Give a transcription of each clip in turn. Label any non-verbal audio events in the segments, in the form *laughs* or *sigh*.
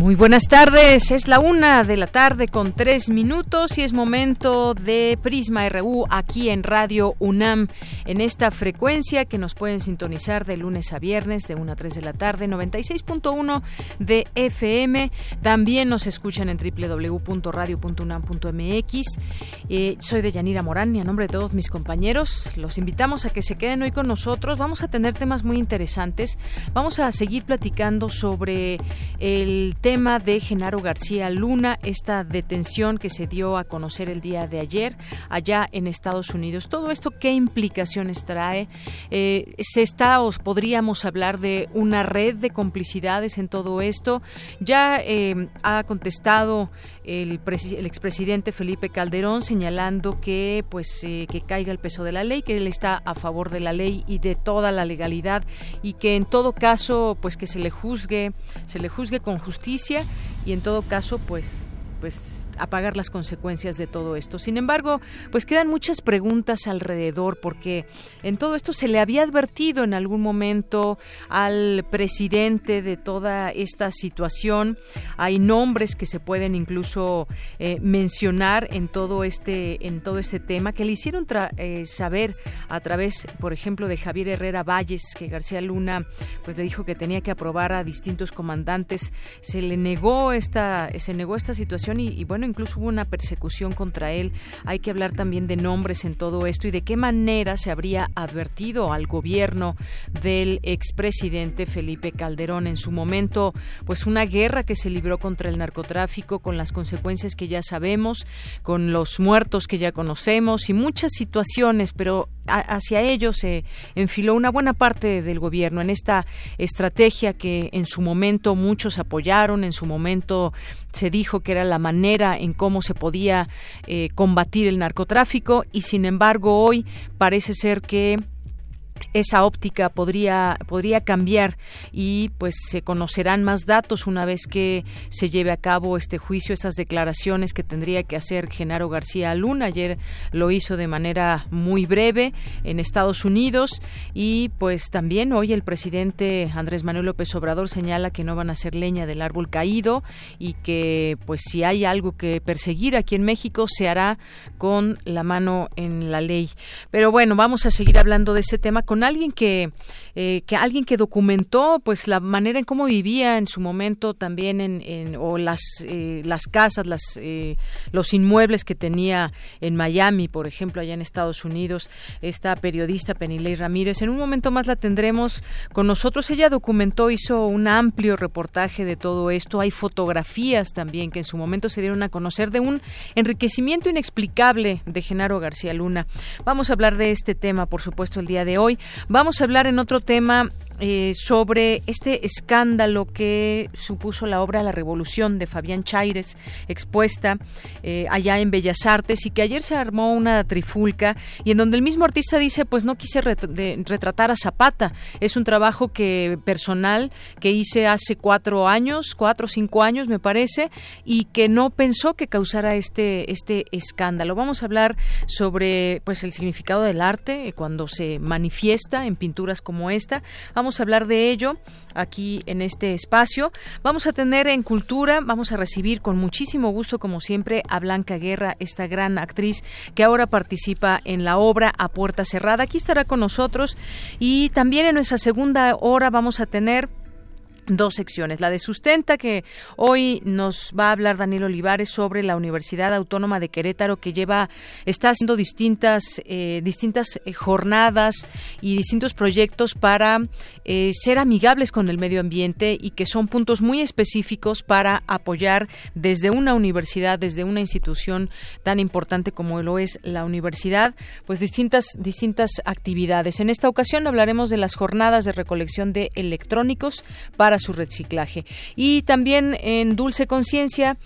Muy buenas tardes, es la una de la tarde con tres minutos y es momento de Prisma RU aquí en Radio UNAM, en esta frecuencia que nos pueden sintonizar de lunes a viernes de 1 a 3 de la tarde, 96.1 de FM. También nos escuchan en www.radio.unam.mx. Eh, soy de Yanira Morán y a nombre de todos mis compañeros los invitamos a que se queden hoy con nosotros. Vamos a tener temas muy interesantes. Vamos a seguir platicando sobre el tema tema de Genaro García Luna, esta detención que se dio a conocer el día de ayer allá en Estados Unidos. Todo esto, ¿qué implicaciones trae? Eh, ¿Se está o podríamos hablar de una red de complicidades en todo esto? Ya eh, ha contestado el, el, expresidente Felipe Calderón señalando que pues eh, que caiga el peso de la ley, que él está a favor de la ley y de toda la legalidad y que en todo caso pues que se le juzgue, se le juzgue con justicia y en todo caso pues pues apagar las consecuencias de todo esto. Sin embargo, pues quedan muchas preguntas alrededor porque en todo esto se le había advertido en algún momento al presidente de toda esta situación. Hay nombres que se pueden incluso eh, mencionar en todo este en todo este tema que le hicieron eh, saber a través, por ejemplo, de Javier Herrera Valles que García Luna pues le dijo que tenía que aprobar a distintos comandantes. Se le negó esta se negó esta situación y, y bueno incluso hubo una persecución contra él. Hay que hablar también de nombres en todo esto y de qué manera se habría advertido al gobierno del expresidente Felipe Calderón en su momento, pues una guerra que se libró contra el narcotráfico con las consecuencias que ya sabemos, con los muertos que ya conocemos y muchas situaciones, pero hacia ello se enfiló una buena parte del gobierno en esta estrategia que en su momento muchos apoyaron, en su momento se dijo que era la manera en cómo se podía eh, combatir el narcotráfico y sin embargo hoy parece ser que esa óptica podría podría cambiar y pues se conocerán más datos una vez que se lleve a cabo este juicio estas declaraciones que tendría que hacer Genaro García Luna. Ayer lo hizo de manera muy breve en Estados Unidos y pues también hoy el presidente Andrés Manuel López Obrador señala que no van a ser leña del árbol caído y que pues si hay algo que perseguir aquí en México se hará con la mano en la ley. Pero bueno vamos a seguir hablando de ese tema con alguien que, eh, que alguien que documentó pues la manera en cómo vivía en su momento también en, o las eh, las casas las eh, los inmuebles que tenía en Miami por ejemplo allá en Estados Unidos esta periodista Penilei Ramírez. En un momento más la tendremos con nosotros. Ella documentó hizo un amplio reportaje de todo esto. Hay fotografías también que en su momento se dieron a conocer de un enriquecimiento inexplicable de Genaro García Luna. Vamos a hablar de este tema por supuesto el día de hoy Vamos a hablar en otro tema eh, sobre este escándalo que supuso la obra La Revolución de Fabián Chaires, expuesta eh, allá en Bellas Artes, y que ayer se armó una trifulca, y en donde el mismo artista dice, pues no quise retratar a Zapata, es un trabajo que personal que hice hace cuatro años, cuatro o cinco años me parece, y que no pensó que causara este, este escándalo. Vamos a hablar sobre pues el significado del arte eh, cuando se manifiesta en pinturas como esta. A hablar de ello aquí en este espacio. Vamos a tener en cultura, vamos a recibir con muchísimo gusto, como siempre, a Blanca Guerra, esta gran actriz que ahora participa en la obra A Puerta Cerrada. Aquí estará con nosotros y también en nuestra segunda hora vamos a tener dos secciones. La de Sustenta, que hoy nos va a hablar Daniel Olivares sobre la Universidad Autónoma de Querétaro, que lleva, está haciendo distintas, eh, distintas eh, jornadas y distintos proyectos para eh, ser amigables con el medio ambiente y que son puntos muy específicos para apoyar desde una universidad, desde una institución tan importante como lo es la universidad, pues distintas, distintas actividades. En esta ocasión hablaremos de las jornadas de recolección de electrónicos para su reciclaje. Y también en Dulce Conciencia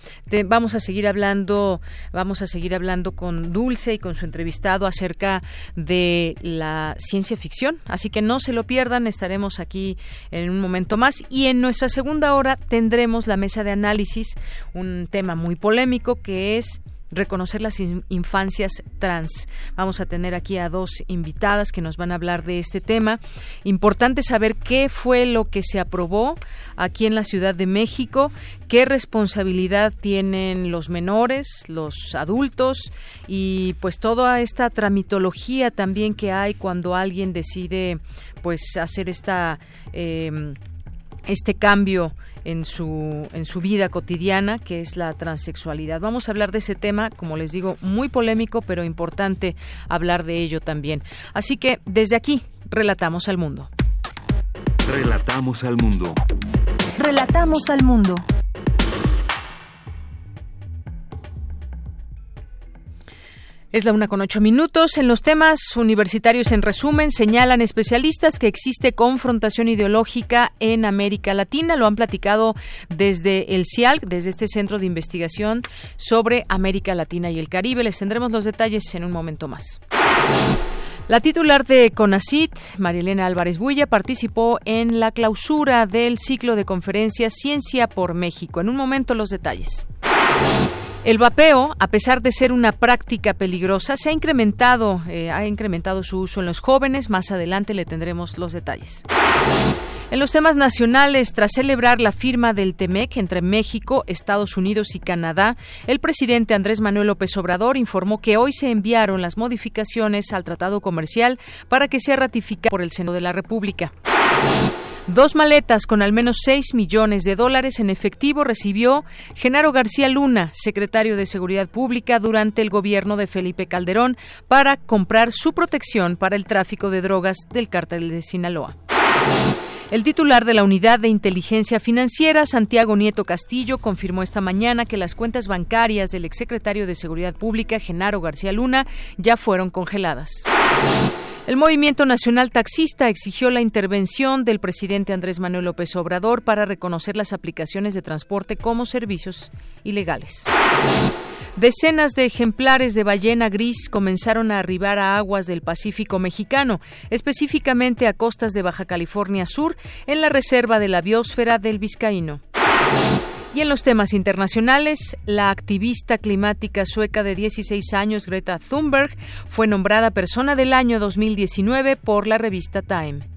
vamos a seguir hablando, vamos a seguir hablando con Dulce y con su entrevistado acerca de la ciencia ficción. Así que no se lo pierdan, estaremos aquí en un momento más. Y en nuestra segunda hora tendremos la mesa de análisis, un tema muy polémico que es reconocer las infancias trans. Vamos a tener aquí a dos invitadas que nos van a hablar de este tema. Importante saber qué fue lo que se aprobó aquí en la Ciudad de México, qué responsabilidad tienen los menores, los adultos y pues toda esta tramitología también que hay cuando alguien decide pues hacer esta eh, este cambio en su, en su vida cotidiana, que es la transexualidad. Vamos a hablar de ese tema, como les digo, muy polémico, pero importante hablar de ello también. Así que desde aquí, relatamos al mundo. Relatamos al mundo. Relatamos al mundo. Es la una con ocho minutos. En los temas universitarios, en resumen, señalan especialistas que existe confrontación ideológica en América Latina. Lo han platicado desde el CIALC, desde este centro de investigación sobre América Latina y el Caribe. Les tendremos los detalles en un momento más. La titular de CONACIT, Marilena Álvarez Bulla, participó en la clausura del ciclo de conferencias Ciencia por México. En un momento los detalles. El vapeo, a pesar de ser una práctica peligrosa, se ha incrementado, eh, ha incrementado su uso en los jóvenes. Más adelante le tendremos los detalles. En los temas nacionales, tras celebrar la firma del TEMEC entre México, Estados Unidos y Canadá, el presidente Andrés Manuel López Obrador informó que hoy se enviaron las modificaciones al tratado comercial para que sea ratificado por el Senado de la República. Dos maletas con al menos 6 millones de dólares en efectivo recibió Genaro García Luna, secretario de Seguridad Pública durante el gobierno de Felipe Calderón, para comprar su protección para el tráfico de drogas del cártel de Sinaloa. El titular de la Unidad de Inteligencia Financiera, Santiago Nieto Castillo, confirmó esta mañana que las cuentas bancarias del exsecretario de Seguridad Pública, Genaro García Luna, ya fueron congeladas. El Movimiento Nacional Taxista exigió la intervención del presidente Andrés Manuel López Obrador para reconocer las aplicaciones de transporte como servicios ilegales. Decenas de ejemplares de ballena gris comenzaron a arribar a aguas del Pacífico mexicano, específicamente a costas de Baja California Sur, en la reserva de la biosfera del Vizcaíno. Y en los temas internacionales, la activista climática sueca de 16 años, Greta Thunberg, fue nombrada Persona del Año 2019 por la revista Time.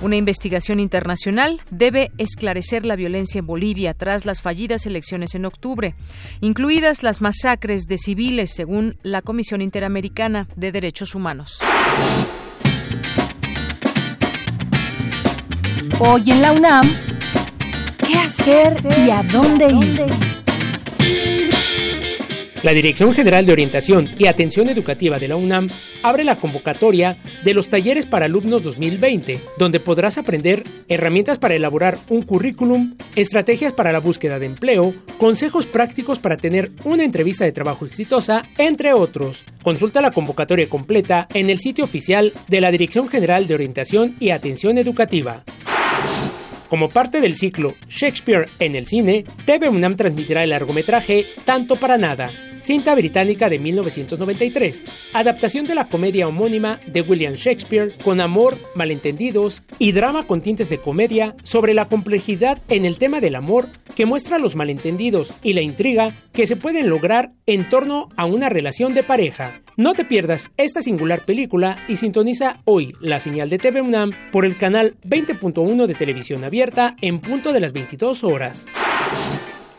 Una investigación internacional debe esclarecer la violencia en Bolivia tras las fallidas elecciones en octubre, incluidas las masacres de civiles, según la Comisión Interamericana de Derechos Humanos. Hoy en la UNAM, ¿Qué hacer y a dónde ir? La Dirección General de Orientación y Atención Educativa de la UNAM abre la convocatoria de los talleres para alumnos 2020, donde podrás aprender herramientas para elaborar un currículum, estrategias para la búsqueda de empleo, consejos prácticos para tener una entrevista de trabajo exitosa, entre otros. Consulta la convocatoria completa en el sitio oficial de la Dirección General de Orientación y Atención Educativa. Como parte del ciclo Shakespeare en el cine, TV UNAM transmitirá el largometraje Tanto para Nada, cinta británica de 1993, adaptación de la comedia homónima de William Shakespeare con amor, malentendidos y drama con tintes de comedia sobre la complejidad en el tema del amor que muestra los malentendidos y la intriga que se pueden lograr en torno a una relación de pareja. No te pierdas esta singular película y sintoniza hoy la señal de TV UNAM por el canal 20.1 de televisión abierta en punto de las 22 horas.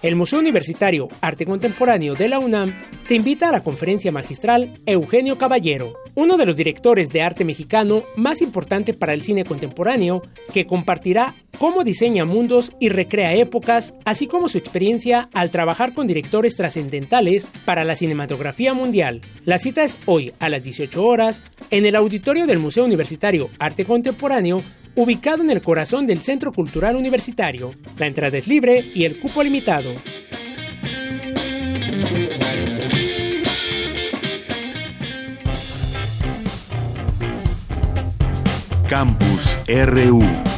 El Museo Universitario Arte Contemporáneo de la UNAM te invita a la conferencia magistral Eugenio Caballero, uno de los directores de arte mexicano más importante para el cine contemporáneo, que compartirá cómo diseña mundos y recrea épocas, así como su experiencia al trabajar con directores trascendentales para la cinematografía mundial. La cita es hoy a las 18 horas en el auditorio del Museo Universitario Arte Contemporáneo ubicado en el corazón del Centro Cultural Universitario. La entrada es libre y el cupo limitado. Campus RU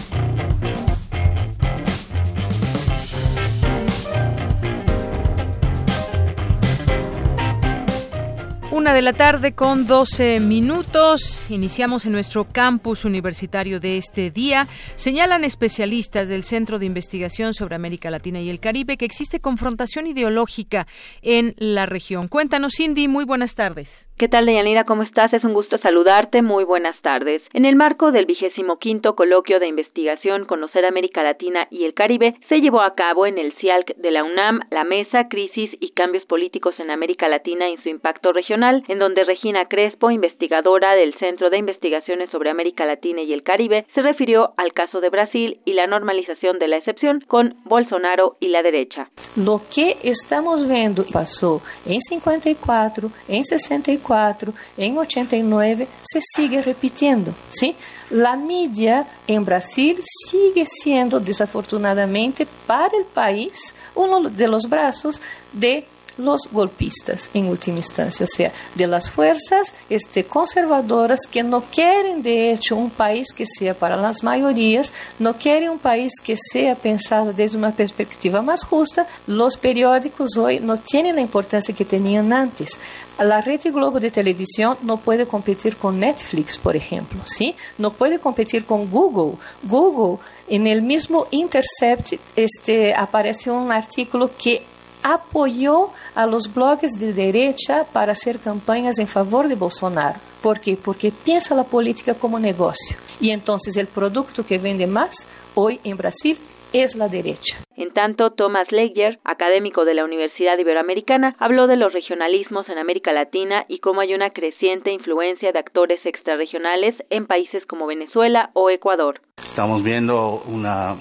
Una de la tarde con 12 minutos. Iniciamos en nuestro campus universitario de este día. Señalan especialistas del Centro de Investigación sobre América Latina y el Caribe que existe confrontación ideológica en la región. Cuéntanos, Cindy, muy buenas tardes. ¿Qué tal, Deyanira? ¿Cómo estás? Es un gusto saludarte. Muy buenas tardes. En el marco del vigésimo quinto coloquio de investigación Conocer América Latina y el Caribe, se llevó a cabo en el CIALC de la UNAM la Mesa Crisis y Cambios Políticos en América Latina y su impacto regional en donde Regina Crespo, investigadora del Centro de Investigaciones sobre América Latina y el Caribe, se refirió al caso de Brasil y la normalización de la excepción con Bolsonaro y la derecha. Lo que estamos viendo pasó en 54, en 64, en 89, se sigue repitiendo, ¿sí? La media en Brasil sigue siendo, desafortunadamente, para el país, uno de los brazos de los golpistas en última instancia, o sea, de las fuerzas este, conservadoras que no quieren de hecho un país que sea para las mayorías, no quieren un país que sea pensado desde una perspectiva más justa, los periódicos hoy no tienen la importancia que tenían antes. La red Globo de televisión no puede competir con Netflix, por ejemplo, ¿sí? No puede competir con Google. Google, en el mismo Intercept, este, apareció un artículo que apoyó a los blogs de derecha para hacer campañas en favor de Bolsonaro. ¿Por qué? Porque piensa la política como negocio. Y entonces el producto que vende más hoy en Brasil es la derecha. En tanto, Thomas Leger, académico de la Universidad Iberoamericana, habló de los regionalismos en América Latina y cómo hay una creciente influencia de actores extrarregionales en países como Venezuela o Ecuador. Estamos viendo una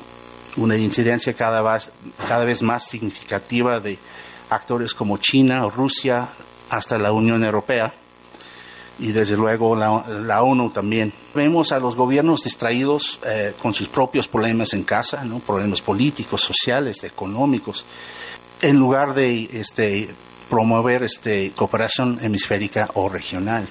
una incidencia cada vez, cada vez más significativa de actores como China Rusia hasta la Unión Europea y desde luego la, ONU también. Vemos a los gobiernos distraídos eh, con sus propios problemas en casa, ¿no? problemas políticos, sociales, económicos, en lugar de este, promover este, cooperación hemisférica o regional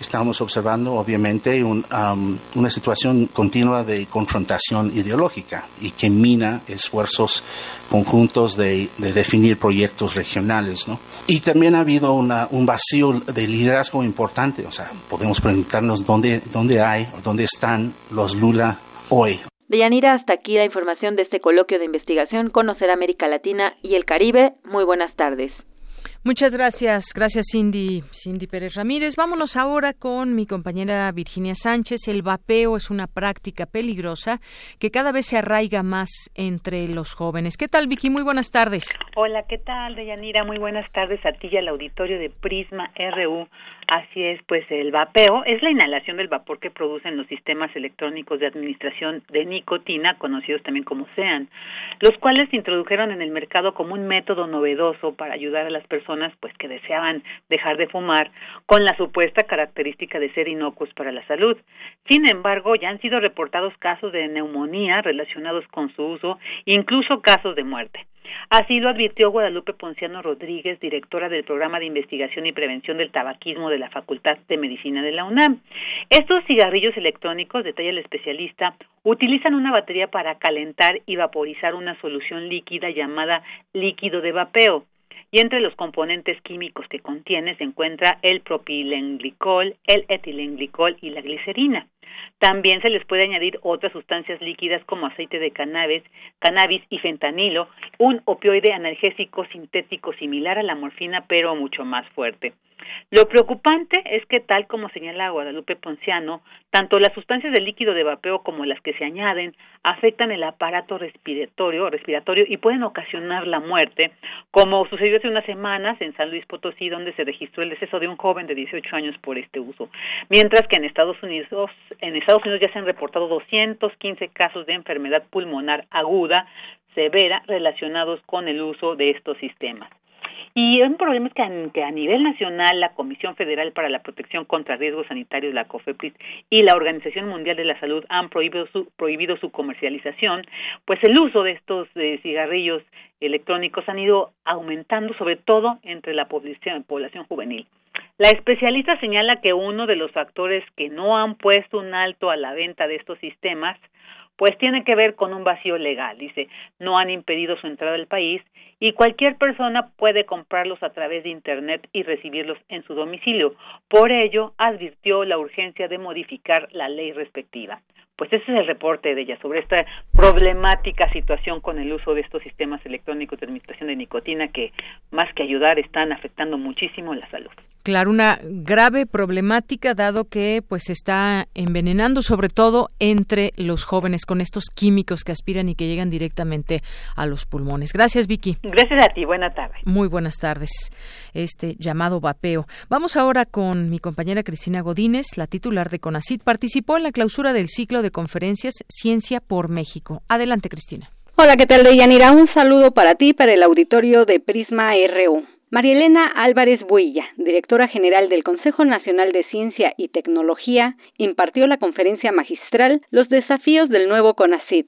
estamos observando obviamente una situación continua de confrontación ideológica y que mina esfuerzos conjuntos de, definir proyectos regionales. ¿no? Y también ha habido un vacío de liderazgo importante, o sea, podemos preguntarnos dónde, dónde hay, dónde están los Lula hoy. Deyanira, hasta aquí la información de este coloquio de investigación Conocer América Latina y el Caribe. Muy buenas tardes. Muchas gracias, gracias Cindy, Cindy Pérez Ramírez. Vámonos ahora con mi compañera Virginia Sánchez. El vapeo es una práctica peligrosa que cada vez se arraiga más entre los jóvenes. ¿Qué tal, Vicky? Muy buenas tardes. Hola, ¿qué tal, Deyanira? Muy buenas tardes a ti y al auditorio de Prisma RU. Así es, pues el vapeo es la inhalación del vapor que producen los sistemas electrónicos de administración de nicotina, conocidos también como SEAN, los cuales se introdujeron en el mercado como un método novedoso para ayudar a las personas pues que deseaban dejar de fumar con la supuesta característica de ser inocuos para la salud. Sin embargo, ya han sido reportados casos de neumonía relacionados con su uso, incluso casos de muerte. Así lo advirtió Guadalupe Ponciano Rodríguez, directora del Programa de Investigación y Prevención del Tabaquismo de la Facultad de Medicina de la UNAM. Estos cigarrillos electrónicos, detalla el especialista, utilizan una batería para calentar y vaporizar una solución líquida llamada líquido de vapeo y entre los componentes químicos que contiene se encuentra el propilenglicol, el etilenglicol y la glicerina. También se les puede añadir otras sustancias líquidas como aceite de cannabis, cannabis y fentanilo, un opioide analgésico sintético similar a la morfina pero mucho más fuerte. Lo preocupante es que, tal como señala Guadalupe Ponciano, tanto las sustancias del líquido de vapeo como las que se añaden afectan el aparato respiratorio, respiratorio y pueden ocasionar la muerte, como sucedió hace unas semanas en San Luis Potosí, donde se registró el deceso de un joven de 18 años por este uso. Mientras que en Estados Unidos, en Estados Unidos ya se han reportado 215 casos de enfermedad pulmonar aguda severa relacionados con el uso de estos sistemas. Y un problema es que a, nivel nacional la Comisión Federal para la Protección contra Riesgos Sanitarios, la COFEPRIS, y la Organización Mundial de la Salud han prohibido su, prohibido su comercialización, pues el uso de estos cigarrillos electrónicos han ido aumentando, sobre todo entre la población, población juvenil. La especialista señala que uno de los factores que no han puesto un alto a la venta de estos sistemas pues tiene que ver con un vacío legal. Dice, no han impedido su entrada al país y cualquier persona puede comprarlos a través de Internet y recibirlos en su domicilio. Por ello, advirtió la urgencia de modificar la ley respectiva. Pues ese es el reporte de ella sobre esta problemática situación con el uso de estos sistemas electrónicos de administración de nicotina que más que ayudar están afectando muchísimo la salud. Claro, una grave problemática dado que pues está envenenando sobre todo entre los jóvenes con estos químicos que aspiran y que llegan directamente a los pulmones. Gracias, Vicky. Gracias a ti. Buenas tardes. Muy buenas tardes. Este llamado vapeo. Vamos ahora con mi compañera Cristina Godínez, la titular de CONACIT, participó en la clausura del ciclo de conferencias Ciencia por México. Adelante, Cristina. Hola, ¿qué tal, Deyanira? Un saludo para ti, para el auditorio de Prisma RU. María Elena Álvarez Builla, directora general del Consejo Nacional de Ciencia y Tecnología, impartió la conferencia magistral Los desafíos del nuevo CONACIT.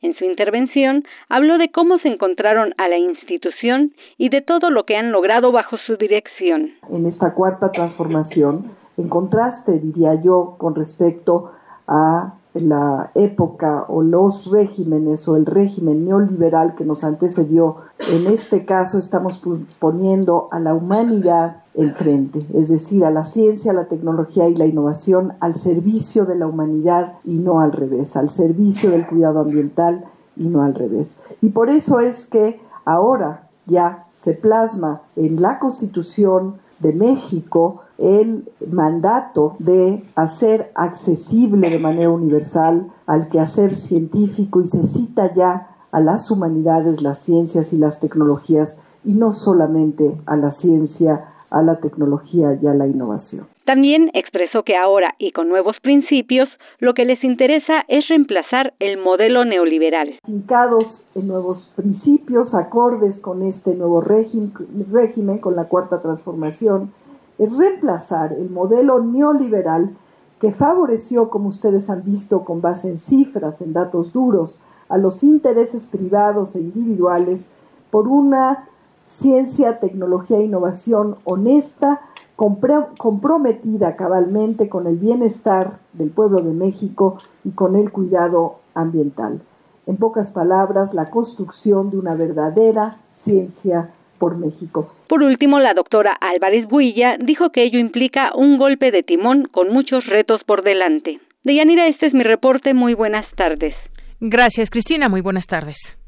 En su intervención habló de cómo se encontraron a la institución y de todo lo que han logrado bajo su dirección. En esta cuarta transformación, en contraste, diría yo, con respecto a la época o los regímenes o el régimen neoliberal que nos antecedió, en este caso estamos poniendo a la humanidad enfrente, es decir, a la ciencia, la tecnología y la innovación al servicio de la humanidad y no al revés, al servicio del cuidado ambiental y no al revés. Y por eso es que ahora ya se plasma en la Constitución de México el mandato de hacer accesible de manera universal al quehacer científico y se cita ya a las humanidades, las ciencias y las tecnologías y no solamente a la ciencia, a la tecnología y a la innovación. También expresó que ahora y con nuevos principios, lo que les interesa es reemplazar el modelo neoliberal. Fincados en nuevos principios, acordes con este nuevo régimen, con la cuarta transformación, es reemplazar el modelo neoliberal que favoreció, como ustedes han visto, con base en cifras, en datos duros, a los intereses privados e individuales por una ciencia, tecnología e innovación honesta, comprometida cabalmente con el bienestar del pueblo de México y con el cuidado ambiental. En pocas palabras, la construcción de una verdadera ciencia por México. Por último, la doctora Álvarez Builla dijo que ello implica un golpe de timón con muchos retos por delante. Deyanira, este es mi reporte. Muy buenas tardes. Gracias, Cristina. Muy buenas tardes.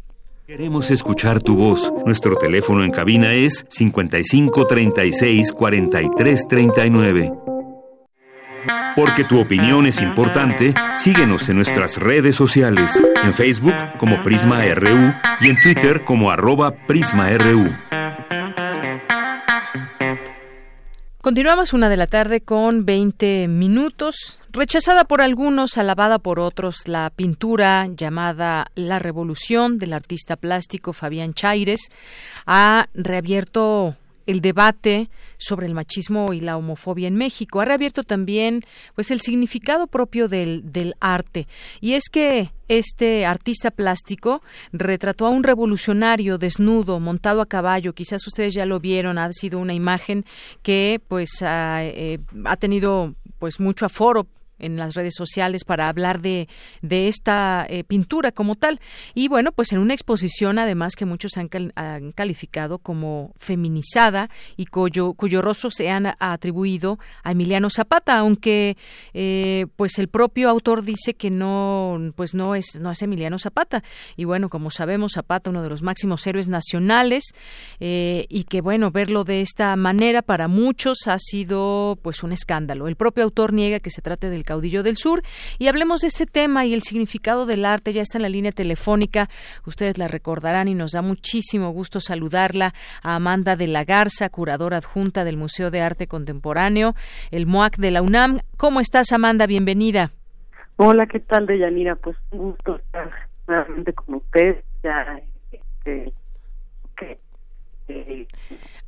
Queremos escuchar tu voz. Nuestro teléfono en cabina es 55 36 43 39. Porque tu opinión es importante, síguenos en nuestras redes sociales, en Facebook como Prisma RU y en Twitter como arroba PrismaRU. Continuamos una de la tarde con 20 minutos. Rechazada por algunos, alabada por otros, la pintura llamada La Revolución del artista plástico Fabián Chaires ha reabierto el debate sobre el machismo y la homofobia en México. Ha reabierto también pues el significado propio del, del arte. Y es que este artista plástico retrató a un revolucionario desnudo, montado a caballo. Quizás ustedes ya lo vieron, ha sido una imagen que pues ha, eh, ha tenido pues mucho aforo en las redes sociales para hablar de, de esta eh, pintura como tal. Y bueno, pues en una exposición además que muchos han, calificado como feminizada y cuyo, cuyo rostro se han atribuido a Emiliano Zapata, aunque eh, pues el propio autor dice que no, pues no es, no es Emiliano Zapata. Y bueno, como sabemos, Zapata, uno de los máximos héroes nacionales, eh, y que bueno, verlo de esta manera para muchos ha sido pues un escándalo. El propio autor niega que se trate del caudillo del sur. Y hablemos de este tema y el significado del arte. Ya está en la línea telefónica. Ustedes la recordarán y nos da muchísimo gusto saludarla a Amanda de la Garza, curadora adjunta del Museo de Arte Contemporáneo, el MOAC de la UNAM. ¿Cómo estás, Amanda? Bienvenida. Hola, ¿qué tal, Deyanira? Pues un gusto estar nuevamente con usted. Ya, este, eh,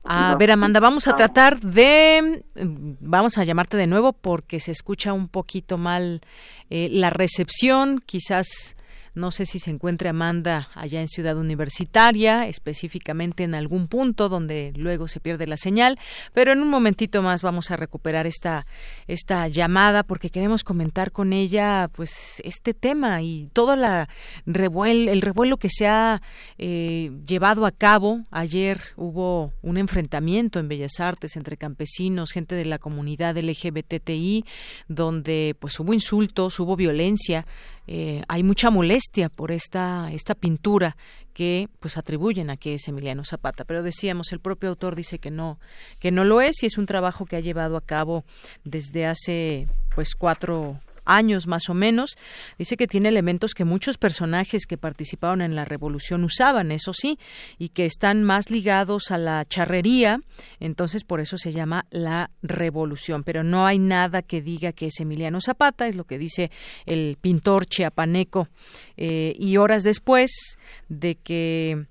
a ver, Amanda, vamos a tratar de, vamos a llamarte de nuevo porque se escucha un poquito mal eh, la recepción, quizás no sé si se encuentre Amanda allá en Ciudad Universitaria, específicamente en algún punto donde luego se pierde la señal, pero en un momentito más vamos a recuperar esta, esta llamada porque queremos comentar con ella pues este tema y todo la el revuelo que se ha eh, llevado a cabo. Ayer hubo un enfrentamiento en Bellas Artes entre campesinos, gente de la comunidad LGBTI, donde pues hubo insultos, hubo violencia eh, hay mucha molestia por esta, esta pintura que pues atribuyen a que es Emiliano Zapata. Pero decíamos el propio autor dice que no que no lo es y es un trabajo que ha llevado a cabo desde hace pues cuatro años más o menos. Dice que tiene elementos que muchos personajes que participaron en la revolución usaban, eso sí, y que están más ligados a la charrería, entonces por eso se llama la revolución. Pero no hay nada que diga que es Emiliano Zapata, es lo que dice el pintor chiapaneco. Eh, y horas después de que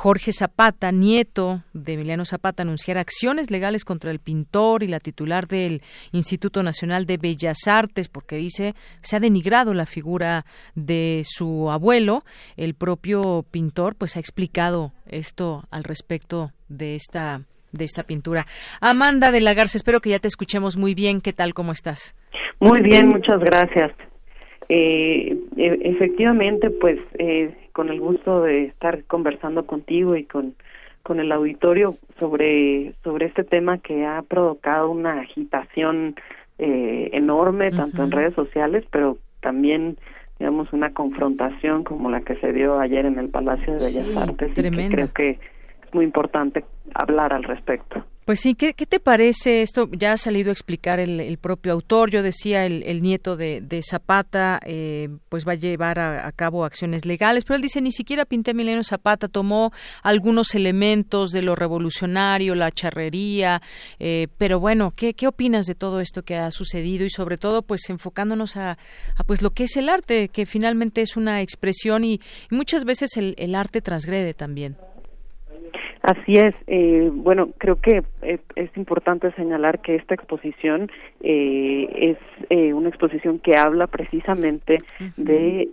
Jorge Zapata, nieto de Emiliano Zapata, anunciar acciones legales contra el pintor y la titular del Instituto Nacional de Bellas Artes porque dice se ha denigrado la figura de su abuelo. El propio pintor pues ha explicado esto al respecto de esta de esta pintura. Amanda de la espero que ya te escuchemos muy bien. ¿Qué tal? ¿Cómo estás? Muy bien, muchas gracias. Eh, e, efectivamente, pues eh, con el gusto de estar conversando contigo y con, con el auditorio sobre, sobre este tema que ha provocado una agitación eh, enorme, tanto en redes sociales, pero también digamos una confrontación como la que se dio ayer en el Palacio de Bellas Artes y que creo que es muy importante hablar al respecto. Pues sí, ¿qué, te parece esto? Ya ha salido a explicar el, propio autor. Yo decía, el, nieto de, Zapata, eh, pues va a llevar a, cabo acciones legales, pero él dice, ni siquiera pinté Milenio Zapata, tomó algunos elementos de lo revolucionario, la charrería, eh, pero bueno, ¿qué, ¿qué opinas de todo esto que ha sucedido y sobre todo, pues enfocándonos a, pues lo que es el arte, que finalmente es una expresión y, muchas veces el, el arte transgrede también? Así es. Eh, bueno, creo que eh, es importante señalar que esta exposición eh, es una exposición que habla precisamente de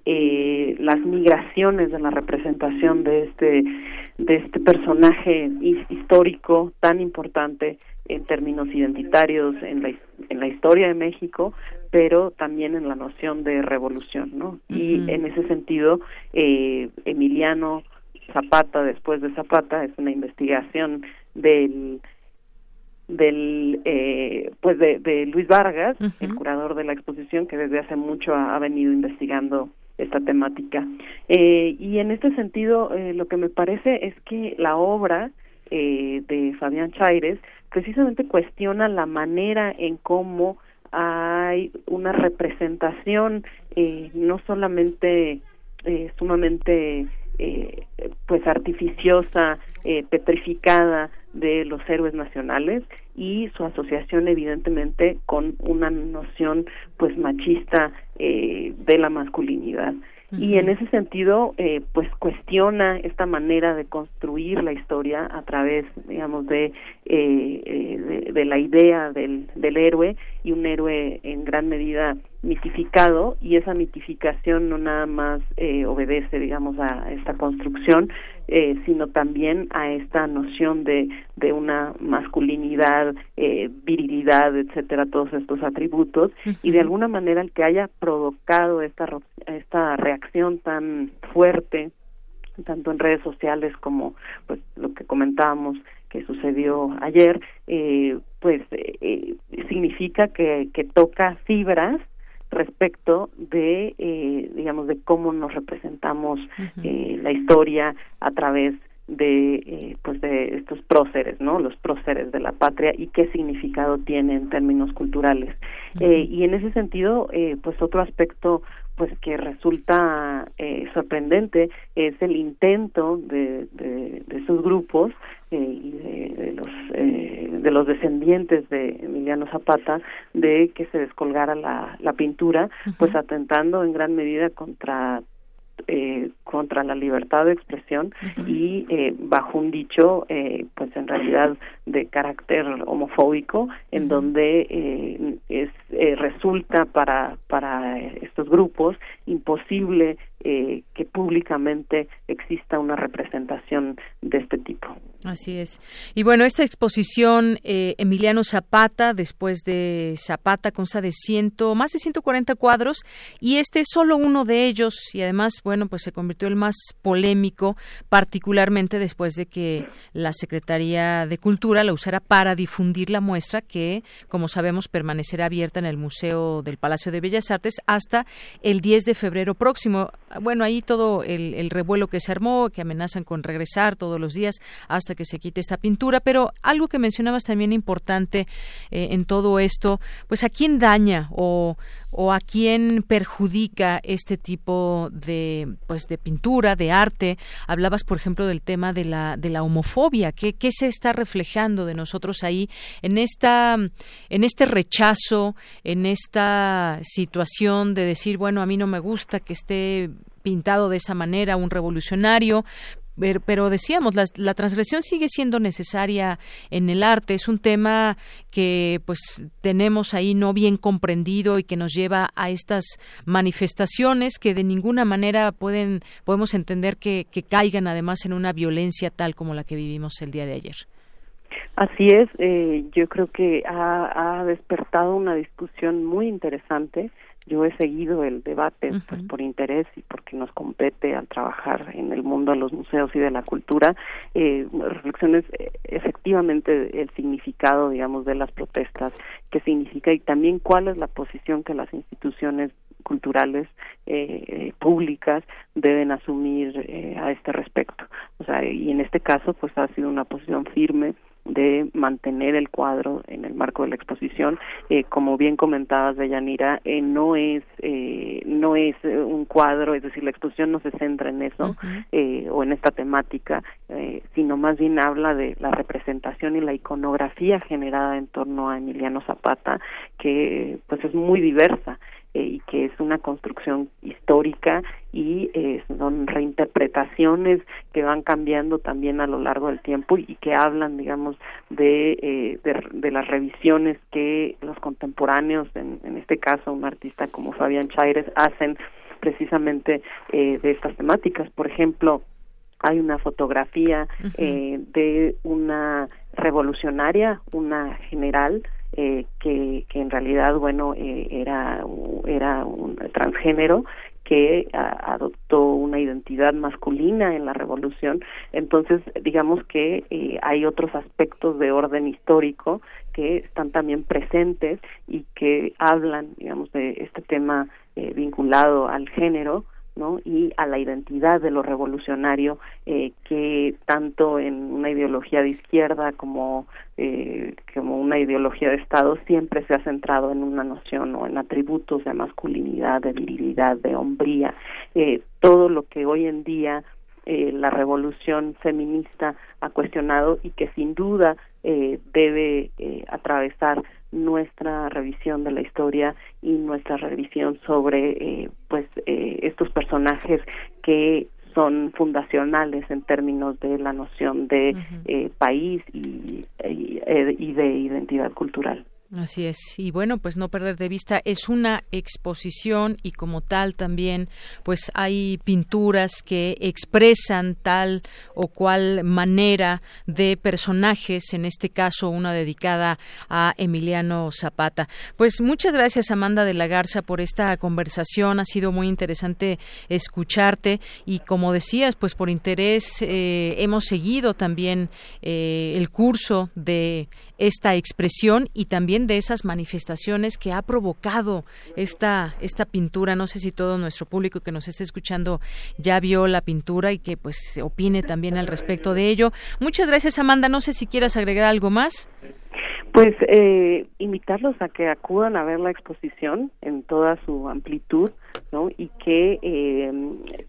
las migraciones de la representación de este de este personaje histórico tan importante en términos identitarios en la en la historia de México, pero también en la noción de revolución, ¿no? Y en ese sentido, Emiliano Zapata después de Zapata es una investigación del del eh, pues de, Luis Vargas el curador de la exposición que desde hace mucho ha, venido investigando esta temática. Eh, y en este sentido eh, lo que me parece es que la obra de Fabián Chaires precisamente cuestiona la manera en cómo hay una representación no solamente sumamente eh, pues artificiosa, eh, petrificada de los héroes nacionales y su asociación evidentemente con una noción pues machista eh, de la masculinidad. Y en ese sentido eh, pues cuestiona esta manera de construir la historia a través digamos de, eh, de, la idea del, del héroe y un héroe en gran medida mitificado y esa mitificación no nada más eh, obedece digamos a esta construcción eh, sino también a esta noción de, de una masculinidad, eh, virilidad, etcétera, todos estos atributos, y de alguna manera el que haya provocado esta, esta reacción tan fuerte, tanto en redes sociales como pues lo que comentábamos que sucedió ayer, eh, pues eh, significa que, que toca fibras respecto de, eh, digamos, de cómo nos representamos eh, la historia a través de eh, pues de estos próceres no los próceres de la patria y qué significado tiene en términos culturales. Eh, y en ese sentido eh, pues otro aspecto pues que resulta eh, sorprendente es el intento de, de, de esos grupos y de, de los eh, de los descendientes de Emiliano Zapata de que se descolgara la, la pintura pues atentando en gran medida contra eh, contra la libertad de expresión y eh, bajo un dicho eh, pues en realidad de carácter homofóbico en donde eh, es eh, resulta para para estos grupos imposible eh, que públicamente exista una representación de este tipo. Así es. Y bueno, esta exposición eh, Emiliano Zapata, después de Zapata, consta de ciento, más de 140 cuadros y este es solo uno de ellos y además, bueno, pues se convirtió el más polémico, particularmente después de que la Secretaría de Cultura la usara para difundir la muestra que, como sabemos, permanecerá abierta en el Museo del Palacio de Bellas Artes hasta el 10 de febrero próximo. Bueno, ahí todo el, el revuelo que se armó, que amenazan con regresar todos los días hasta que se quite esta pintura, pero algo que mencionabas también importante eh, en todo esto, pues a quién daña o, o a quién perjudica este tipo de pues de pintura, de arte. Hablabas, por ejemplo, del tema de la de la homofobia, ¿qué, qué se está reflejando de nosotros ahí en esta en este rechazo, en esta situación de decir, bueno, a mí no me gusta que esté pintado de esa manera un revolucionario, pero decíamos la, transgresión sigue siendo necesaria en el arte. Es un tema que pues tenemos ahí no bien comprendido y que nos lleva a estas manifestaciones que de ninguna manera pueden podemos entender que, caigan además en una violencia tal como la que vivimos el día de ayer. Así es, eh, yo creo que ha despertado una discusión muy interesante yo he seguido el debate uh -huh. pues por interés y porque nos compete al trabajar en el mundo de los museos y de la cultura eh, reflexiones eh, efectivamente el significado digamos de las protestas qué significa y también cuál es la posición que las instituciones culturales eh, públicas deben asumir eh, a este respecto o sea y en este caso pues ha sido una posición firme de mantener el cuadro en el marco de la exposición eh, como bien comentabas de Yanira eh, no es eh, no es un cuadro es decir la exposición no se centra en eso uh -huh. o en esta temática sino más bien habla de la representación y la iconografía generada en torno a Emiliano Zapata que pues es muy diversa eh, y que es una construcción histórica y eh, son reinterpretaciones que van cambiando también a lo largo del tiempo y que hablan digamos de, eh, de, de las revisiones que los contemporáneos en, en este caso un artista como Fabián Chaires hacen precisamente eh, de estas temáticas por ejemplo hay una fotografía uh -huh. eh, de una revolucionaria, una general eh, que, que en realidad bueno eh, era era un transgénero que adoptó una identidad masculina en la revolución. Entonces digamos que eh, hay otros aspectos de orden histórico que están también presentes y que hablan digamos de este tema eh, vinculado al género ¿no? y a la identidad de lo revolucionario eh, que tanto en una ideología de izquierda como eh, como una ideología de Estado siempre se ha centrado en una noción o en atributos de masculinidad, de virilidad, de hombría, eh, todo lo que hoy en día eh, la revolución feminista ha cuestionado y que sin duda eh, debe eh, atravesar nuestra revisión de la historia y nuestra revisión sobre eh, pues eh, estos personajes que son fundacionales en términos de la noción de uh -huh. eh, país y, y, y de identidad cultural. Así es. Y bueno, pues no perder de vista, es una exposición y como tal también, pues hay pinturas que expresan tal o cual manera de personajes, en este caso una dedicada a Emiliano Zapata. Pues muchas gracias Amanda de la Garza por esta conversación, ha sido muy interesante escucharte y como decías, pues por interés eh, hemos seguido también eh, el curso de esta expresión y también de esas manifestaciones que ha provocado esta, esta pintura. No sé si todo nuestro público que nos esté escuchando ya vio la pintura y que pues opine también al respecto de ello. Muchas gracias, Amanda. No sé si quieras agregar algo más. Pues eh, invitarlos a que acudan a ver la exposición en toda su amplitud, ¿no? Y que eh,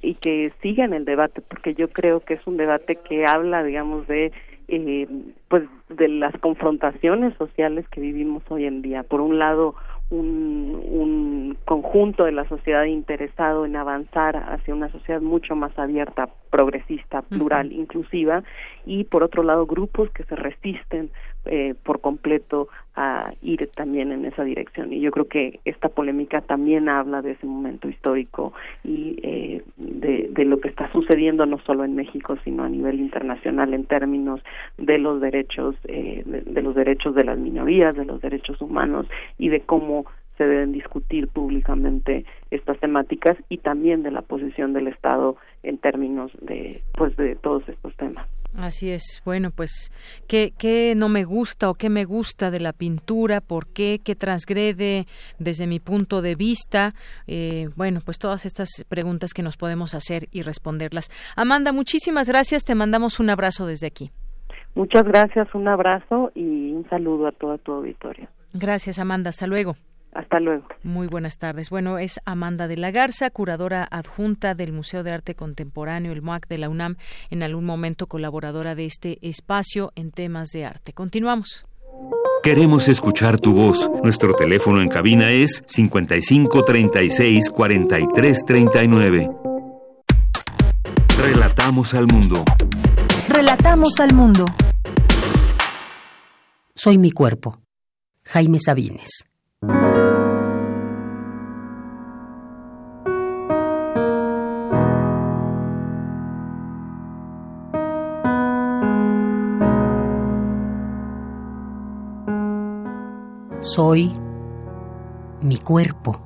y que sigan el debate, porque yo creo que es un debate que habla, digamos, de eh, pues de las confrontaciones sociales que vivimos hoy en día. Por un lado, un, un conjunto de la sociedad interesado en avanzar hacia una sociedad mucho más abierta, progresista, plural, inclusiva, y por otro lado grupos que se resisten eh, por completo a ir también en esa dirección. Y yo creo que esta polémica también habla de ese momento histórico y eh, de, lo que está sucediendo no solo en México, sino a nivel internacional en términos de los derechos, eh, de los derechos de las minorías, de los derechos humanos y de cómo se deben discutir públicamente estas temáticas y también de la posición del Estado en términos de pues de todos estos temas. Así es. Bueno, pues, ¿qué, ¿qué, no me gusta o qué me gusta de la pintura? ¿Por qué? ¿Qué transgrede desde mi punto de vista? Eh, bueno, pues todas estas preguntas que nos podemos hacer y responderlas. Amanda, muchísimas gracias. Te mandamos un abrazo desde aquí. Muchas gracias, un abrazo y un saludo a toda tu auditorio. Gracias, Amanda. Hasta luego. Hasta luego. Muy buenas tardes. Bueno, es Amanda de la Garza, curadora adjunta del Museo de Arte Contemporáneo, el MOAC de la UNAM, en algún momento colaboradora de este espacio en temas de arte. Continuamos. Queremos escuchar tu voz. Nuestro teléfono en cabina es 55 36 43 39. Relatamos al mundo. Relatamos al mundo. Soy mi cuerpo. Jaime Sabines. Soy mi cuerpo.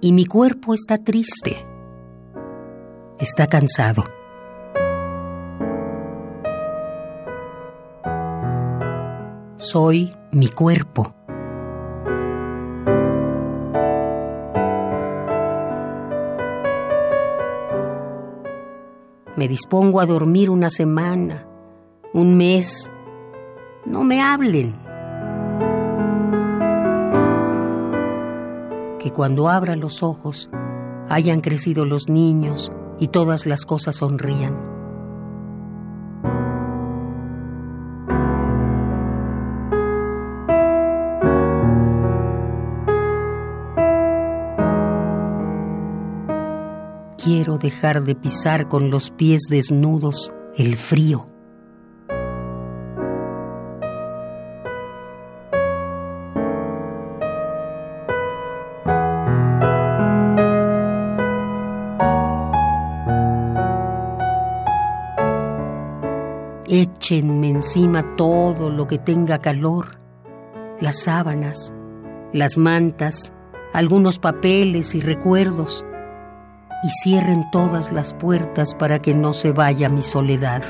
y mi cuerpo está triste. Está cansado. Soy mi cuerpo. Me dispongo a dormir una semana, un mes. No me hablen. que cuando abra los ojos hayan crecido los niños y todas las cosas sonrían. Dejar de pisar con los pies desnudos el frío. Échenme encima todo lo que tenga calor, las sábanas, las mantas, algunos papeles y recuerdos, y cierren todas las puertas para que no se vaya mi soledad.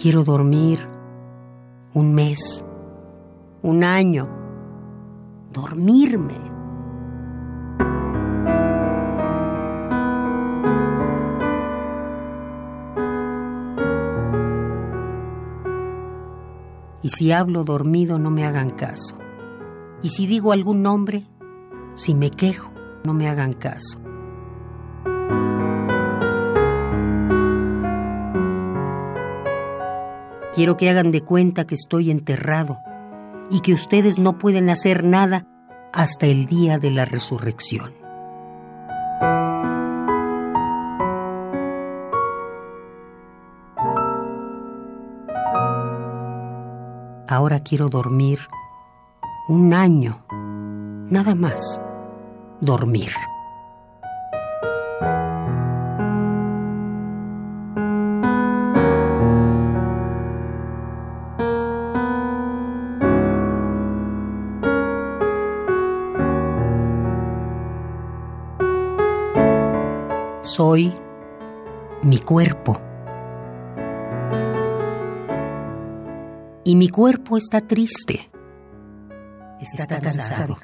Quiero dormir un mes un año, dormirme. Y si hablo dormido, no me hagan caso. Y si digo algún nombre, si me quejo, no me hagan caso. Quiero que hagan de cuenta que estoy enterrado y que ustedes no pueden hacer nada hasta el día de la resurrección. Ahora quiero dormir un año, nada más, dormir. Soy mi cuerpo. Y mi cuerpo está triste. Está, cansado.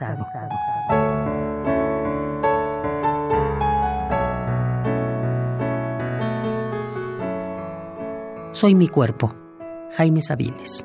Soy mi cuerpo. Jaime Sabines.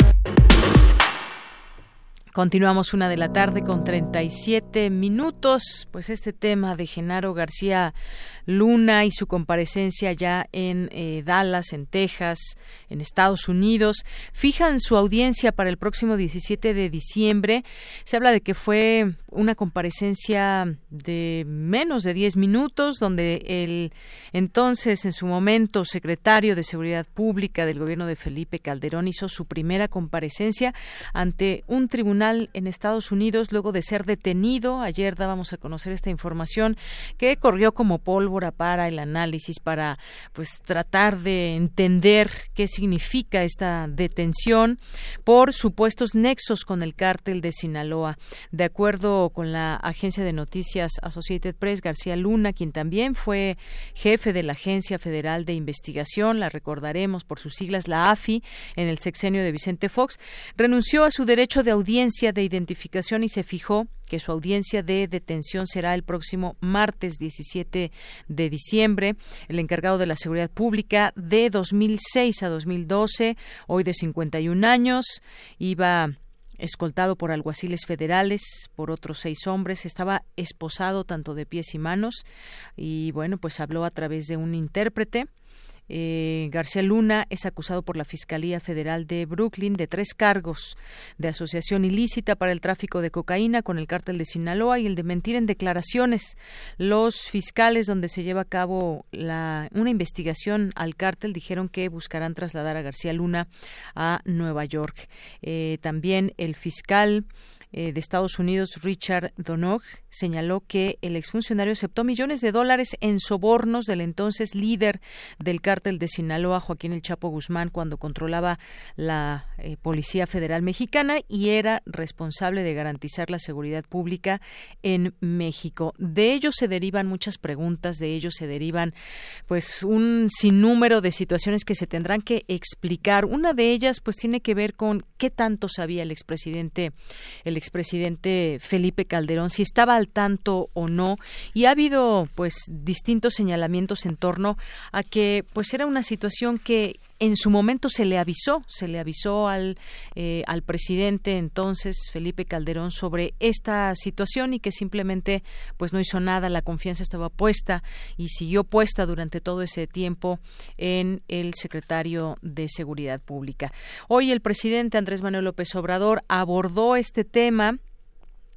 Continuamos una de la tarde con 37 minutos. Pues este tema de Genaro García Luna y su comparecencia ya en eh, Dallas, en Texas, en Estados Unidos. Fijan su audiencia para el próximo 17 de diciembre. Se habla de que fue una comparecencia de menos de 10 minutos, donde el entonces, en su momento, secretario de Seguridad Pública del gobierno de Felipe Calderón hizo su primera comparecencia ante un tribunal en Estados Unidos luego de ser detenido. Ayer dábamos a conocer esta información que corrió como polvo para el análisis, para pues tratar de entender qué significa esta detención por supuestos nexos con el cártel de Sinaloa. De acuerdo con la agencia de noticias Associated Press, García Luna, quien también fue jefe de la Agencia Federal de Investigación, la recordaremos por sus siglas, la AFI, en el sexenio de Vicente Fox, renunció a su derecho de audiencia de identificación y se fijó que su audiencia de detención será el próximo martes 17 de diciembre. El encargado de la seguridad pública de 2006 a 2012, hoy de 51 años, iba escoltado por alguaciles federales, por otros seis hombres, estaba esposado tanto de pies y manos y bueno, pues habló a través de un intérprete eh, García Luna es acusado por la Fiscalía Federal de Brooklyn de tres cargos de asociación ilícita para el tráfico de cocaína con el cártel de Sinaloa y el de mentir en declaraciones. Los fiscales donde se lleva a cabo la, una investigación al cártel dijeron que buscarán trasladar a García Luna a Nueva York. Eh, también el fiscal eh, de Estados Unidos, Richard Donog, señaló que el exfuncionario aceptó millones de dólares en sobornos del entonces líder del cártel de Sinaloa, Joaquín El Chapo Guzmán, cuando controlaba la eh, Policía Federal Mexicana y era responsable de garantizar la seguridad pública en México. De ello se derivan muchas preguntas, de ello se derivan pues un sinnúmero de situaciones que se tendrán que explicar. Una de ellas pues tiene que ver con qué tanto sabía el expresidente el expresidente Felipe Calderón, si estaba al tanto o no, y ha habido pues distintos señalamientos en torno a que pues era una situación que en su momento se le avisó, se le avisó al, eh, al presidente entonces Felipe Calderón sobre esta situación y que simplemente pues no hizo nada, la confianza estaba puesta y siguió puesta durante todo ese tiempo en el secretario de Seguridad Pública. Hoy el presidente Andrés Manuel López Obrador abordó este tema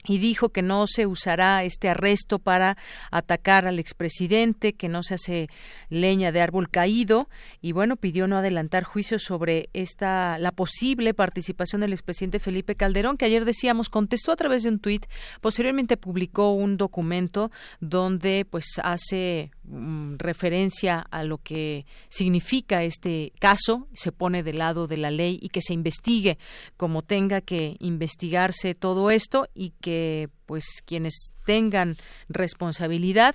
y dijo que no se usará este arresto para atacar al expresidente, que no se hace leña de árbol caído y bueno, pidió no adelantar juicios sobre esta la posible participación del expresidente Felipe Calderón, que ayer decíamos contestó a través de un tuit, posteriormente publicó un documento donde pues hace mm, referencia a lo que significa este caso, se pone del lado de la ley y que se investigue como tenga que investigarse todo esto y que pues quienes tengan responsabilidad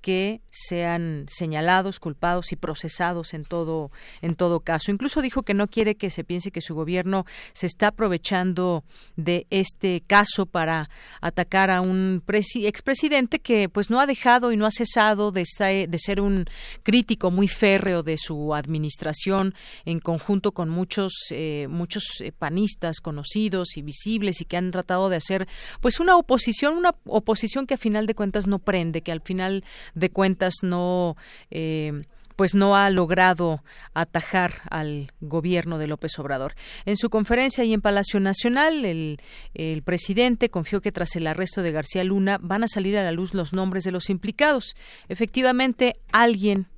que sean señalados, culpados y procesados en todo en todo caso. Incluso dijo que no quiere que se piense que su gobierno se está aprovechando de este caso para atacar a un expresidente que pues no ha dejado y no ha cesado de, de ser un crítico muy férreo de su administración en conjunto con muchos eh, muchos eh, panistas conocidos y visibles y que han tratado de hacer pues una oposición una oposición que a final de cuentas no prende que al final de cuentas no eh, pues no ha logrado atajar al gobierno de López Obrador. En su conferencia y en Palacio Nacional, el, el presidente confió que tras el arresto de García Luna van a salir a la luz los nombres de los implicados. Efectivamente, alguien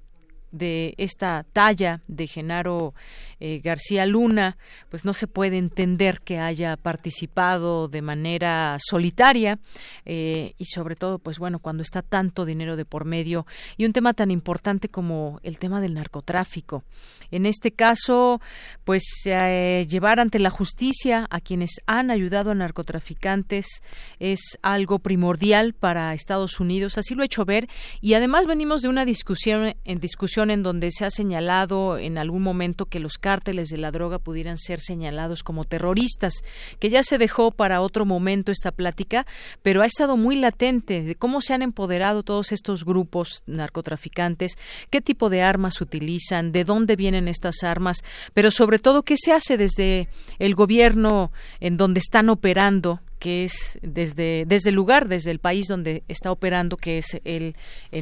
de esta talla de Genaro eh, García Luna, pues no se puede entender que haya participado de manera solitaria eh, y sobre todo, pues bueno, cuando está tanto dinero de por medio. Y un tema tan importante como el tema del narcotráfico. En este caso, pues eh, llevar ante la justicia a quienes han ayudado a narcotraficantes es algo primordial para Estados Unidos, así lo he hecho ver. Y además venimos de una discusión en discusión en donde se ha señalado en algún momento que los cárteles de la droga pudieran ser señalados como terroristas, que ya se dejó para otro momento esta plática, pero ha estado muy latente de cómo se han empoderado todos estos grupos narcotraficantes, qué tipo de armas utilizan, de dónde vienen estas armas, pero sobre todo qué se hace desde el gobierno en donde están operando que es desde, desde el lugar, desde el país donde está operando, que es el,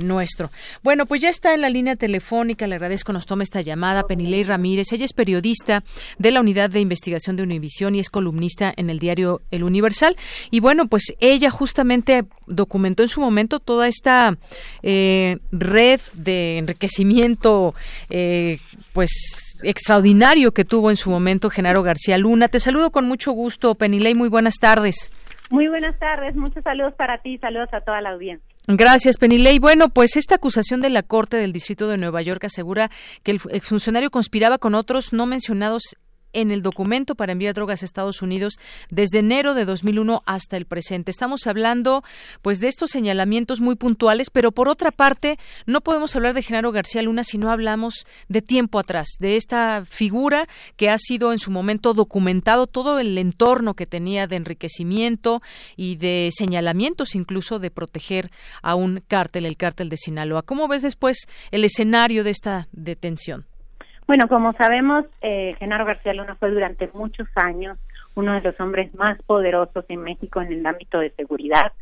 nuestro. Bueno, pues ya está en la línea telefónica, le agradezco nos tome esta llamada, Penilei Ramírez. Ella es periodista de la Unidad de Investigación de Univisión y es columnista en el diario El Universal. Y bueno, pues ella justamente documentó en su momento toda esta eh, red de enriquecimiento, eh, pues extraordinario que tuvo en su momento Genaro García Luna. Te saludo con mucho gusto, Penilei, muy buenas tardes. Muy buenas tardes, muchos saludos para ti, saludos a toda la audiencia. Gracias, Penilei. Bueno, pues esta acusación de la Corte del Distrito de Nueva York asegura que el exfuncionario conspiraba con otros no mencionados en el documento para enviar drogas a Estados Unidos desde enero de 2001 hasta el presente. Estamos hablando pues de estos señalamientos muy puntuales, pero por otra parte no podemos hablar de Genaro García Luna si no hablamos de tiempo atrás, de esta figura que ha sido en su momento documentado todo el entorno que tenía de enriquecimiento y de señalamientos incluso de proteger a un cártel, el cártel de Sinaloa. ¿Cómo ves después el escenario de esta detención? Bueno, como sabemos, eh, Genaro García Luna fue durante muchos años uno de los hombres más poderosos en México en el ámbito de seguridad.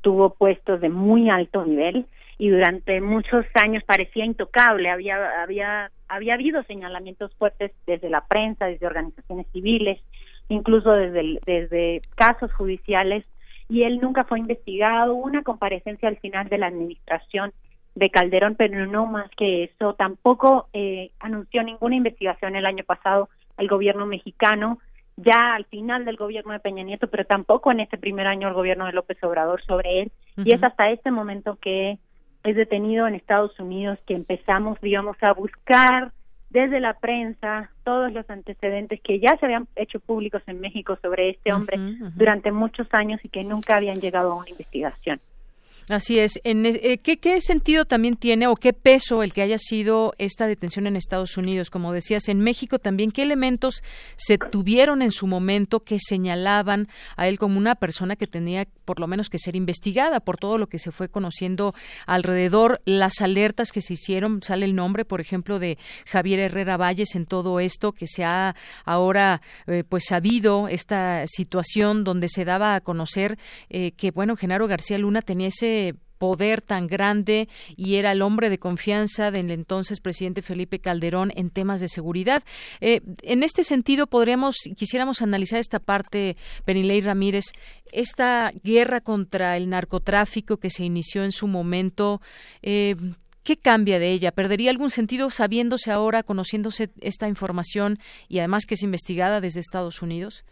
Tuvo puestos de muy alto nivel y durante muchos años parecía intocable. Había, había, había habido señalamientos fuertes desde la prensa, desde organizaciones civiles, incluso desde, desde casos judiciales, y él nunca fue investigado. Hubo una comparecencia al final de la administración de Calderón, pero no más que eso. Tampoco eh, anunció ninguna investigación el año pasado al gobierno mexicano, ya al final del gobierno de Peña Nieto, pero tampoco en este primer año el gobierno de López Obrador sobre él. Y es hasta este momento que es detenido en Estados Unidos que empezamos, digamos, a buscar desde la prensa todos los antecedentes que ya se habían hecho públicos en México sobre este hombre durante muchos años y que nunca habían llegado a una investigación. Así es. En, eh, ¿qué, ¿qué, sentido también tiene o qué peso el que haya sido esta detención en Estados Unidos? Como decías, en México también, ¿qué elementos se tuvieron en su momento que señalaban a él como una persona que tenía por lo menos que ser investigada por todo lo que se fue conociendo alrededor, las alertas que se hicieron, sale el nombre, por ejemplo, de Javier Herrera Valles en todo esto, que se ha ahora eh, pues sabido esta situación donde se daba a conocer eh, que, bueno, Genaro García Luna tenía ese poder tan grande y era el hombre de confianza del entonces presidente Felipe Calderón en temas de seguridad. Eh, en este sentido, podríamos, quisiéramos analizar esta parte, Penilei Ramírez, esta guerra contra el narcotráfico que se inició en su momento. Eh, ¿Qué cambia de ella? ¿Perdería algún sentido sabiéndose ahora, conociéndose esta información y además que es investigada desde Estados Unidos?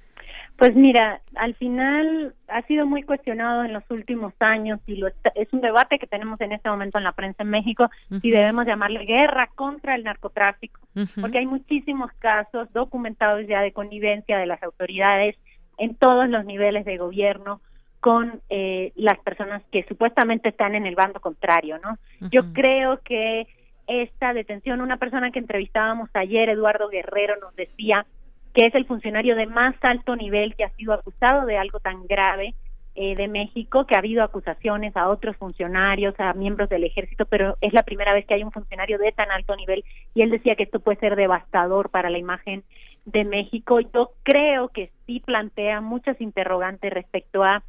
Pues mira, al final ha sido muy cuestionado en los últimos años y lo es un debate que tenemos en este momento en la prensa en México si debemos llamarle guerra contra el narcotráfico, porque hay muchísimos casos documentados ya de connivencia de las autoridades en todos los niveles de gobierno con eh, las personas que supuestamente están en el bando contrario, ¿no? Yo creo que esta detención, una persona que entrevistábamos ayer, Eduardo Guerrero, nos decía que es el funcionario de más alto nivel que ha sido acusado de algo tan grave eh, de México, que ha habido acusaciones a otros funcionarios, a miembros del ejército, pero es la primera vez que hay un funcionario de tan alto nivel y él decía que esto puede ser devastador para la imagen de México. Yo creo que sí plantea muchas interrogantes respecto a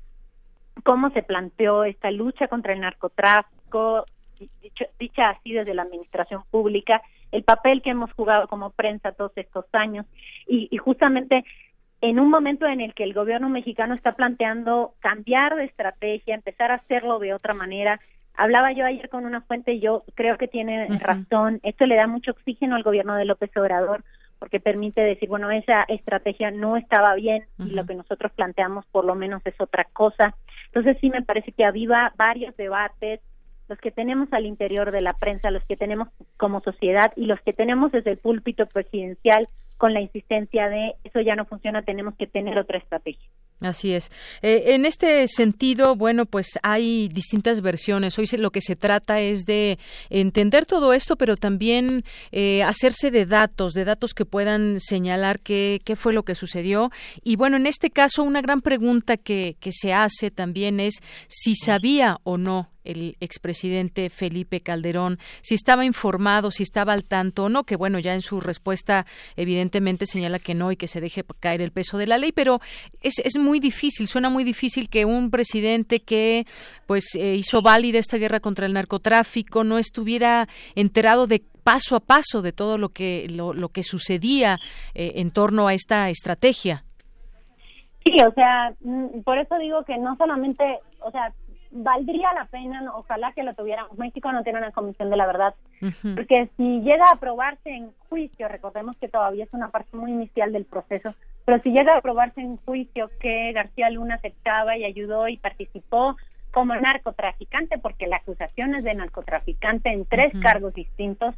cómo se planteó esta lucha contra el narcotráfico, dicha así desde la administración pública, el papel que hemos jugado como prensa todos estos años y, y justamente en un momento en el que el gobierno mexicano está planteando cambiar de estrategia, empezar a hacerlo de otra manera. Hablaba yo ayer con una fuente y yo creo que tiene razón. Esto le da mucho oxígeno al gobierno de López Obrador porque permite decir, bueno, esa estrategia no estaba bien y lo que nosotros planteamos por lo menos es otra cosa. Entonces sí me parece que aviva varios debates, los que tenemos al interior de la prensa, los que tenemos como sociedad y los que tenemos desde el púlpito presidencial con la insistencia de eso ya no funciona, tenemos que tener otra estrategia. Así es. Eh, en este sentido, bueno, pues hay distintas versiones. Hoy lo que se trata es de entender todo esto, pero también eh, hacerse de datos, de datos que puedan señalar qué, qué fue lo que sucedió. Y bueno, en este caso, una gran pregunta que, que se hace también es si sabía o no el expresidente Felipe Calderón, si estaba informado, si estaba al tanto o no, que bueno, ya en su respuesta evidentemente señala que no y que se deje caer el peso de la ley, pero es, es muy difícil, suena muy difícil que un presidente que pues eh, hizo válida esta guerra contra el narcotráfico no estuviera enterado de paso a paso de todo lo que lo, que sucedía eh, en torno a esta estrategia. Sí, o sea, mm, por eso digo que no solamente, o sea, valdría la pena, ojalá que lo tuviéramos. México no tiene una comisión de la verdad, porque si llega a aprobarse en juicio, recordemos que todavía es una parte muy inicial del proceso, pero si llega a aprobarse en juicio que García Luna aceptaba y ayudó y participó como narcotraficante, porque la acusación es de narcotraficante en tres cargos distintos,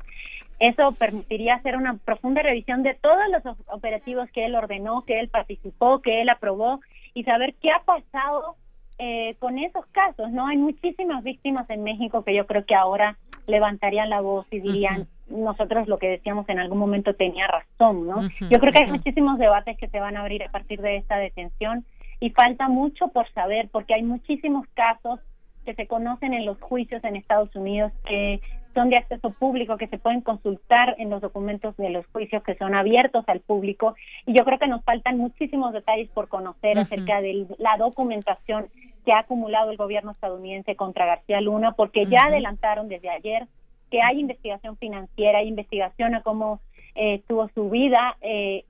eso permitiría hacer una profunda revisión de todos los operativos que él ordenó, que él participó, que él aprobó y saber qué ha pasado eh, con esos casos, ¿no? Hay muchísimas víctimas en México que yo creo que ahora levantarían la voz y dirían, nosotros lo que decíamos en algún momento tenía razón, ¿no? yo creo que hay muchísimos debates que se van a abrir a partir de esta detención y falta mucho por saber porque hay muchísimos casos que se conocen en los juicios en Estados Unidos que son de acceso público, que se pueden consultar en los documentos de los juicios que son abiertos al público. Y yo creo que nos faltan muchísimos detalles por conocer acerca de la documentación que ha acumulado el gobierno estadounidense contra García Luna, porque ya adelantaron desde ayer que hay investigación financiera, hay investigación a cómo eh, tuvo su vida, eh,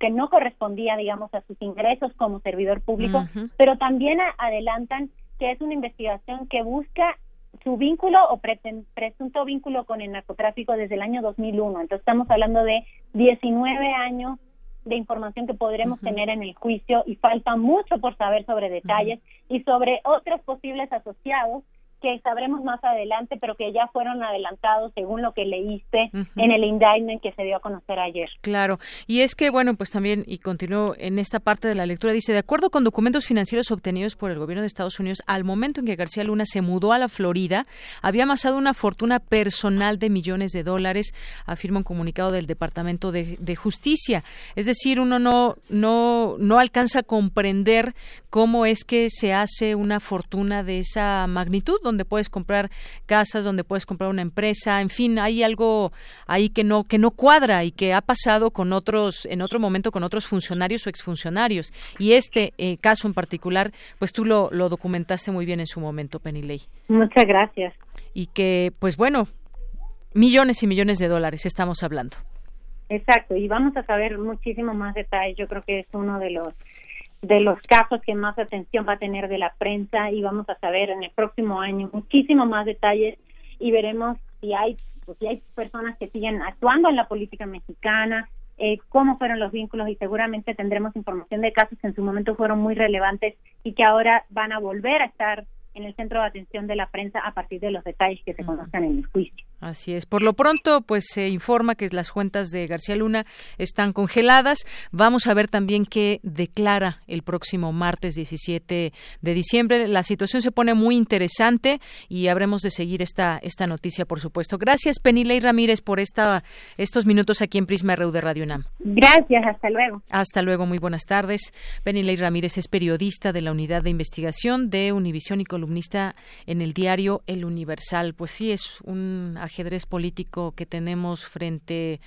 que no correspondía, digamos, a sus ingresos como servidor público, pero también adelantan que es una investigación que busca su vínculo o presunto vínculo con el narcotráfico desde el año 2001. Entonces estamos hablando de 19 años de información que podremos tener en el juicio y falta mucho por saber sobre detalles y sobre otros posibles asociados que sabremos más adelante, pero que ya fueron adelantados según lo que leíste en el indictment que se dio a conocer ayer. Claro, y es que, bueno, pues también, y continúo en esta parte de la lectura, dice, de acuerdo con documentos financieros obtenidos por el gobierno de Estados Unidos, al momento en que García Luna se mudó a la Florida, había amasado una fortuna personal de millones de dólares, afirma un comunicado del Departamento de, de Justicia. Es decir, uno no, no, no alcanza a comprender cómo es que se hace una fortuna de esa magnitud, donde puedes comprar casas, donde puedes comprar una empresa, en fin, hay algo ahí que no que no cuadra y que ha pasado con otros en otro momento con otros funcionarios o exfuncionarios y este eh, caso en particular, pues tú lo, lo documentaste muy bien en su momento, Penny Muchas gracias. Y que, pues bueno, millones y millones de dólares estamos hablando. Exacto, y vamos a saber muchísimo más detalles. Yo creo que es uno de los de los casos que más atención va a tener de la prensa y vamos a saber en el próximo año muchísimo más detalles y veremos si hay pues, si hay personas que siguen actuando en la política mexicana eh, cómo fueron los vínculos y seguramente tendremos información de casos que en su momento fueron muy relevantes y que ahora van a volver a estar en el centro de atención de la prensa a partir de los detalles que se conozcan en el juicio. Así es. Por lo pronto, pues se informa que las cuentas de García Luna están congeladas. Vamos a ver también qué declara el próximo martes 17 de diciembre. La situación se pone muy interesante y habremos de seguir esta esta noticia, por supuesto. Gracias, Penilei Ramírez, por esta estos minutos aquí en Prisma RU de Radio UNAM. Gracias, hasta luego. Hasta luego, muy buenas tardes. Penilei Ramírez es periodista de la Unidad de Investigación de Univisión y columnista en el diario El Universal. Pues sí, es un ajedrez político que tenemos frente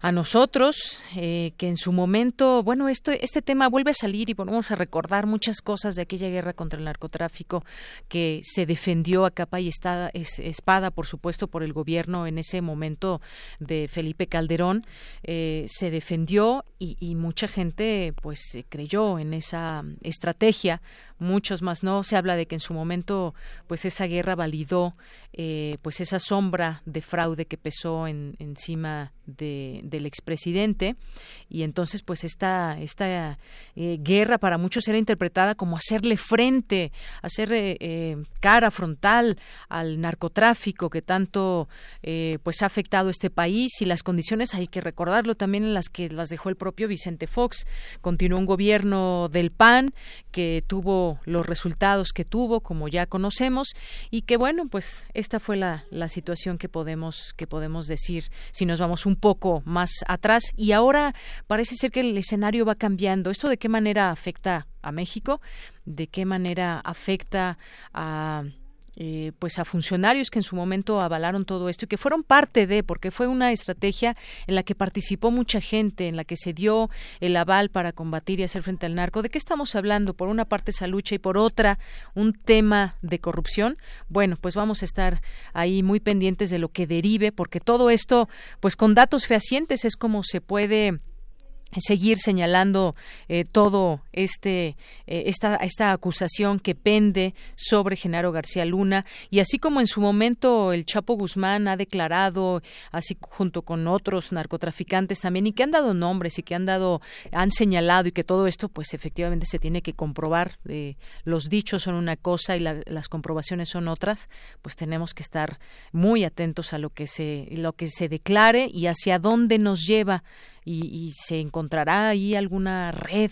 a nosotros, eh, que en su momento, bueno, esto, este tema vuelve a salir y vamos a recordar muchas cosas de aquella guerra contra el narcotráfico que se defendió a capa y espada, por supuesto, por el gobierno en ese momento de Felipe Calderón. Eh, se defendió y, y mucha gente, pues, creyó en esa estrategia muchos más no. Se habla de que en su momento, pues esa guerra validó, eh, pues esa sombra de fraude que pesó en, encima de, del expresidente y entonces, pues esta esta eh, guerra para muchos era interpretada como hacerle frente, hacer eh, cara frontal al narcotráfico que tanto, pues ha afectado este país y las condiciones hay que recordarlo también en las que las dejó el propio Vicente Fox. Continuó un gobierno del PAN que tuvo los resultados que tuvo, como ya conocemos, y que bueno, pues esta fue la, la situación que podemos, que podemos decir si nos vamos un poco más atrás. Y ahora parece ser que el escenario va cambiando. ¿Esto de qué manera afecta a México? ¿De qué manera afecta a eh, pues a funcionarios que en su momento avalaron todo esto y que fueron parte de, porque fue una estrategia en la que participó mucha gente, en la que se dio el aval para combatir y hacer frente al narco. ¿De qué estamos hablando? Por una parte esa lucha y por otra un tema de corrupción. Bueno, pues vamos a estar ahí muy pendientes de lo que derive, porque todo esto, pues con datos fehacientes es como se puede seguir señalando eh, todo este eh, esta esta acusación que pende sobre Genaro García Luna. Y así como en su momento el Chapo Guzmán ha declarado así junto con otros narcotraficantes también y que han dado nombres y que han dado han señalado y que todo esto pues efectivamente se tiene que comprobar eh, los dichos son una cosa y las comprobaciones son otras pues tenemos que estar muy atentos a lo que se lo que se declare y hacia dónde nos lleva y, se encontrará ahí alguna red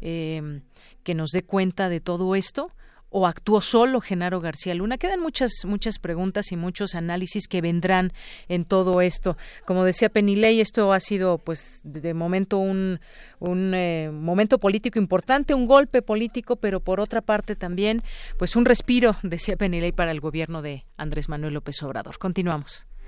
eh, que nos dé cuenta de todo esto o actuó solo Genaro García Luna? Quedan muchas muchas preguntas y muchos análisis que vendrán en todo esto. Como decía Penilei, esto ha sido pues de momento un, un eh, momento político importante, un golpe político, pero por otra parte también pues un respiro, decía Penilei para el gobierno de Andrés Manuel López Obrador. Continuamos.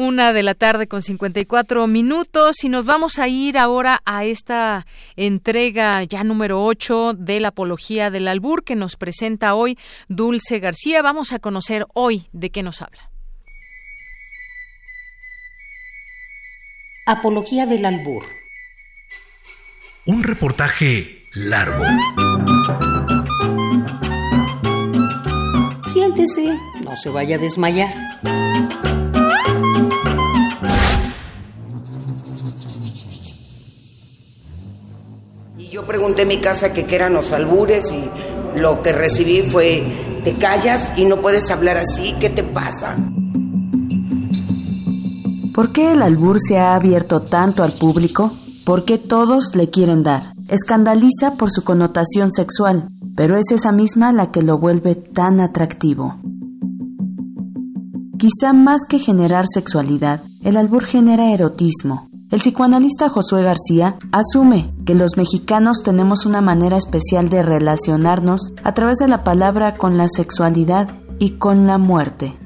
Una de la tarde con 54 minutos y nos vamos a ir ahora a esta entrega ya número 8 de la Apología del Albur que nos presenta hoy Dulce García. Vamos a conocer hoy de qué nos habla. Apología del Albur. Un reportaje largo. Siéntese, no se vaya a desmayar. Yo pregunté en mi casa que qué eran los albures y lo que recibí fue, te callas y no puedes hablar así, ¿qué te pasa? ¿Por qué el albur se ha abierto tanto al público? ¿Por qué todos le quieren dar? Escandaliza por su connotación sexual, pero es esa misma la que lo vuelve tan atractivo. Quizá más que generar sexualidad, el albur genera erotismo, el psicoanalista Josué García asume que los mexicanos tenemos una manera especial de relacionarnos a través de la palabra con la sexualidad y con la muerte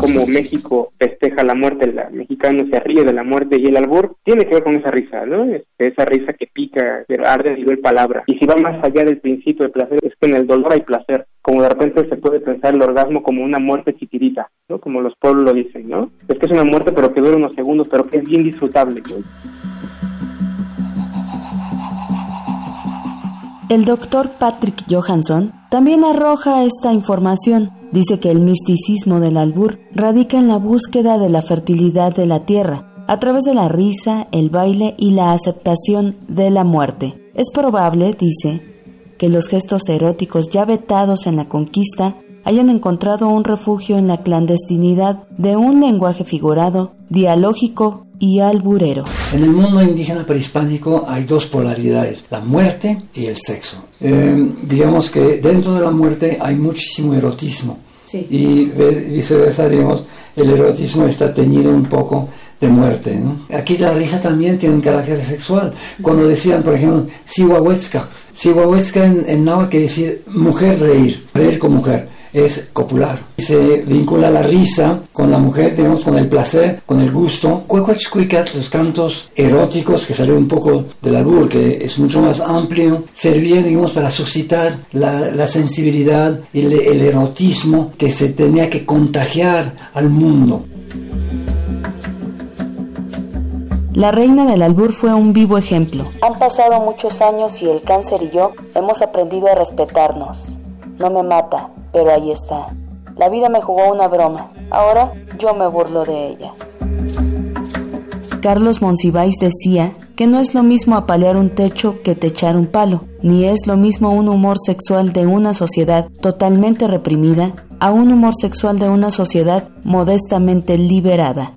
como México festeja la muerte, el mexicano se ríe de la muerte y el albur tiene que ver con esa risa, ¿no? Esa risa que pica, que arde a nivel palabra. Y si va más allá del principio de placer, es que en el dolor hay placer. Como de repente se puede pensar el orgasmo como una muerte chiquitita, ¿no? Como los pueblos lo dicen, ¿no? Es que es una muerte pero que dura unos segundos, pero que es bien disfrutable, El doctor Patrick Johansson también arroja esta información. Dice que el misticismo del albur radica en la búsqueda de la fertilidad de la tierra, a través de la risa, el baile y la aceptación de la muerte. Es probable, dice, que los gestos eróticos ya vetados en la conquista hayan encontrado un refugio en la clandestinidad de un lenguaje figurado, dialógico y alburero. En el mundo indígena prehispánico hay dos polaridades, la muerte y el sexo. Eh, digamos que dentro de la muerte hay muchísimo erotismo y viceversa, digamos, el erotismo está teñido un poco de muerte. ¿no? Aquí la risa también tiene un carácter sexual. Cuando decían, por ejemplo, Siwahuetzka, Siwahuetzka en, en náhuatl quiere decir mujer reír, reír con mujer es copular. Se vincula la risa con la mujer, digamos, con el placer, con el gusto. Cuecuachcuicat, los cantos eróticos que salen un poco del albur, que es mucho más amplio, servían, digamos, para suscitar la, sensibilidad y el, el erotismo que se tenía que contagiar al mundo. La reina del albur fue un vivo ejemplo. Han pasado muchos años y el cáncer y yo hemos aprendido a respetarnos. No me mata, pero ahí está. La vida me jugó una broma. Ahora yo me burlo de ella. Carlos Monsiváis decía que no es lo mismo apalear un techo que techar un palo, ni es lo mismo un humor sexual de una sociedad totalmente reprimida a un humor sexual de una sociedad modestamente liberada.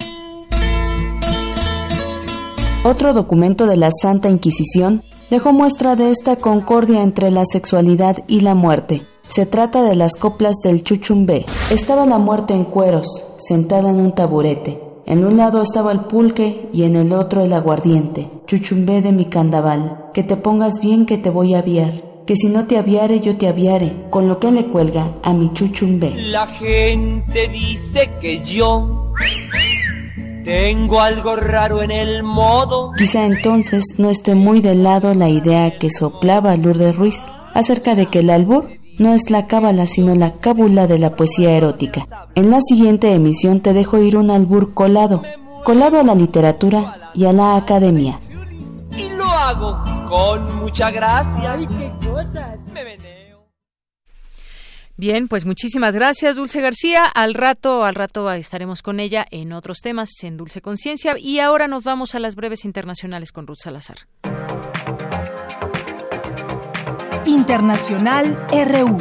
Otro documento de la Santa Inquisición dejó muestra de esta concordia entre la sexualidad y la muerte, se trata de las coplas del Chuchumbé. Estaba la muerte en cueros, sentada en un taburete. En un lado estaba el pulque y en el otro el aguardiente. Chuchumbé de mi candaval, que te pongas bien que te voy a aviar. Que si no te aviare, yo te aviare, con lo que le cuelga a mi chuchumbé. La gente dice que yo tengo algo raro en el modo. Quizá entonces no esté muy de lado la idea que soplaba Lourdes Ruiz acerca de que el albur no es la cábala, sino la cábula de la poesía erótica. En la siguiente emisión te dejo ir un albur colado, colado a la literatura y a la academia. Y lo hago con mucha gracia. Bien, pues muchísimas gracias, Dulce García. Al rato, al rato estaremos con ella en otros temas en Dulce Conciencia. Y ahora nos vamos a las breves internacionales con Ruth Salazar. Internacional RU.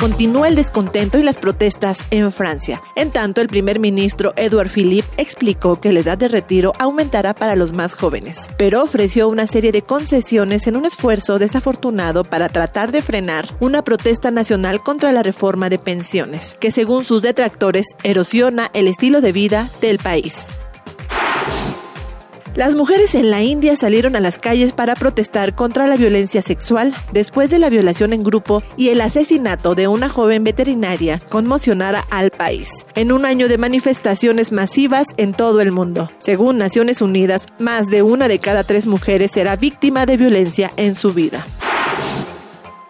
Continúa el descontento y las protestas en Francia. En tanto, el primer ministro Edouard Philippe explicó que la edad de retiro aumentará para los más jóvenes, pero ofreció una serie de concesiones en un esfuerzo desafortunado para tratar de frenar una protesta nacional contra la reforma de pensiones, que según sus detractores erosiona el estilo de vida del país. Las mujeres en la India salieron a las calles para protestar contra la violencia sexual después de la violación en grupo y el asesinato de una joven veterinaria conmocionara al país. En un año de manifestaciones masivas en todo el mundo. Según Naciones Unidas, más de una de cada tres mujeres será víctima de violencia en su vida.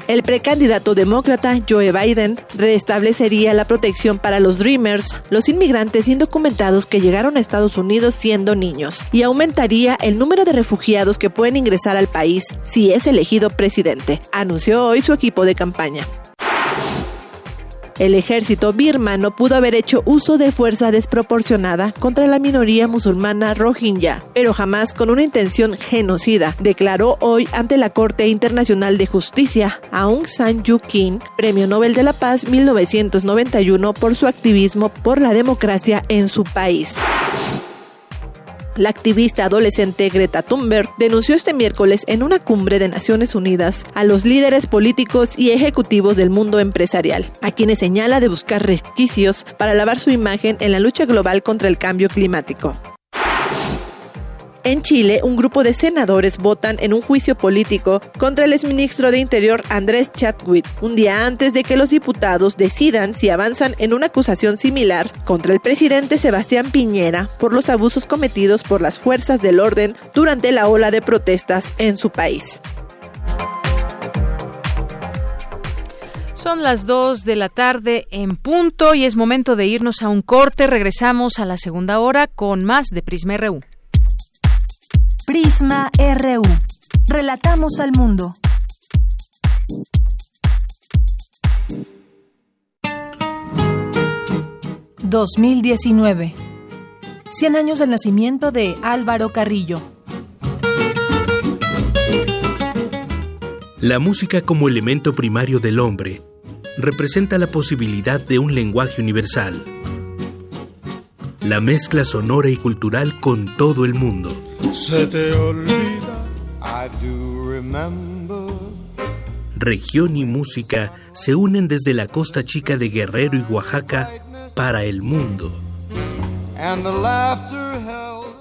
El precandidato demócrata Joe Biden restablecería la protección para los Dreamers, los inmigrantes indocumentados que llegaron a Estados Unidos siendo niños, y aumentaría el número de refugiados que pueden ingresar al país si es elegido presidente, anunció hoy su equipo de campaña. El ejército birmano pudo haber hecho uso de fuerza desproporcionada contra la minoría musulmana rohingya, pero jamás con una intención genocida, declaró hoy ante la Corte Internacional de Justicia Aung San Suu Kyi, Premio Nobel de la Paz 1991 por su activismo por la democracia en su país. La activista adolescente Greta Thunberg denunció este miércoles en una cumbre de Naciones Unidas a los líderes políticos y ejecutivos del mundo empresarial, a quienes señala de buscar resquicios para lavar su imagen en la lucha global contra el cambio climático. En Chile, un grupo de senadores votan en un juicio político contra el exministro de Interior Andrés Chadwick, un día antes de que los diputados decidan si avanzan en una acusación similar contra el presidente Sebastián Piñera por los abusos cometidos por las fuerzas del orden durante la ola de protestas en su país. Son las 2 de la tarde en punto y es momento de irnos a un corte. Regresamos a la segunda hora con más de Prisma RU. Prisma RU. Relatamos al mundo. ...2019... ...100 años del nacimiento de Álvaro Carrillo... La música como elemento primario del hombre representa la posibilidad de un lenguaje universal. La mezcla sonora y cultural con todo el mundo. Se te olvida, I do remember. Región y música se unen desde la costa chica de Guerrero y Oaxaca para el mundo.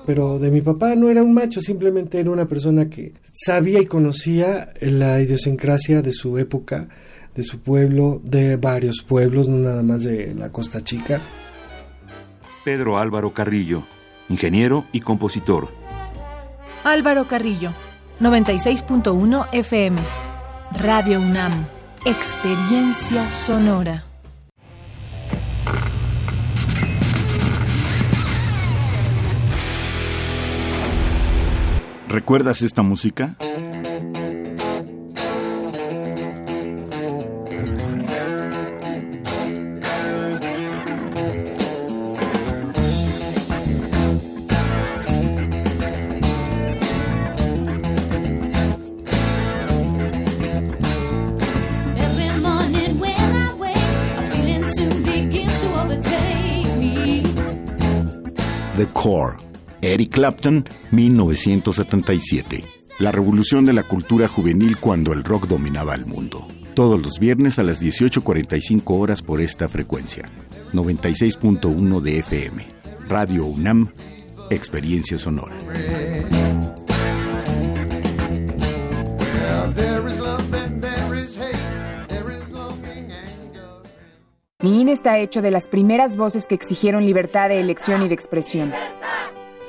Pero de mi papá no era un macho, simplemente era una persona que sabía y conocía la idiosincrasia de su época, de su pueblo, de varios pueblos, no nada más de la Costa Chica. Pedro Álvaro Carrillo, ingeniero y compositor. Álvaro Carrillo, 96.1 FM. Radio UNAM, Experiencia Sonora. ¿Recuerdas esta música? Clapton, 1977. La revolución de la cultura juvenil cuando el rock dominaba el mundo. Todos los viernes a las 18.45 horas por esta frecuencia. 96.1 de FM. Radio UNAM, Experiencia Sonora. Mi INE está hecho de las primeras voces que exigieron libertad de elección y de expresión.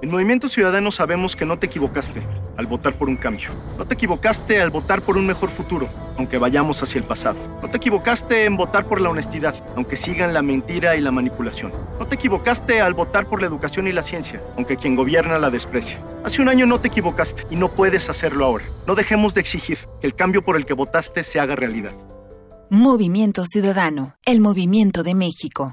En Movimiento Ciudadano sabemos que no te equivocaste al votar por un cambio. No te equivocaste al votar por un mejor futuro, aunque vayamos hacia el pasado. No te equivocaste en votar por la honestidad, aunque sigan la mentira y la manipulación. No te equivocaste al votar por la educación y la ciencia, aunque quien gobierna la desprecia. Hace un año no te equivocaste y no puedes hacerlo ahora. No dejemos de exigir que el cambio por el que votaste se haga realidad. Movimiento Ciudadano, el movimiento de México.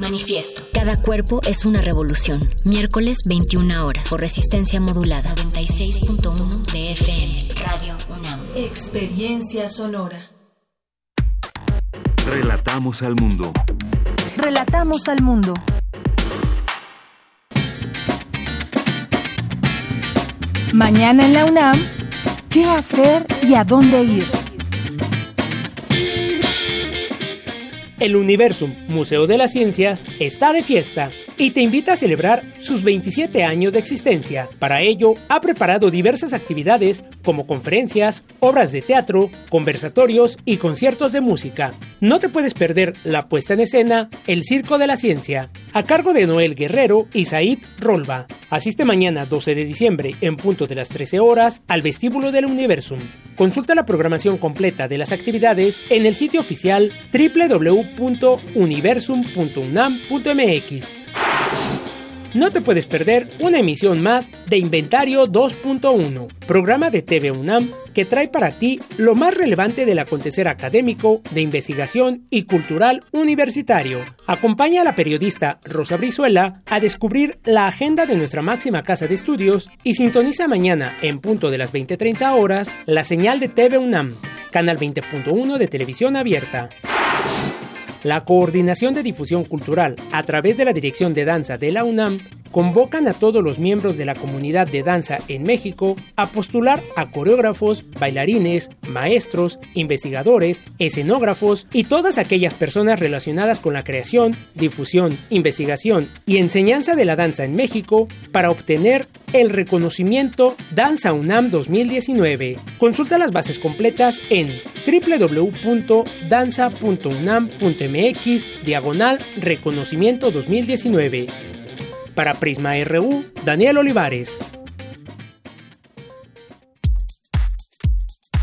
Manifiesto. Cada cuerpo es una revolución. Miércoles 21 horas. Por resistencia modulada. 96.1 de FM. Radio UNAM. Experiencia sonora. Relatamos al mundo. Relatamos al mundo. Mañana en la UNAM, ¿qué hacer y a dónde ir? El Universum, Museo de las Ciencias, está de fiesta y te invita a celebrar sus 27 años de existencia. Para ello, ha preparado diversas actividades como conferencias, obras de teatro, conversatorios y conciertos de música. No te puedes perder la puesta en escena El Circo de la Ciencia, a cargo de Noel Guerrero y Said Rolba. Asiste mañana 12 de diciembre en punto de las 13 horas al vestíbulo del Universum. Consulta la programación completa de las actividades en el sitio oficial www.universum.unam.mx. no te puedes perder una emisión más de Inventario 2.1, programa de TV UNAM que trae para ti lo más relevante del acontecer académico, de investigación y cultural universitario. Acompaña a la periodista Rosa Brizuela a descubrir la agenda de nuestra máxima casa de estudios y sintoniza mañana en punto de las 20:30 horas la señal de TV UNAM, canal 20.1 de televisión abierta. La Coordinación de Difusión Cultural, a través de la Dirección de Danza de la UNAM, convocan a todos los miembros de la comunidad de danza en México a postular a coreógrafos, bailarines, maestros, investigadores, escenógrafos y todas aquellas personas relacionadas con la creación, difusión, investigación y enseñanza de la danza en México para obtener el reconocimiento Danza UNAM 2019. Consulta las bases completas en www.danza.unam.mx diagonal reconocimiento 2019. Para Prisma RU, Daniel Olivares.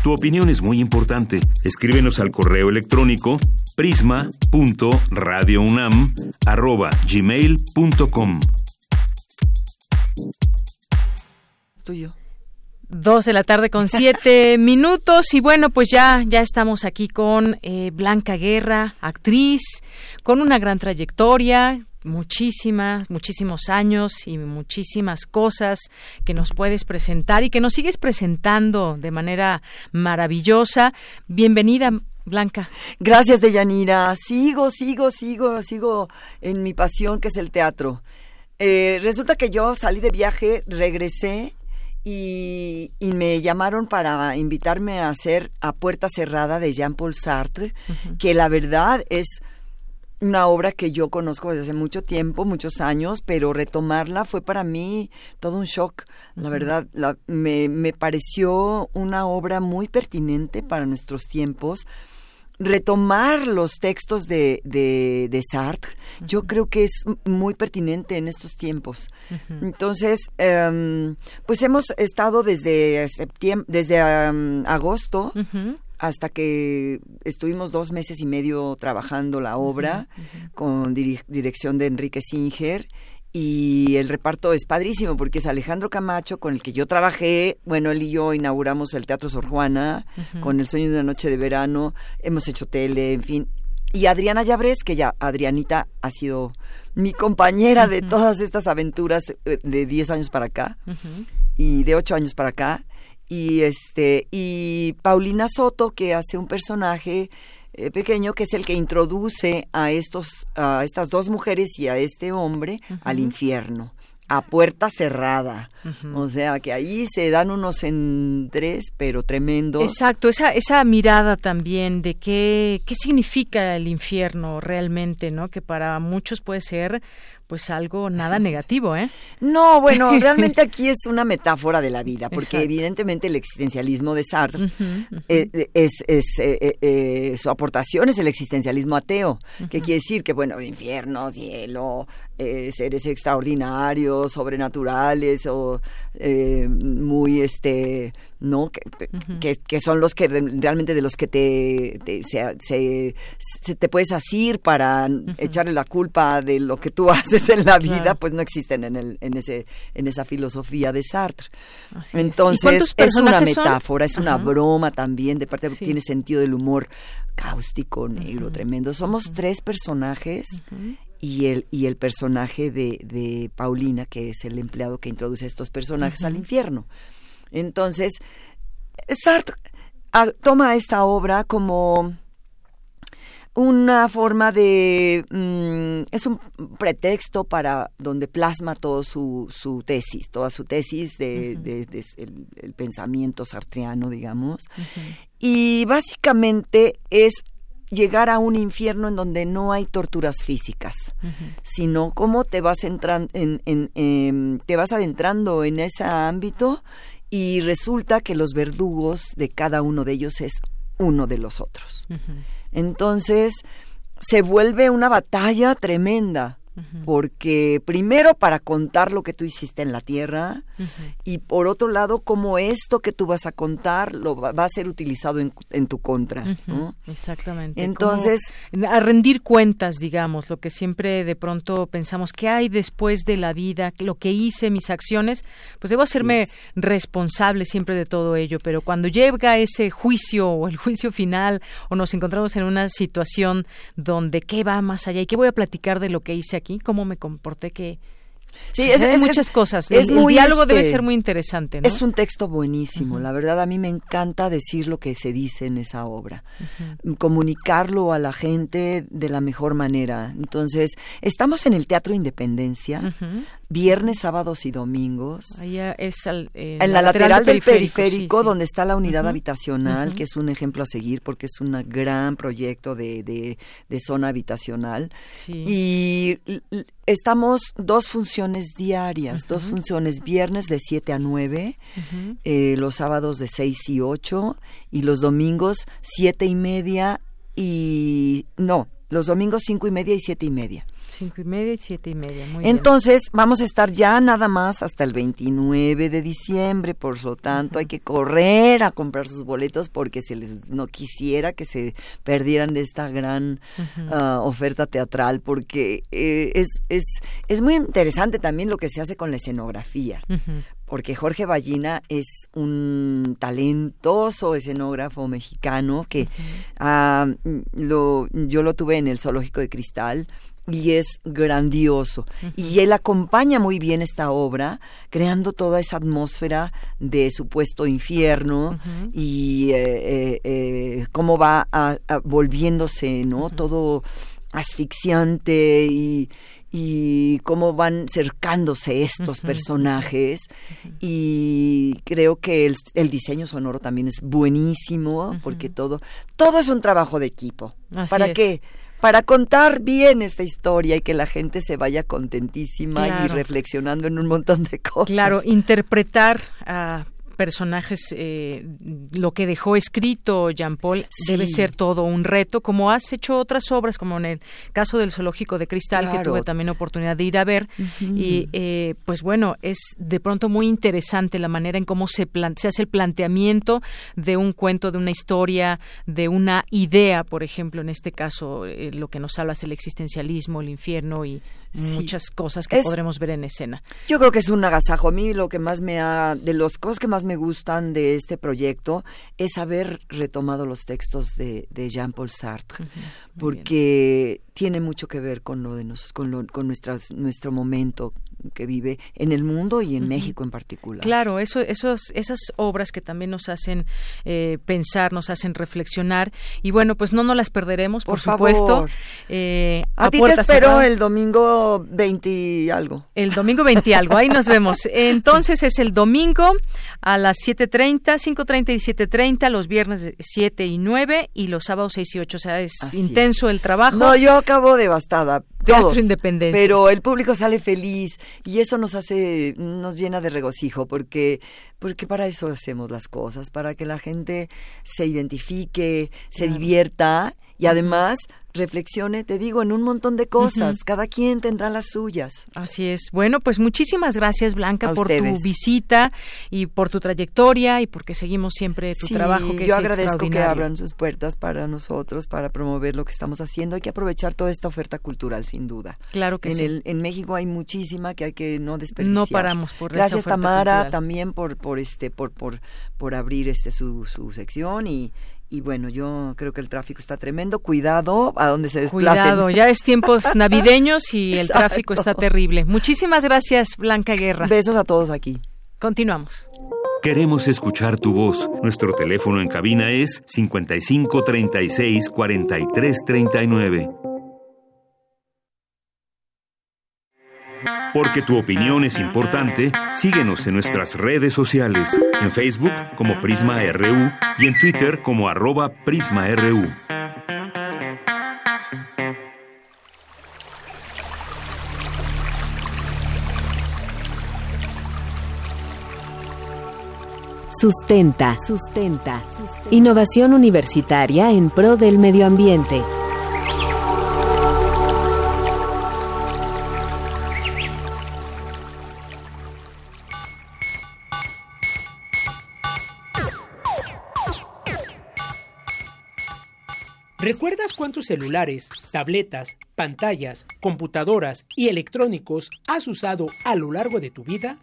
Tu opinión es muy importante. Escríbenos al correo electrónico prisma.radiounam@gmail.com. Tuyo. Dos de la tarde con siete *laughs* minutos y bueno pues ya ya estamos aquí con eh, Blanca Guerra actriz con una gran trayectoria muchísimas, muchísimos años y muchísimas cosas que nos puedes presentar y que nos sigues presentando de manera maravillosa. Bienvenida, Blanca. Gracias, Deyanira. Sigo, sigo, sigo, sigo en mi pasión que es el teatro. Eh, resulta que yo salí de viaje, regresé y, me llamaron para invitarme a hacer A Puerta Cerrada de Jean-Paul Sartre, que la verdad es una obra que yo conozco desde hace mucho tiempo, muchos años, pero retomarla fue para mí todo un shock. La verdad, me, me pareció una obra muy pertinente para nuestros tiempos. Retomar los textos de, de, Sartre, yo creo que es muy pertinente en estos tiempos. Entonces, em, pues hemos estado desde septiembre, desde agosto hasta que estuvimos dos meses y medio trabajando la obra con dirección de Enrique Singer y el reparto es padrísimo porque es Alejandro Camacho con el que yo trabajé, bueno, él y yo inauguramos el Teatro Sor Juana con El sueño de una noche de verano, hemos hecho tele, en fin, y Adriana Llabres, que ya Adrianita ha sido mi compañera de todas estas aventuras eh, de 10 años para acá y de 8 años para acá y este y Paulina Soto que hace un personaje eh, pequeño que es el que introduce a estos a estas dos mujeres y a este hombre al infierno a puerta cerrada. O sea, que ahí se dan unos entres, pero tremendos. Exacto, esa, esa mirada también de qué, qué significa el infierno realmente, ¿no? Que para muchos puede ser pues algo nada *laughs* negativo, ¿eh? No, bueno, *laughs* realmente aquí es una metáfora de la vida, porque evidentemente el existencialismo de Sartre eh, es, es eh, eh, su aportación es el existencialismo ateo, que quiere decir que bueno, infierno, cielo, seres extraordinarios, sobrenaturales o muy este ¿no? Que, que, son los que realmente de los que te, se, te puedes asir para echarle la culpa de lo que tú *laughs* haces en la vida, pues no existen en, el, en, ese, en esa filosofía de Sartre. Entonces, es. una metáfora, es una broma también, de parte de que tiene sentido del humor cáustico, negro, tremendo. Somos tres personajes y el, y el personaje de, de Paulina, que es el empleado que introduce a estos personajes al infierno. Entonces, Sartre ah, toma esta obra como una forma de... Mm, es un pretexto para donde plasma todo su, su tesis, toda su tesis de, el, pensamiento sartreano, digamos. Y básicamente es llegar a un infierno en donde no hay torturas físicas, sino cómo te vas, entrando en, em, te vas adentrando en ese ámbito y resulta que los verdugos de cada uno de ellos es uno de los otros. Entonces se vuelve una batalla tremenda, porque primero para contar lo que tú hiciste en la tierra y por otro lado como esto que tú vas a contar lo va, a ser utilizado en, tu contra. Exactamente. Entonces, a rendir cuentas, digamos, lo que siempre de pronto pensamos, ¿qué hay después de la vida? Lo que hice, mis acciones, pues debo hacerme responsable siempre de todo ello, pero cuando llega ese juicio o el juicio final o nos encontramos en una situación donde qué va más allá y qué voy a platicar de lo que hice aquí, cómo me comporté, que Sí, es, muchas cosas. Es el, diálogo debe este, ser muy interesante. Es un texto buenísimo. La verdad, a mí me encanta decir lo que se dice en esa obra. Comunicarlo a la gente de la mejor manera. Entonces, estamos en el Teatro Independencia, viernes, sábados y domingos. es eh, en la, lateral, del periférico, donde está la unidad habitacional, que es un ejemplo a seguir porque es un gran proyecto de, de, zona habitacional. Y estamos dos funciones diarias, dos funciones viernes de 7 a 9, eh, los sábados de 6 y 8 y los domingos siete y media y no, los domingos cinco y media y siete y media. Cinco y media y siete y media. Muy Entonces, vamos a estar ya nada más hasta el 29 de diciembre, por lo tanto, hay que correr a comprar sus boletos porque se les no quisiera que se perdieran de esta gran ah, oferta teatral, porque eh, es, es, es muy interesante también lo que se hace con la escenografía. Porque Jorge Ballina es un talentoso escenógrafo mexicano que ah, lo, yo lo tuve en el Zoológico de Cristal y es grandioso. Y él acompaña muy bien esta obra, creando toda esa atmósfera de supuesto infierno y eh, eh, eh, cómo va volviéndose, ¿no? Todo asfixiante y, y cómo van cercándose estos personajes y creo que el, diseño sonoro también es buenísimo porque todo todo es un trabajo de equipo. ¿Para qué? Para contar bien esta historia y que la gente se vaya contentísima y reflexionando en un montón de cosas. Claro, interpretar a personajes, eh, lo que dejó escrito Jean Paul debe ser todo un reto, como has hecho otras obras, como en el caso del Zoológico de Cristal, que tuve también oportunidad de ir a ver. Y eh, pues bueno, es de pronto muy interesante la manera en cómo se, se hace el planteamiento de un cuento, de una historia, de una idea, por ejemplo, en este caso, eh, lo que nos habla es el existencialismo, el infierno y muchas cosas que podremos ver en escena. Yo creo que es un agasajo. A mí lo que más me ha, de las cosas que más me gustan de este proyecto es haber retomado los textos de, Jean-Paul Sartre, porque tiene mucho que ver con lo de nos, con, lo, con nuestras, nuestro momento que vive en el mundo y en México en particular. Claro, eso, esos, esas obras que también nos hacen eh, pensar, nos hacen reflexionar y bueno, pues no nos las perderemos, por, supuesto. Eh, a, ti te espero el domingo 20 y algo. El domingo 20 y algo, ahí nos vemos. *laughs* Entonces es el domingo a las 7.30, 5.30 y 7.30, los viernes 7 y 9 y los sábados 6 y 8, o sea, es intenso el trabajo. No, yo acabo devastada. Teatro Independencia. Pero el público sale feliz y eso nos hace, nos llena de regocijo porque, porque para eso hacemos las cosas, para que la gente se identifique, se divierta y además reflexione, te digo, en un montón de cosas. Cada quien tendrá las suyas. Así es. Bueno, pues muchísimas gracias, Blanca, por tu visita y por tu trayectoria y porque seguimos siempre tu trabajo, que yo agradezco que abran sus puertas para nosotros, para promover lo que estamos haciendo. Hay que aprovechar toda esta oferta cultural, sin duda. Claro que en sí. El, en México hay muchísima que hay que no desperdiciar. No paramos por Gracias, esa Tamara, también por, por, este, por, por, por abrir este su, su sección y y bueno, yo creo que el tráfico está tremendo. Cuidado a donde se desplacen. Cuidado, ya es tiempos *laughs* navideños y el tráfico está terrible. Muchísimas gracias, Blanca Guerra. Besos a todos aquí. Continuamos. Queremos escuchar tu voz. Nuestro teléfono en cabina es 55 36 43 39. Porque tu opinión es importante, síguenos en nuestras redes sociales, en Facebook como Prisma RU y en Twitter como arroba PrismaRU. Sustenta. Sustenta. Innovación universitaria en pro del medio ambiente. ¿Recuerdas cuántos celulares, tabletas, pantallas, computadoras y electrónicos has usado a lo largo de tu vida?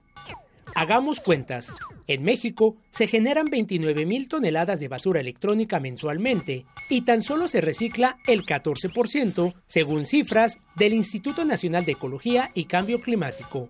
Hagamos cuentas. En México se generan 29 mil toneladas de basura electrónica mensualmente y tan solo se recicla el 14%, según cifras del Instituto Nacional de Ecología y Cambio Climático.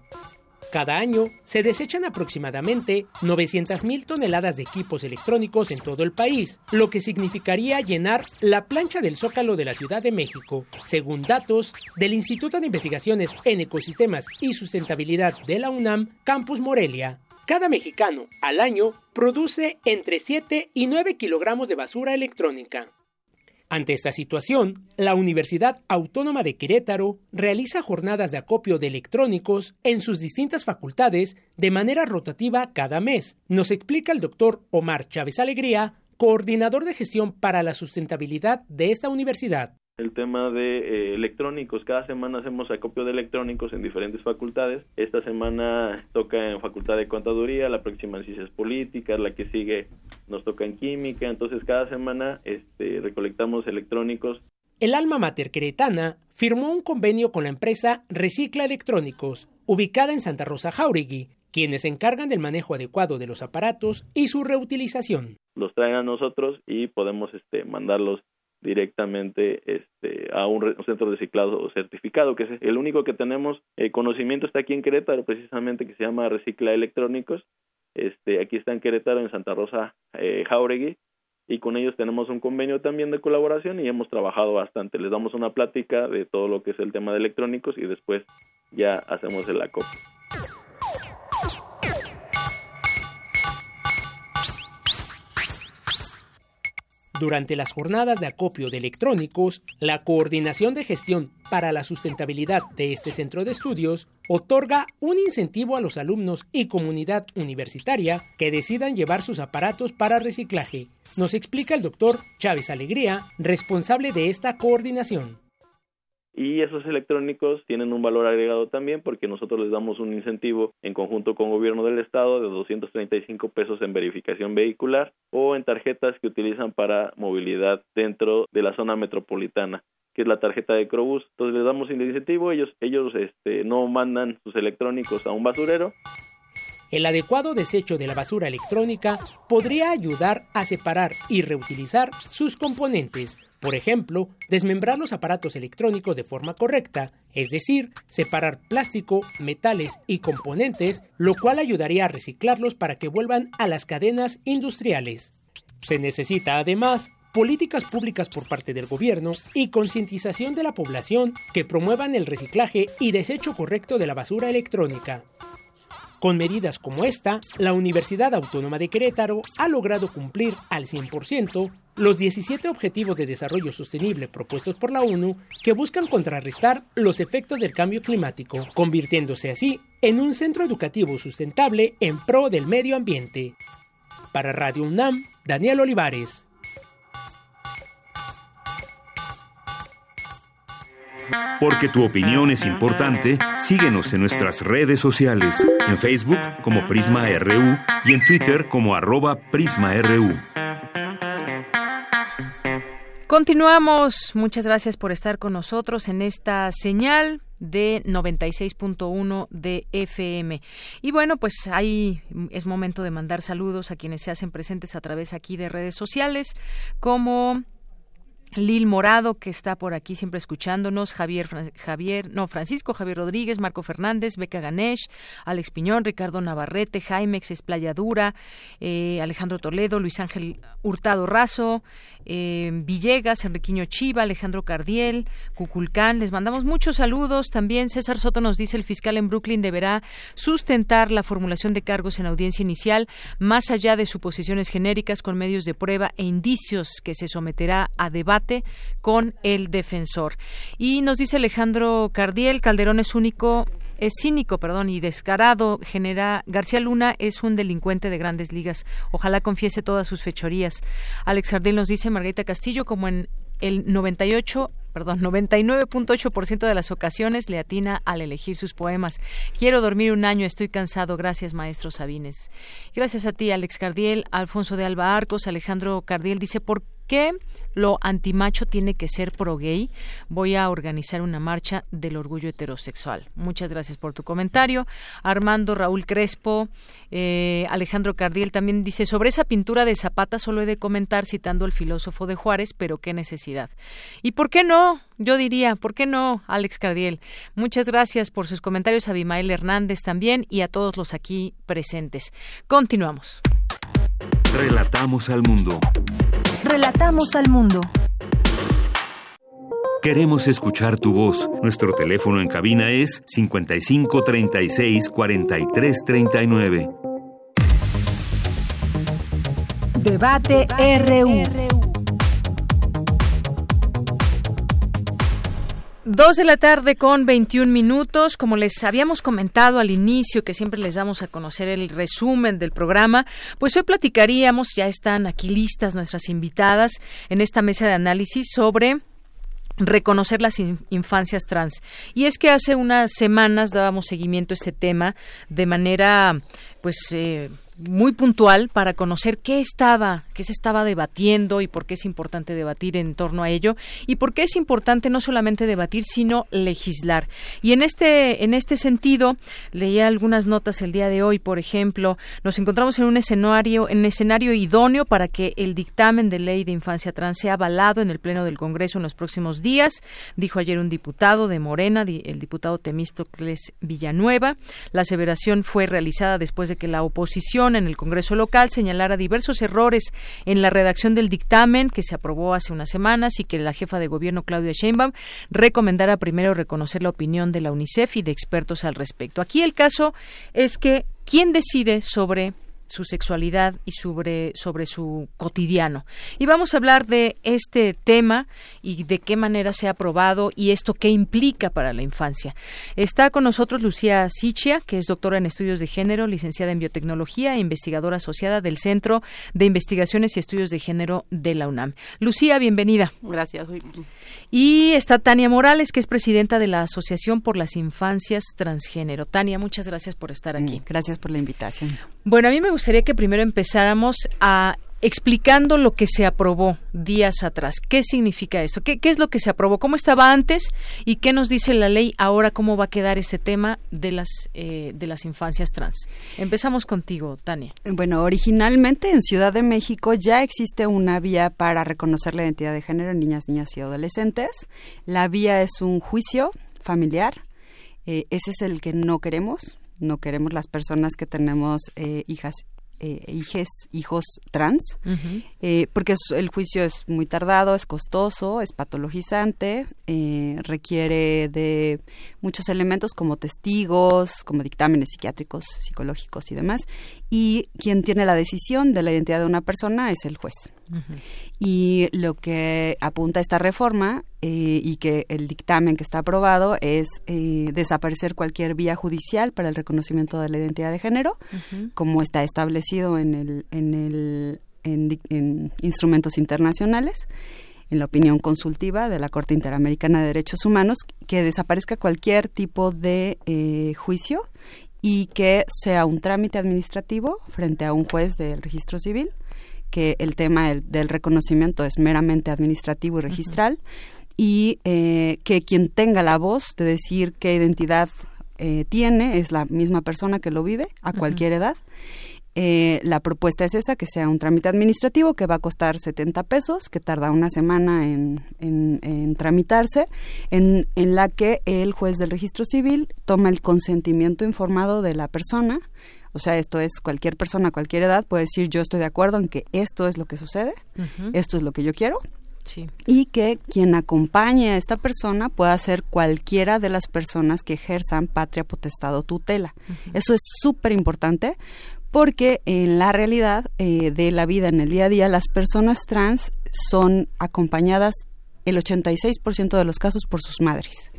Cada año se desechan aproximadamente 900.000 toneladas de equipos electrónicos en todo el país, lo que significaría llenar la plancha del Zócalo de la Ciudad de México, según datos del Instituto de Investigaciones en Ecosistemas y Sustentabilidad de la UNAM, Campus Morelia. Cada mexicano al año produce entre 7 y 9 kilogramos de basura electrónica. Ante esta situación, la Universidad Autónoma de Querétaro realiza jornadas de acopio de electrónicos en sus distintas facultades de manera rotativa cada mes. Nos explica el doctor Omar Chávez Alegría, coordinador de gestión para la sustentabilidad de esta universidad el tema de eh, electrónicos. Cada semana hacemos acopio de electrónicos en diferentes facultades. Esta semana toca en Facultad de Contaduría, la próxima en Ciencias Políticas, la que sigue nos toca en Química. Entonces, cada semana este, recolectamos electrónicos. El alma mater queretana firmó un convenio con la empresa Recicla Electrónicos, ubicada en Santa Rosa Jauregui, quienes se encargan del manejo adecuado de los aparatos y su reutilización. Los traen a nosotros y podemos este, mandarlos directamente este, a un, centro de reciclado certificado, que es el único que tenemos el conocimiento está aquí en Querétaro, precisamente que se llama Recicla Electrónicos. Este, aquí está en Querétaro, en Santa Rosa eh, Jauregui, y con ellos tenemos un convenio también de colaboración y hemos trabajado bastante. Les damos una plática de todo lo que es el tema de electrónicos y después ya hacemos el acopio. Durante las jornadas de acopio de electrónicos, la Coordinación de Gestión para la Sustentabilidad de este centro de estudios otorga un incentivo a los alumnos y comunidad universitaria que decidan llevar sus aparatos para reciclaje. Nos explica el doctor Chávez Alegría, responsable de esta coordinación. Y esos electrónicos tienen un valor agregado también porque nosotros les damos un incentivo en conjunto con gobierno del estado de 235 pesos en verificación vehicular o en tarjetas que utilizan para movilidad dentro de la zona metropolitana que es la tarjeta de Crobus. Entonces les damos un incentivo, ellos, ellos este, no mandan sus electrónicos a un basurero, el adecuado desecho de la basura electrónica podría ayudar a separar y reutilizar sus componentes, por ejemplo, desmembrar los aparatos electrónicos de forma correcta, es decir, separar plástico, metales y componentes, lo cual ayudaría a reciclarlos para que vuelvan a las cadenas industriales. Se necesita además políticas públicas por parte del gobierno y concientización de la población que promuevan el reciclaje y desecho correcto de la basura electrónica. Con medidas como esta, la Universidad Autónoma de Querétaro ha logrado cumplir al 100% los 17 Objetivos de Desarrollo Sostenible propuestos por la ONU que buscan contrarrestar los efectos del cambio climático, convirtiéndose así en un centro educativo sustentable en pro del medio ambiente. Para Radio UNAM, Daniel Olivares. Porque tu opinión es importante, síguenos en nuestras redes sociales, en Facebook como Prisma RU y en Twitter como arroba PrismaRU. Continuamos. Muchas gracias por estar con nosotros en esta señal de 96.1 de FM. Y bueno, pues ahí es momento de mandar saludos a quienes se hacen presentes a través aquí de redes sociales, como Lil Morado, que está por aquí siempre escuchándonos, Javier, Javier, no, Francisco Javier Rodríguez, Marco Fernández, Beca Ganesh, Alex Piñón, Ricardo Navarrete, Jaime Esplayadura, eh, Alejandro Toledo, Luis Ángel Hurtado Razo, eh, Villegas, Enriquiño Chiva, Alejandro Cardiel, Cuculcán. Les mandamos muchos saludos. También César Soto nos dice el fiscal en Brooklyn deberá sustentar la formulación de cargos en audiencia inicial más allá de suposiciones genéricas con medios de prueba e indicios que se someterá a debate con el defensor. Y nos dice Alejandro Cardiel, Calderón es único es cínico, perdón, y descarado. Genera García Luna es un delincuente de grandes ligas. Ojalá confiese todas sus fechorías. Alex Ardel nos dice Margarita Castillo como en el 98 perdón, 99.8% de las ocasiones le atina al elegir sus poemas. Quiero dormir un año, estoy cansado. Gracias, maestro Sabines. Gracias a ti, Alex Cardiel, Alfonso de Alba Arcos, Alejandro Cardiel dice, ¿por que lo antimacho tiene que ser pro gay. Voy a organizar una marcha del orgullo heterosexual. Muchas gracias por tu comentario. Armando Raúl Crespo, eh, Alejandro Cardiel también dice, sobre esa pintura de Zapata solo he de comentar citando al filósofo de Juárez, pero qué necesidad. ¿Y por qué no? Yo diría, ¿por qué no, Alex Cardiel? Muchas gracias por sus comentarios a Abimael Hernández también y a todos los aquí presentes. Continuamos. Relatamos al mundo. Relatamos al mundo. Queremos escuchar tu voz. Nuestro teléfono en cabina es 55 36 43 39. Debate RU. Dos de la tarde con 21 minutos. Como les habíamos comentado al inicio, que siempre les damos a conocer el resumen del programa, pues hoy platicaríamos, ya están aquí listas nuestras invitadas en esta mesa de análisis sobre reconocer las infancias trans. Y es que hace unas semanas dábamos seguimiento a este tema de manera, pues, eh, muy puntual para conocer qué estaba, qué se estaba debatiendo y por qué es importante debatir en torno a ello y por qué es importante no solamente debatir sino legislar. Y en este en este sentido leía algunas notas el día de hoy, por ejemplo, nos encontramos en un escenario en un escenario idóneo para que el dictamen de ley de infancia trans sea avalado en el pleno del Congreso en los próximos días, dijo ayer un diputado de Morena, el diputado Temístocles Villanueva. La aseveración fue realizada después de que la oposición en el Congreso local señalara diversos errores en la redacción del dictamen que se aprobó hace unas semanas y que la jefa de gobierno Claudia Sheinbaum recomendara primero reconocer la opinión de la UNICEF y de expertos al respecto. Aquí el caso es que quién decide sobre su sexualidad y sobre, sobre su cotidiano. Y vamos a hablar de este tema y de qué manera se ha aprobado y esto qué implica para la infancia. Está con nosotros Lucía Sichia, que es doctora en estudios de género, licenciada en biotecnología e investigadora asociada del Centro de Investigaciones y Estudios de Género de la UNAM. Lucía, bienvenida. Gracias. Y está Tania Morales, que es presidenta de la Asociación por las Infancias Transgénero. Tania, muchas gracias por estar aquí. Gracias por la invitación. Bueno, a mí me gustaría que primero empezáramos a explicando lo que se aprobó días atrás. ¿Qué significa esto? ¿Qué, ¿Qué, es lo que se aprobó? ¿Cómo estaba antes? ¿Y qué nos dice la ley ahora? ¿Cómo va a quedar este tema de las, eh, de las infancias trans? Empezamos contigo, Tania. Bueno, originalmente en Ciudad de México ya existe una vía para reconocer la identidad de género en niñas, niñas y adolescentes. La vía es un juicio familiar. Eh, ese es el que no queremos. No queremos las personas que tenemos eh, hijas eh, hijes, hijos trans, eh, porque el juicio es muy tardado, es costoso, es patologizante, eh, requiere de muchos elementos como testigos, como dictámenes psiquiátricos, psicológicos y demás, y quien tiene la decisión de la identidad de una persona es el juez. Y lo que apunta esta reforma eh, y que el dictamen que está aprobado es eh, desaparecer cualquier vía judicial para el reconocimiento de la identidad de género, como está establecido en, el, en, el, en, instrumentos internacionales en la opinión consultiva de la Corte Interamericana de Derechos Humanos, que desaparezca cualquier tipo de eh, juicio y que sea un trámite administrativo frente a un juez del registro civil que el tema del, reconocimiento es meramente administrativo y registral y eh, que quien tenga la voz de decir qué identidad eh, tiene es la misma persona que lo vive a cualquier edad. Eh, la propuesta es esa, que sea un trámite administrativo que va a costar 70 pesos, que tarda una semana en, en, tramitarse, en, en, la que el juez del registro civil toma el consentimiento informado de la persona o sea, esto es cualquier persona cualquier edad puede decir yo estoy de acuerdo en que esto es lo que sucede, esto es lo que yo quiero. Y que quien acompañe a esta persona pueda ser cualquiera de las personas que ejerzan patria, potestad o tutela. Eso es súper importante porque en la realidad eh, de la vida en el día a día las personas trans son acompañadas el 86% de los casos por sus madres.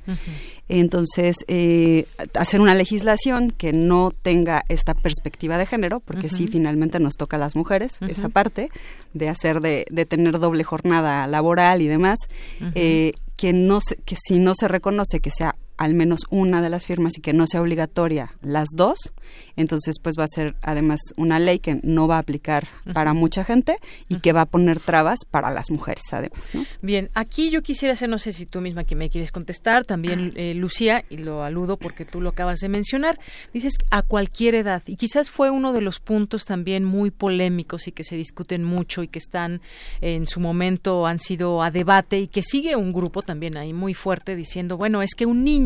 Entonces, eh, hacer una legislación que no tenga esta perspectiva de género, porque sí, finalmente nos toca a las mujeres esa parte de hacer de, de, tener doble jornada laboral y demás, eh, que no que si no se reconoce que sea al menos una de las firmas y que no sea obligatoria las dos, entonces pues va a ser además una ley que no va a aplicar para mucha gente y que va a poner trabas para las mujeres además. ¿no? Bien, aquí yo quisiera hacer, no sé si tú misma que me quieres contestar, también eh, Lucía, y lo aludo porque tú lo acabas de mencionar, dices a cualquier edad, y quizás fue uno de los puntos también muy polémicos y que se discuten mucho y que están en su momento han sido a debate y que sigue un grupo también ahí muy fuerte diciendo, bueno, es que un niño,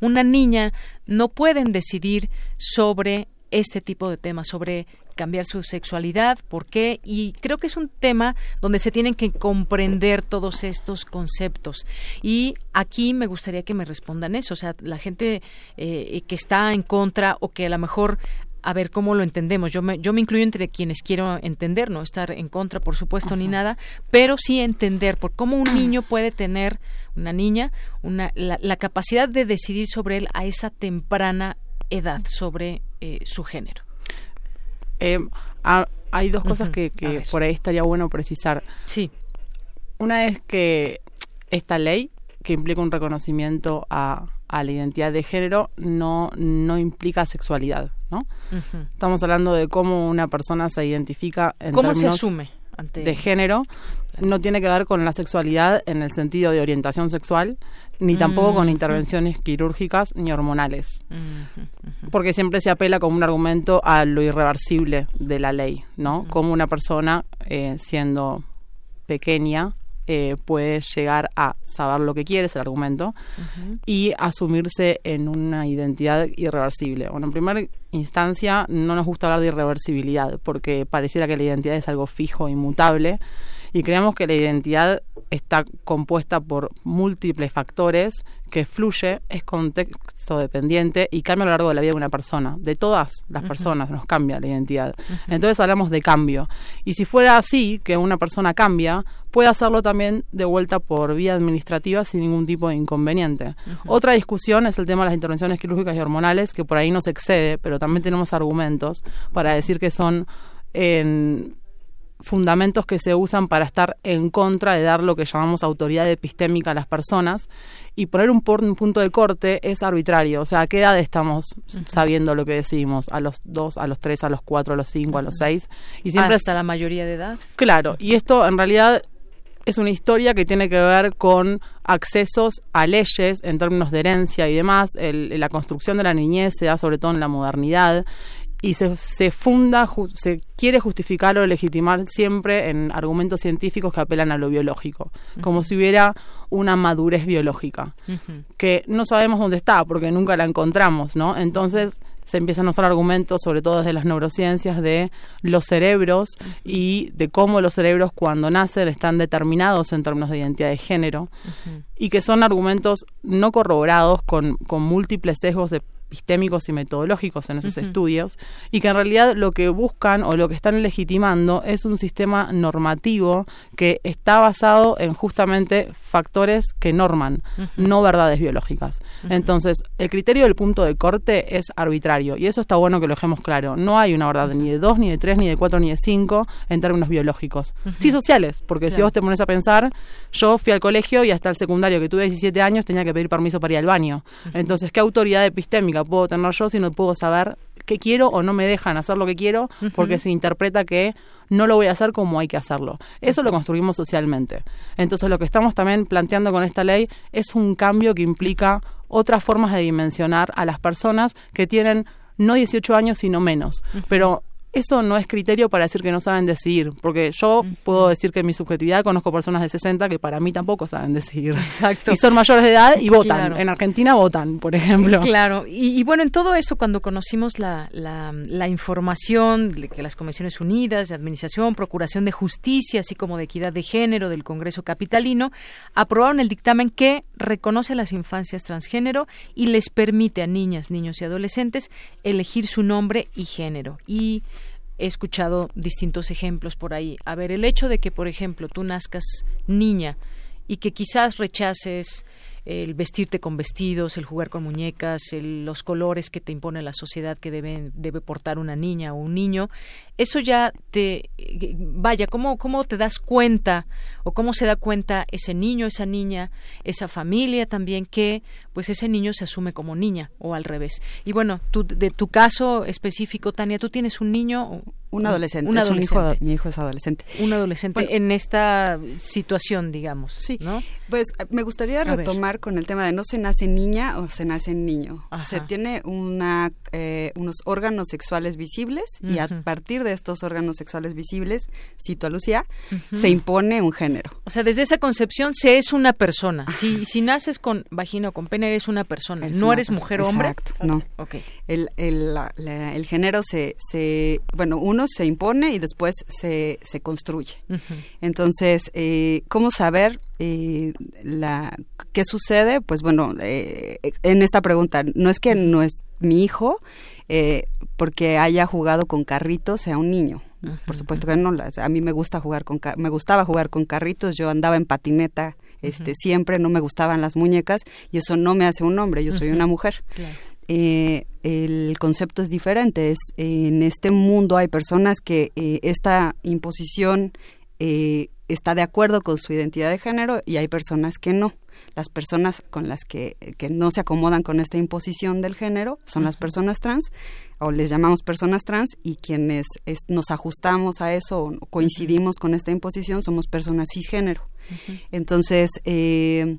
una niña no pueden decidir sobre este tipo de temas, sobre cambiar su sexualidad, por qué, y creo que es un tema donde se tienen que comprender todos estos conceptos. Y aquí me gustaría que me respondan eso, o sea, la gente eh, que está en contra o que a lo mejor a ver cómo lo entendemos. Yo me, yo me incluyo entre quienes quiero entender, no estar en contra, por supuesto, ni nada, pero sí entender por cómo un *clears throat* niño puede tener, una niña, una, la, capacidad de decidir sobre él a esa temprana edad, sobre eh, su género. Eh, hay dos cosas que, que por ahí estaría bueno precisar. Sí. Una es que esta ley, que implica un reconocimiento a, a la identidad de género, no, no implica sexualidad. ¿no? Estamos hablando de cómo una persona se identifica en ¿Cómo términos se asume de género. No tiene que ver con la sexualidad en el sentido de orientación sexual, ni tampoco con intervenciones quirúrgicas ni hormonales. Porque siempre se apela como un argumento a lo irreversible de la ley, ¿no? Como una persona eh, siendo pequeña eh, puede llegar a saber lo que quiere, es el argumento, y asumirse en una identidad irreversible. Bueno, en primera instancia no nos gusta hablar de irreversibilidad, porque pareciera que la identidad es algo fijo, inmutable, y creemos que la identidad está compuesta por múltiples factores que fluye, es contexto dependiente y cambia a lo largo de la vida de una persona. De todas las personas nos cambia la identidad. Entonces hablamos de cambio. Y si fuera así, que una persona cambia, puede hacerlo también de vuelta por vía administrativa sin ningún tipo de inconveniente. Otra discusión es el tema de las intervenciones quirúrgicas y hormonales, que por ahí no se excede, pero también tenemos argumentos para decir que son en fundamentos que se usan para estar en contra de dar lo que llamamos autoridad epistémica a las personas y poner un, punto de corte es arbitrario. O sea, ¿a qué edad estamos sabiendo lo que decimos? ¿A los dos, a los tres, a los cuatro, a los cinco, a los seis? Y siempre Hasta la mayoría de edad. Claro, y esto en realidad es una historia que tiene que ver con accesos a leyes en términos de herencia y demás. la construcción de la niñez se da sobre todo en la modernidad y se, se funda, se quiere justificar o legitimar siempre en argumentos científicos que apelan a lo biológico, como si hubiera una madurez biológica, que no sabemos dónde está porque nunca la encontramos, ¿no? Entonces se empiezan a usar argumentos, sobre todo desde las neurociencias, de los cerebros y de cómo los cerebros cuando nacen están determinados en términos de identidad de género y que son argumentos no corroborados con, con múltiples sesgos de epistémicos y metodológicos en esos estudios y que en realidad lo que buscan o lo que están legitimando es un sistema normativo que está basado en justamente factores que norman, no verdades biológicas. Entonces, el criterio del punto de corte es arbitrario y eso está bueno que lo dejemos claro. No hay una verdad ni de dos, ni de tres, ni de cuatro, ni de cinco en términos biológicos. Sí sociales, porque si vos te pones a pensar, yo fui al colegio y hasta el secundario que tuve 17 años tenía que pedir permiso para ir al baño. Entonces, ¿qué autoridad epistémica puedo tener yo si no puedo saber qué quiero o no me dejan hacer lo que quiero porque se interpreta que no lo voy a hacer como hay que hacerlo. Eso lo construimos socialmente. Entonces lo que estamos también planteando con esta ley es un cambio que implica otras formas de dimensionar a las personas que tienen no 18 años sino menos, pero eso no es criterio para decir que no saben decidir, porque yo puedo decir que en mi subjetividad conozco personas de 60 que para mí tampoco saben decidir. Exacto. Y son mayores de edad y votan. En Argentina votan, por ejemplo. Claro. Y, bueno, en todo eso, cuando conocimos la, la, la, información de que las Comisiones Unidas de Administración, Procuración de Justicia, así como de Equidad de Género del Congreso Capitalino, aprobaron el dictamen que reconoce a las infancias transgénero y les permite a niñas, niños y adolescentes elegir su nombre y género. Y he escuchado distintos ejemplos por ahí. A ver, el hecho de que, por ejemplo, tú nazcas niña y que quizás rechaces el vestirte con vestidos, el jugar con muñecas, los colores que te impone la sociedad que debe, debe portar una niña o un niño, eso ya te vaya, ¿cómo, cómo te das cuenta o cómo se da cuenta ese niño, esa niña, esa familia también que pues ese niño se asume como niña o al revés. Y bueno, tú, de tu caso específico, Tania, tú tienes un niño un adolescente. Un adolescente. mi hijo es adolescente. Un adolescente en esta situación, digamos. Sí. ¿no? Pues me gustaría retomar con el tema de no se nace niña o se nace niño. Se tiene una, eh, unos órganos sexuales visibles y a partir de estos órganos sexuales visibles, cito a Lucía, se impone un género. O sea, desde esa concepción se es una persona. Si, si naces con vagina o con pene, eres una persona. no eres mujer o hombre. Exacto, no. Okay. El, el, el género se, se, bueno, uno se impone y después se, se construye. Entonces, eh, ¿cómo saber eh, la, qué sucede? Pues bueno, eh, en esta pregunta, no es que no es mi hijo eh, porque haya jugado con carritos sea un niño. Por supuesto que no, a mí me gusta jugar con me gustaba jugar con carritos, yo andaba en patineta este siempre no me gustaban las muñecas y eso no me hace un hombre, yo soy una mujer. Eh, el concepto es diferente. Es, en este mundo hay personas que eh, esta imposición eh, está de acuerdo con su identidad de género y hay personas que no. Las personas con las que, que no se acomodan con esta imposición del género son las personas trans, o les llamamos personas trans, y quienes nos ajustamos a eso o coincidimos con esta imposición somos personas cisgénero. Entonces, eh,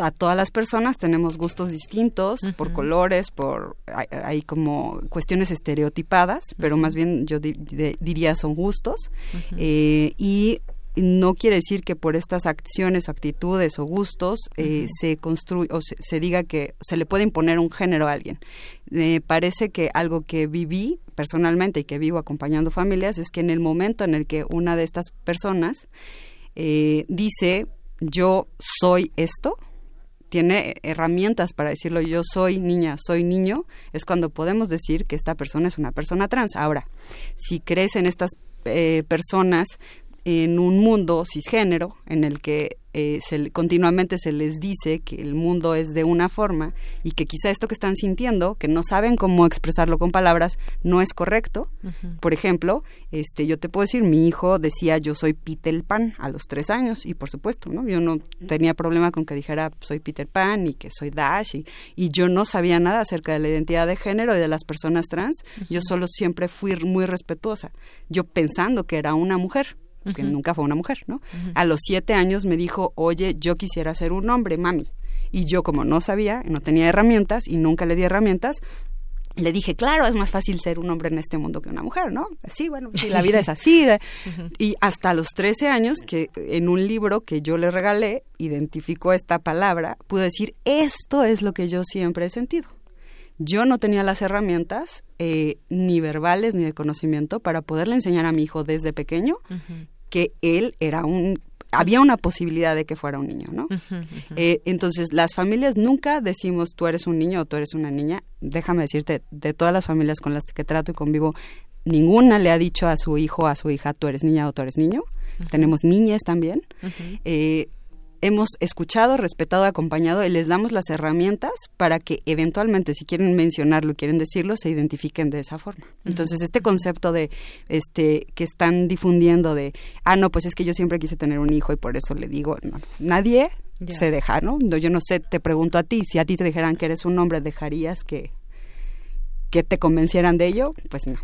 a todas las personas tenemos gustos distintos por colores, por hay, como cuestiones estereotipadas, pero más bien yo diría son gustos. Eh, y no quiere decir que por estas acciones, actitudes o gustos eh, se construye o se, diga que se le puede imponer un género a alguien. Me parece que algo que viví personalmente y que vivo acompañando familias es que en el momento en el que una de estas personas eh, dice yo soy esto, tiene herramientas para decirlo yo soy niña, soy niño, es cuando podemos decir que esta persona es una persona trans. Ahora, si crees en estas eh, personas en un mundo cisgénero en el que eh, se, continuamente se les dice que el mundo es de una forma y que quizá esto que están sintiendo, que no saben cómo expresarlo con palabras, no es correcto. Por ejemplo, este, yo te puedo decir, mi hijo decía yo soy Peter Pan a los tres años y por supuesto, ¿no? Yo no tenía problema con que dijera soy Peter Pan y que soy Dash y, y yo no sabía nada acerca de la identidad de género y de las personas trans. Yo solo siempre fui muy respetuosa, yo pensando que era una mujer que nunca fue una mujer, ¿no? A los siete años me dijo, oye, yo quisiera ser un hombre, mami. Y yo como no sabía, no tenía herramientas y nunca le di herramientas, le dije, claro, es más fácil ser un hombre en este mundo que una mujer, ¿no? Sí, bueno, sí, la vida es así. Y hasta los 13 años, que en un libro que yo le regalé, identificó esta palabra, pude decir, esto es lo que yo siempre he sentido. Yo no tenía las herramientas, eh, ni verbales ni de conocimiento, para poderle enseñar a mi hijo desde pequeño que él era un había una posibilidad de que fuera un niño, ¿no? Eh, entonces, las familias nunca decimos tú eres un niño o tú eres una niña. Déjame decirte, de todas las familias con las que trato y convivo, ninguna le ha dicho a su hijo o a su hija tú eres niña o tú eres niño. Tenemos niñas también hemos escuchado, respetado, acompañado y les damos las herramientas para que eventualmente, si quieren mencionarlo quieren decirlo, se identifiquen de esa forma. Entonces, este concepto de este que están difundiendo de, ah, no, pues es que yo siempre quise tener un hijo y por eso le digo, no, nadie se deja, ¿no? Yo no sé, te pregunto a ti, si a ti te dijeran que eres un hombre, ¿dejarías que que te convencieran de ello, pues no.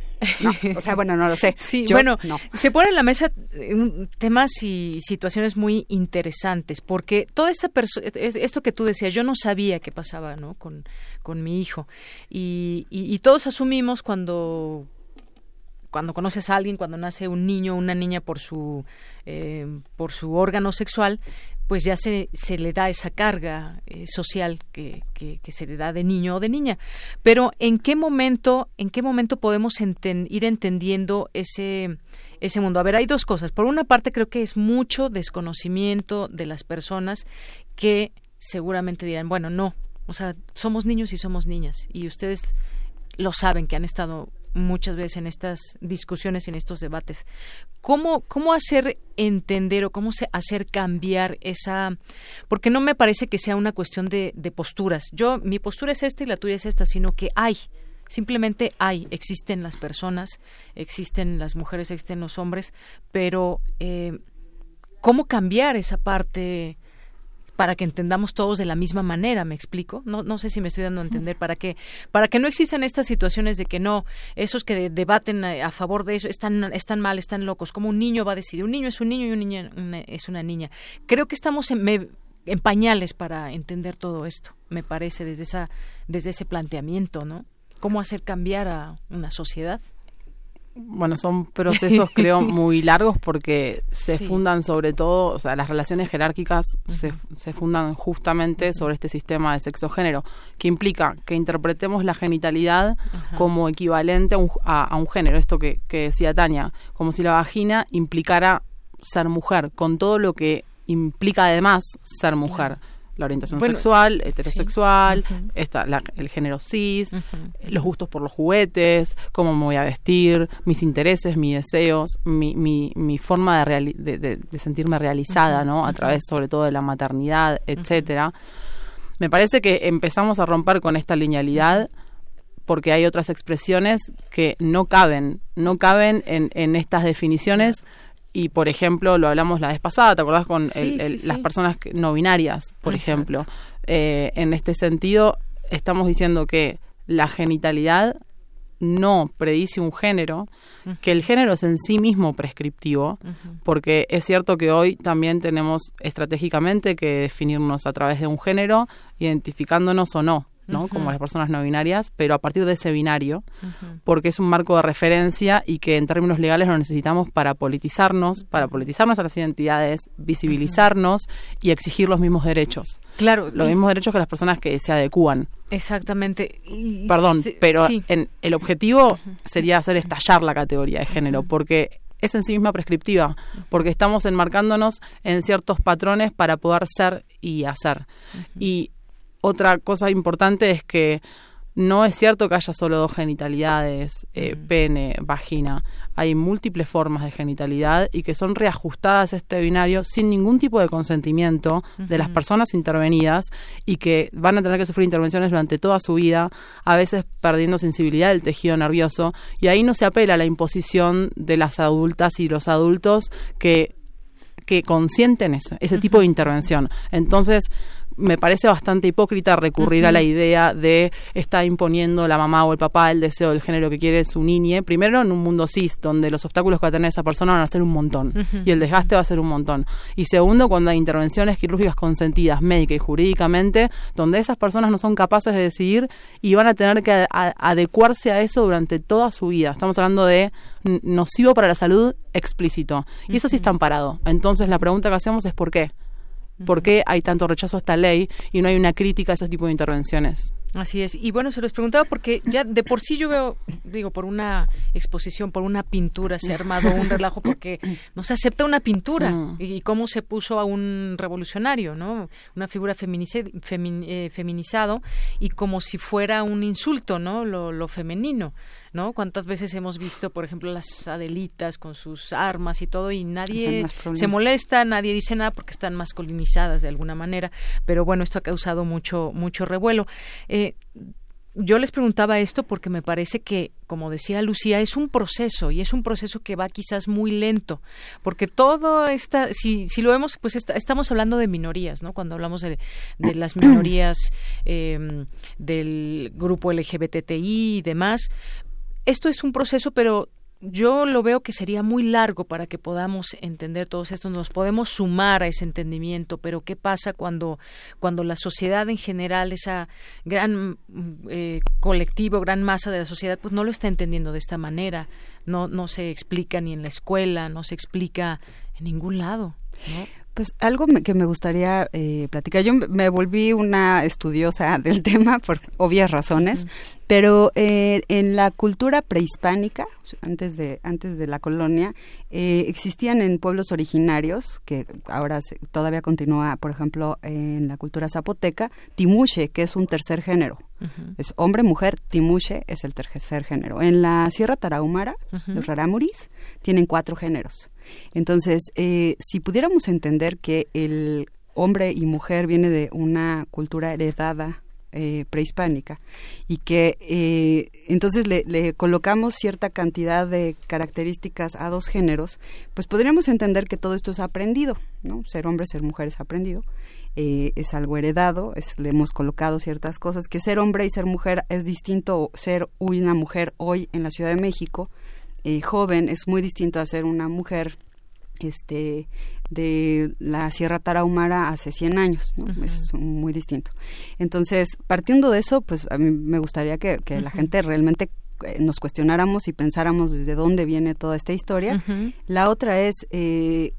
O sea, bueno, no lo sé. *laughs* Sí, bueno, se pone en la mesa eh, temas y situaciones muy interesantes, porque toda esta esto que tú decías, yo no sabía qué pasaba, ¿no? Con, con mi hijo. Y, y, todos asumimos cuando cuando conoces a alguien, cuando nace un niño o una niña por su, eh, por su órgano sexual, pues ya se, se le da esa carga eh, social que, que, se le da de niño o de niña. Pero ¿en qué momento, en qué momento podemos ir entendiendo ese, ese mundo? A ver, hay dos cosas. Por una parte, creo que es mucho desconocimiento de las personas que seguramente dirán, bueno, no, o sea, somos niños y somos niñas, y ustedes lo saben que han estado muchas veces en estas discusiones, en estos debates. ¿Cómo, cómo hacer entender o cómo hacer cambiar esa... Porque no me parece que sea una cuestión de, de posturas. Yo, mi postura es esta y la tuya es esta, sino que hay simplemente hay, existen las personas, existen las mujeres, existen los hombres, pero eh, ¿cómo cambiar esa parte para que entendamos todos de la misma manera, me explico. No, no sé si me estoy dando a entender para que para que no existan estas situaciones de que no esos que debaten a, favor de eso están están mal, están locos. Como un niño va a decidir, un niño es un niño y un niño es una niña. Creo que estamos en, en pañales para entender todo esto, me parece desde esa desde ese planteamiento, ¿no? ¿Cómo hacer cambiar a una sociedad? Bueno, son procesos creo *laughs* muy largos porque se fundan sobre todo, o sea, las relaciones jerárquicas se, se, fundan justamente sobre este sistema de sexo-género, que implica que interpretemos la genitalidad como equivalente a un, a, un género, esto que, que, decía Tania, como si la vagina implicara ser mujer, con todo lo que implica además ser mujer la orientación sexual, heterosexual, el género cis, los gustos por los juguetes, cómo me voy a vestir, mis intereses, mis deseos, mi, mi, mi forma de, de, sentirme realizada, ¿no? A través sobre todo de la maternidad, etcétera. Me parece que empezamos a romper con esta linealidad porque hay otras expresiones que no caben, no caben en, en estas definiciones y por ejemplo lo hablamos la vez pasada te acordás con las personas no binarias por ejemplo eh, en este sentido estamos diciendo que la genitalidad no predice un género, que el género es en sí mismo prescriptivo, porque es cierto que hoy también tenemos estratégicamente que definirnos a través de un género, identificándonos o no. ¿No? Como las personas no binarias, pero a partir de ese binario, porque es un marco de referencia y que en términos legales lo necesitamos para politizarnos, para politizarnos a las identidades, visibilizarnos y exigir los mismos derechos. Claro. Los mismos derechos que las personas que se adecúan. Exactamente. Perdón, pero en, el objetivo sería hacer estallar la categoría de género, porque es en sí misma prescriptiva, porque estamos enmarcándonos en ciertos patrones para poder ser y hacer. Y otra cosa importante es que no es cierto que haya solo dos genitalidades, eh, pene, vagina. Hay múltiples formas de genitalidad y que son reajustadas a este binario sin ningún tipo de consentimiento de las personas intervenidas y que van a tener que sufrir intervenciones durante toda su vida, a veces perdiendo sensibilidad del tejido nervioso. Y ahí no se apela a la imposición de las adultas y los adultos que que consienten eso, ese tipo de intervención. Entonces, me parece bastante hipócrita recurrir a la idea de estar imponiendo la mamá o el papá el deseo del género que quiere su niña. Primero, en un mundo cis, donde los obstáculos que va a tener esa persona van a ser un montón y el desgaste va a ser un montón. Y segundo, cuando hay intervenciones quirúrgicas consentidas médica y jurídicamente, donde esas personas no son capaces de decidir y van a tener que adecuarse a eso durante toda su vida. Estamos hablando de nocivo para la salud explícito. Y eso sí está amparado. Entonces, la pregunta que hacemos es ¿por qué? ¿Por qué hay tanto rechazo a esta ley y no hay una crítica a ese tipo de intervenciones? Así es. Y bueno, se los preguntaba porque ya de por sí yo veo, digo, por una exposición, por una pintura, se ha armado un relajo porque no se acepta una pintura mm. y cómo se puso a un revolucionario, ¿no? Una figura eh, feminizado y como si fuera un insulto, ¿no? lo femenino. ¿no? ¿Cuántas veces hemos visto, por ejemplo, las Adelitas con sus armas y todo y nadie se molesta, nadie dice nada porque están masculinizadas de alguna manera, pero bueno, esto ha causado mucho mucho revuelo. Eh, yo les preguntaba esto porque me parece que, como decía Lucía, es un proceso y es un proceso que va quizás muy lento, porque todo está, si, si lo vemos, pues estamos hablando de minorías, ¿no? Cuando hablamos de, de las *clears throat* minorías eh, del grupo LGBTI y demás, esto es un proceso, pero yo lo veo que sería muy largo para que podamos entender todos estos, nos podemos sumar a ese entendimiento, pero ¿qué pasa cuando, cuando la sociedad en general, esa gran eh, colectivo, gran masa de la sociedad, pues no lo está entendiendo de esta manera, no, no se explica ni en la escuela, no se explica en ningún lado. Pues algo que me gustaría eh, platicar. Yo me volví una estudiosa *laughs* del tema por obvias razones, pero eh, en la cultura prehispánica, antes de antes de la colonia, eh, existían en pueblos originarios que ahora todavía continúa, por ejemplo, en la cultura zapoteca, timuche, que es un tercer género. Es hombre, mujer, timuche es el tercer género. En la Sierra Tarahumara, los raramuris, tienen cuatro géneros. Entonces, eh, si pudiéramos entender que el hombre y mujer viene de una cultura heredada eh, prehispánica y que eh, entonces le, colocamos cierta cantidad de características a dos géneros, pues podríamos entender que todo esto es aprendido, ¿no? Ser hombre, ser mujer es aprendido, es algo heredado, le hemos colocado ciertas cosas, que ser hombre y ser mujer es distinto, ser una mujer hoy en la Ciudad de México eh, joven es muy distinto a ser una mujer este de la Sierra Tarahumara hace 100 años, ¿no? Es muy distinto. Entonces, partiendo de eso, pues a mí me gustaría que, la gente realmente eh, nos cuestionáramos y pensáramos desde dónde viene toda esta historia. La otra es, eh,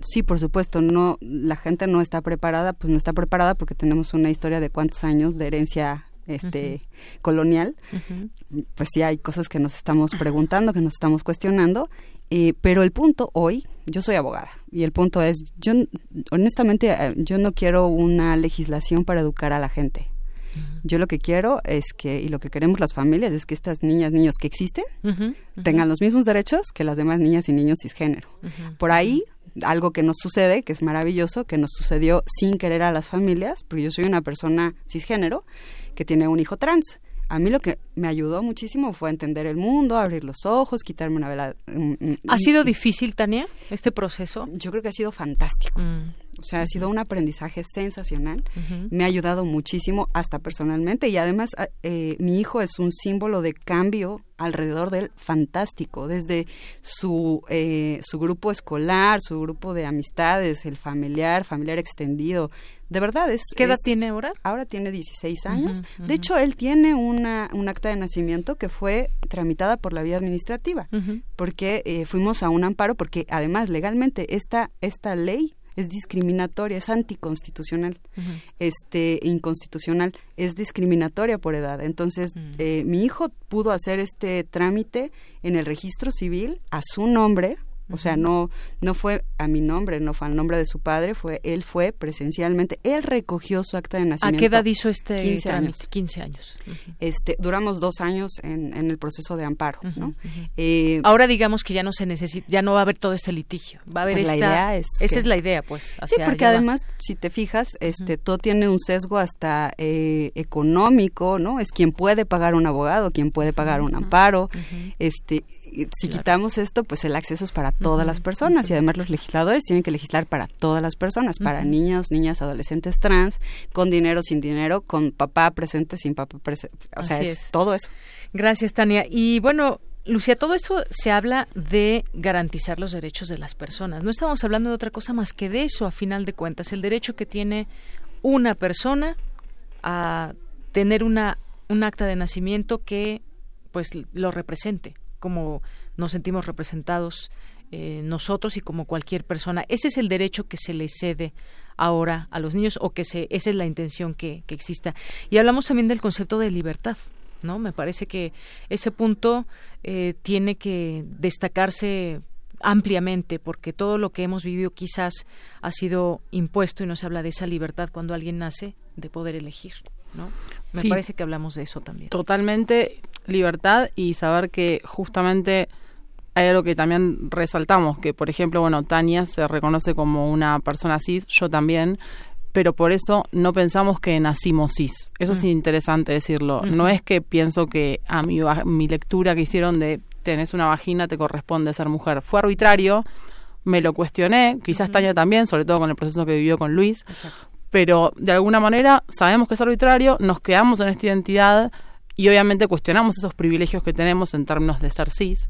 sí, por supuesto, no, la gente no está preparada, pues no está preparada porque tenemos una historia de cuántos años de herencia este colonial, pues sí hay cosas que nos estamos preguntando, que nos estamos cuestionando, eh, pero el punto hoy, yo soy abogada y el punto es, yo honestamente eh, yo no quiero una legislación para educar a la gente. Yo lo que quiero es que, y lo que queremos las familias, es que estas niñas, niños que existen, tengan los mismos derechos que las demás niñas y niños cisgénero. Por ahí algo que nos sucede, que es maravilloso, que nos sucedió sin querer a las familias, porque yo soy una persona cisgénero, que tiene un hijo trans. A mí lo que me ayudó muchísimo fue entender el mundo, abrir los ojos, quitarme una vela. ¿Ha sido difícil, Tania, este proceso? Yo creo que ha sido fantástico. Mm. O sea, ha sido un aprendizaje sensacional. Me ha ayudado muchísimo, hasta personalmente. Y además, ah, eh, mi hijo es un símbolo de cambio alrededor del fantástico. Desde su, eh, su grupo escolar, su grupo de amistades, el familiar, familiar extendido. De verdad, es... ¿Qué edad tiene ahora? Ahora tiene 16 años. De hecho, él tiene una, un acta de nacimiento que fue tramitada por la vía administrativa, porque eh, fuimos a un amparo, porque además legalmente esta, esta ley es discriminatoria, es anticonstitucional, este inconstitucional, es discriminatoria por edad. Entonces, eh, mi hijo pudo hacer este trámite en el registro civil a su nombre, o sea, no, no fue a mi nombre, no fue al nombre de su padre, fue él fue presencialmente, él recogió su acta de nacimiento. ¿A qué edad hizo este 15 años. 15 años. Este, duramos dos años en, en el proceso de amparo, ¿no? Eh, Ahora digamos que ya no se necesita, ya no va a haber todo este litigio, va a haber pues esta. La idea es esa es la idea, pues. sí, porque además, si te fijas, este, todo tiene un sesgo hasta eh, económico, ¿no? Es quien puede pagar un abogado, quien puede pagar un amparo, este, si quitamos esto, pues el acceso es para todas las personas y además los legisladores tienen que legislar para todas las personas, para niños, niñas, adolescentes trans, con dinero, sin dinero, con papá presente, sin papá presente, o sea, es, todo eso. Gracias, Tania. Y bueno, Lucía, todo esto se habla de garantizar los derechos de las personas. No estamos hablando de otra cosa más que de eso, a final de cuentas, el derecho que tiene una persona a tener una un acta de nacimiento que pues lo represente, como nos sentimos representados eh, nosotros y como cualquier persona. Ese es el derecho que se le cede ahora a los niños o que se, esa es la intención que, exista. Y hablamos también del concepto de libertad. ¿no? Me parece que ese punto eh, tiene que destacarse ampliamente porque todo lo que hemos vivido quizás ha sido impuesto y no se habla de esa libertad cuando alguien nace de poder elegir, ¿no? Me parece que hablamos de eso también. Totalmente libertad y saber que justamente hay algo que también resaltamos, que por ejemplo, bueno, Tania se reconoce como una persona cis, yo también, pero por eso no pensamos que nacimos cis. Eso es mm. interesante decirlo. No es que pienso que a mi, mi lectura que hicieron de tenés una vagina, te corresponde ser mujer. Fue arbitrario, me lo cuestioné, quizás Tania también, sobre todo con el proceso que vivió con Luis, pero de alguna manera sabemos que es arbitrario, nos quedamos en esta identidad y obviamente cuestionamos esos privilegios que tenemos en términos de ser cis,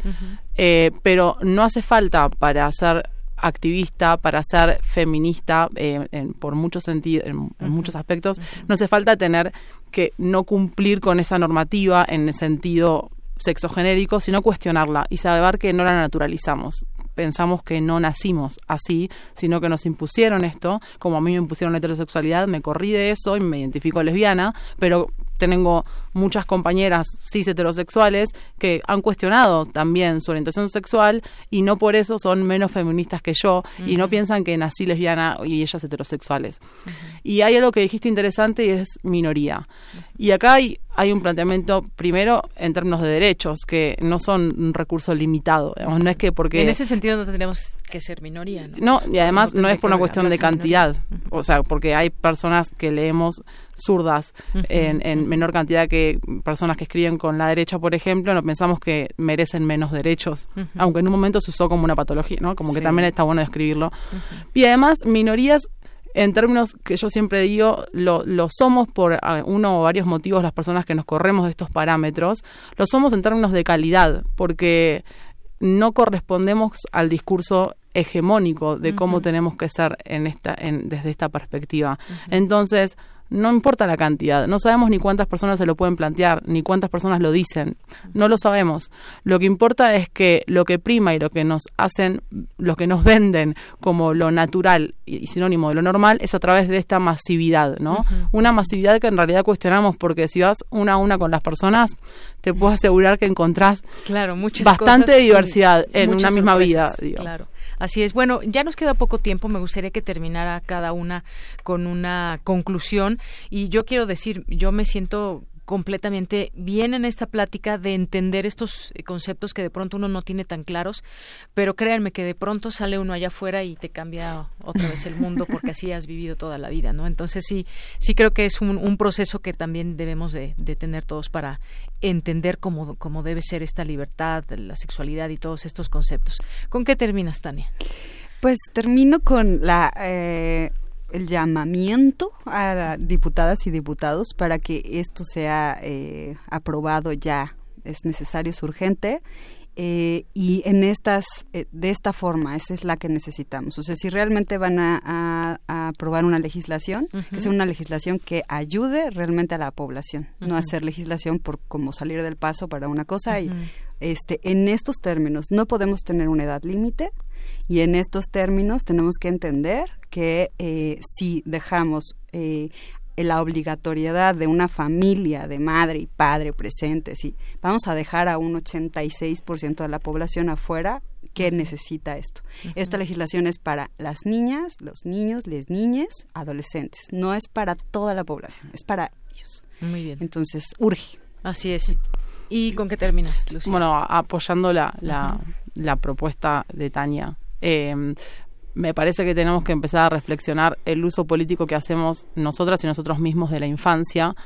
eh, pero no hace falta para ser activista, para ser feminista, eh, en, por muchos sentidos, en, muchos aspectos, no hace falta tener que no cumplir con esa normativa en el sentido sexogenérico, sino cuestionarla y saber que no la naturalizamos. Pensamos que no nacimos así, sino que nos impusieron esto, como a mí me impusieron la heterosexualidad, me corrí de eso y me identifico lesbiana, pero tengo muchas compañeras cis heterosexuales que han cuestionado también su orientación sexual y no por eso son menos feministas que yo y no piensan que nací lesbiana y ellas heterosexuales. Y hay algo que dijiste interesante y es minoría. Y acá hay, hay un planteamiento, primero, en términos de derechos, que no son un recurso limitado. no es que porque... En ese sentido no tendríamos que ser minoría, ¿no? No, y además no, es por una cuestión de cantidad. O sea, porque hay personas que leemos zurdas en, en, menor cantidad que personas que escriben con la derecha, por ejemplo, no pensamos que merecen menos derechos, aunque en un momento se usó como una patología, ¿no? Como que también está bueno describirlo. Y además, minorías en términos que yo siempre digo, lo, lo, somos por uno o varios motivos las personas que nos corremos de estos parámetros, lo somos en términos de calidad, porque no correspondemos al discurso hegemónico de cómo tenemos que ser en esta, en, desde esta perspectiva. Entonces, no importa la cantidad, no sabemos ni cuántas personas se lo pueden plantear, ni cuántas personas lo dicen, no lo sabemos. Lo que importa es que lo que prima y lo que nos hacen, lo que nos venden como lo natural y sinónimo de lo normal es a través de esta masividad, ¿no? Una masividad que en realidad cuestionamos porque si vas una a una con las personas, te puedo asegurar que encontrás claro, bastante diversidad en una misma vida. Claro. Así es. Bueno, ya nos queda poco tiempo. Me gustaría que terminara cada una con una conclusión. Y yo quiero decir, yo me siento completamente bien en esta plática de entender estos eh, conceptos que de pronto uno no tiene tan claros, pero créanme que de pronto sale uno allá afuera y te cambia otra vez el mundo porque así has vivido toda la vida, ¿no? Entonces sí, sí creo que es un, proceso que también debemos de, tener todos para entender cómo, cómo debe ser esta libertad, la sexualidad y todos estos conceptos. ¿Con qué terminas, Tania? Pues termino con la eh, el llamamiento a diputadas y diputados para que esto sea eh, aprobado ya. Es necesario, es urgente. Eh, y en estas, eh, de esta forma, esa es la que necesitamos. O sea, si realmente van a, aprobar una legislación, que sea una legislación que ayude realmente a la población, no hacer legislación por como salir del paso para una cosa y este, en estos términos no podemos tener una edad límite y en estos términos tenemos que entender que eh, si dejamos eh, la obligatoriedad de una familia de madre y padre presentes y vamos a dejar a un 86% de la población afuera que necesita esto. Esta legislación es para las niñas, los niños, las niñas, adolescentes. No es para toda la población, es para ellos. Muy bien. Entonces, urge. Así es. ¿Y con qué terminas, Lucía? Bueno, apoyando la, la, la propuesta de Tania. Eh, me parece que tenemos que empezar a reflexionar el uso político que hacemos nosotras y nosotros mismos de la infancia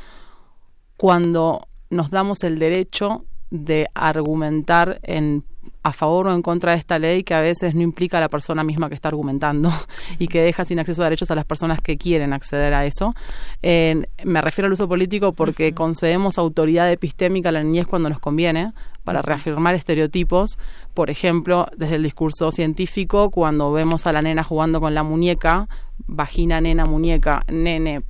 cuando nos damos el derecho de argumentar en a favor o en contra de esta ley que a veces no implica a la persona misma que está argumentando *laughs* y que deja sin acceso a derechos a las personas que quieren acceder a eso. me refiero al uso político porque concedemos autoridad epistémica a la niñez cuando nos conviene para reafirmar estereotipos, por ejemplo, desde el discurso científico, cuando vemos a la nena jugando con la muñeca, vagina, nena, muñeca, nene,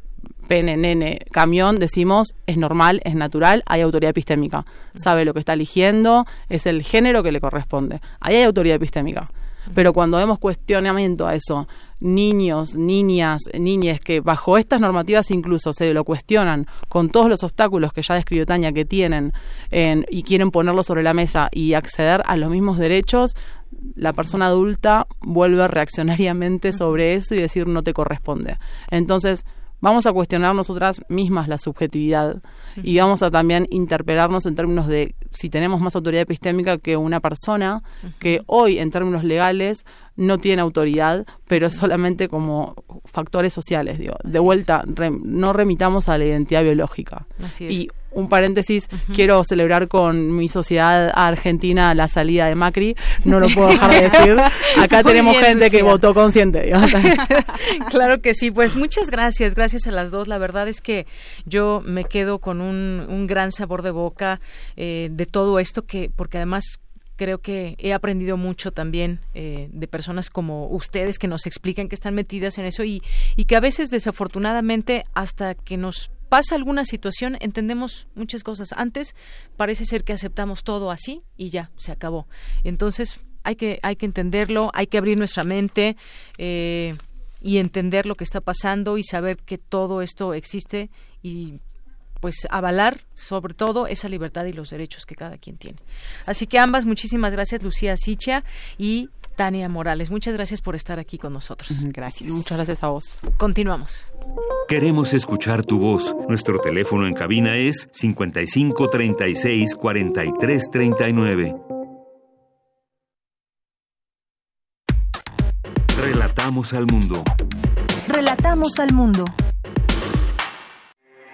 pene, nene, camión, decimos es normal, es natural, hay autoridad epistémica. Sabe lo que está eligiendo, es el género que le corresponde. Ahí hay autoridad epistémica. Pero cuando vemos cuestionamiento a eso, niños, niñas, niñas que bajo estas normativas incluso se lo cuestionan con todos los obstáculos que ya describió Tania que tienen y quieren ponerlo sobre la mesa y acceder a los mismos derechos, la persona adulta vuelve reaccionariamente sobre eso y decir no te corresponde. Entonces, vamos a cuestionar nosotras mismas la subjetividad y vamos a también interpelarnos en términos de si tenemos más autoridad epistémica que una persona que hoy en términos legales no tiene autoridad, pero solamente como factores sociales. Digo. De vuelta, no remitamos a la identidad biológica. Y un paréntesis, quiero celebrar con mi sociedad argentina la salida de Macri, no lo puedo dejar de decir. *laughs* Acá tenemos gente que votó consciente. *laughs* claro que sí, pues muchas gracias, gracias a las dos. La verdad es que yo me quedo con un, un gran sabor de boca eh, de todo esto, que porque además creo que he aprendido mucho también eh, de personas como ustedes que nos explican que están metidas en eso y, y que a veces desafortunadamente hasta que nos pasa alguna situación entendemos muchas cosas. Antes parece ser que aceptamos todo así y ya, se acabó. Entonces, hay que, hay que entenderlo, hay que abrir nuestra mente eh, y entender lo que está pasando y saber que todo esto existe y pues avalar sobre todo esa libertad y los derechos que cada quien tiene. Así que ambas, muchísimas gracias Lucía Sicha y Tania Morales. Muchas gracias por estar aquí con nosotros. Gracias. Muchas gracias a vos. Continuamos. Queremos escuchar tu voz. Nuestro teléfono en cabina es 55 36 43 39. Relatamos al mundo. Relatamos al mundo.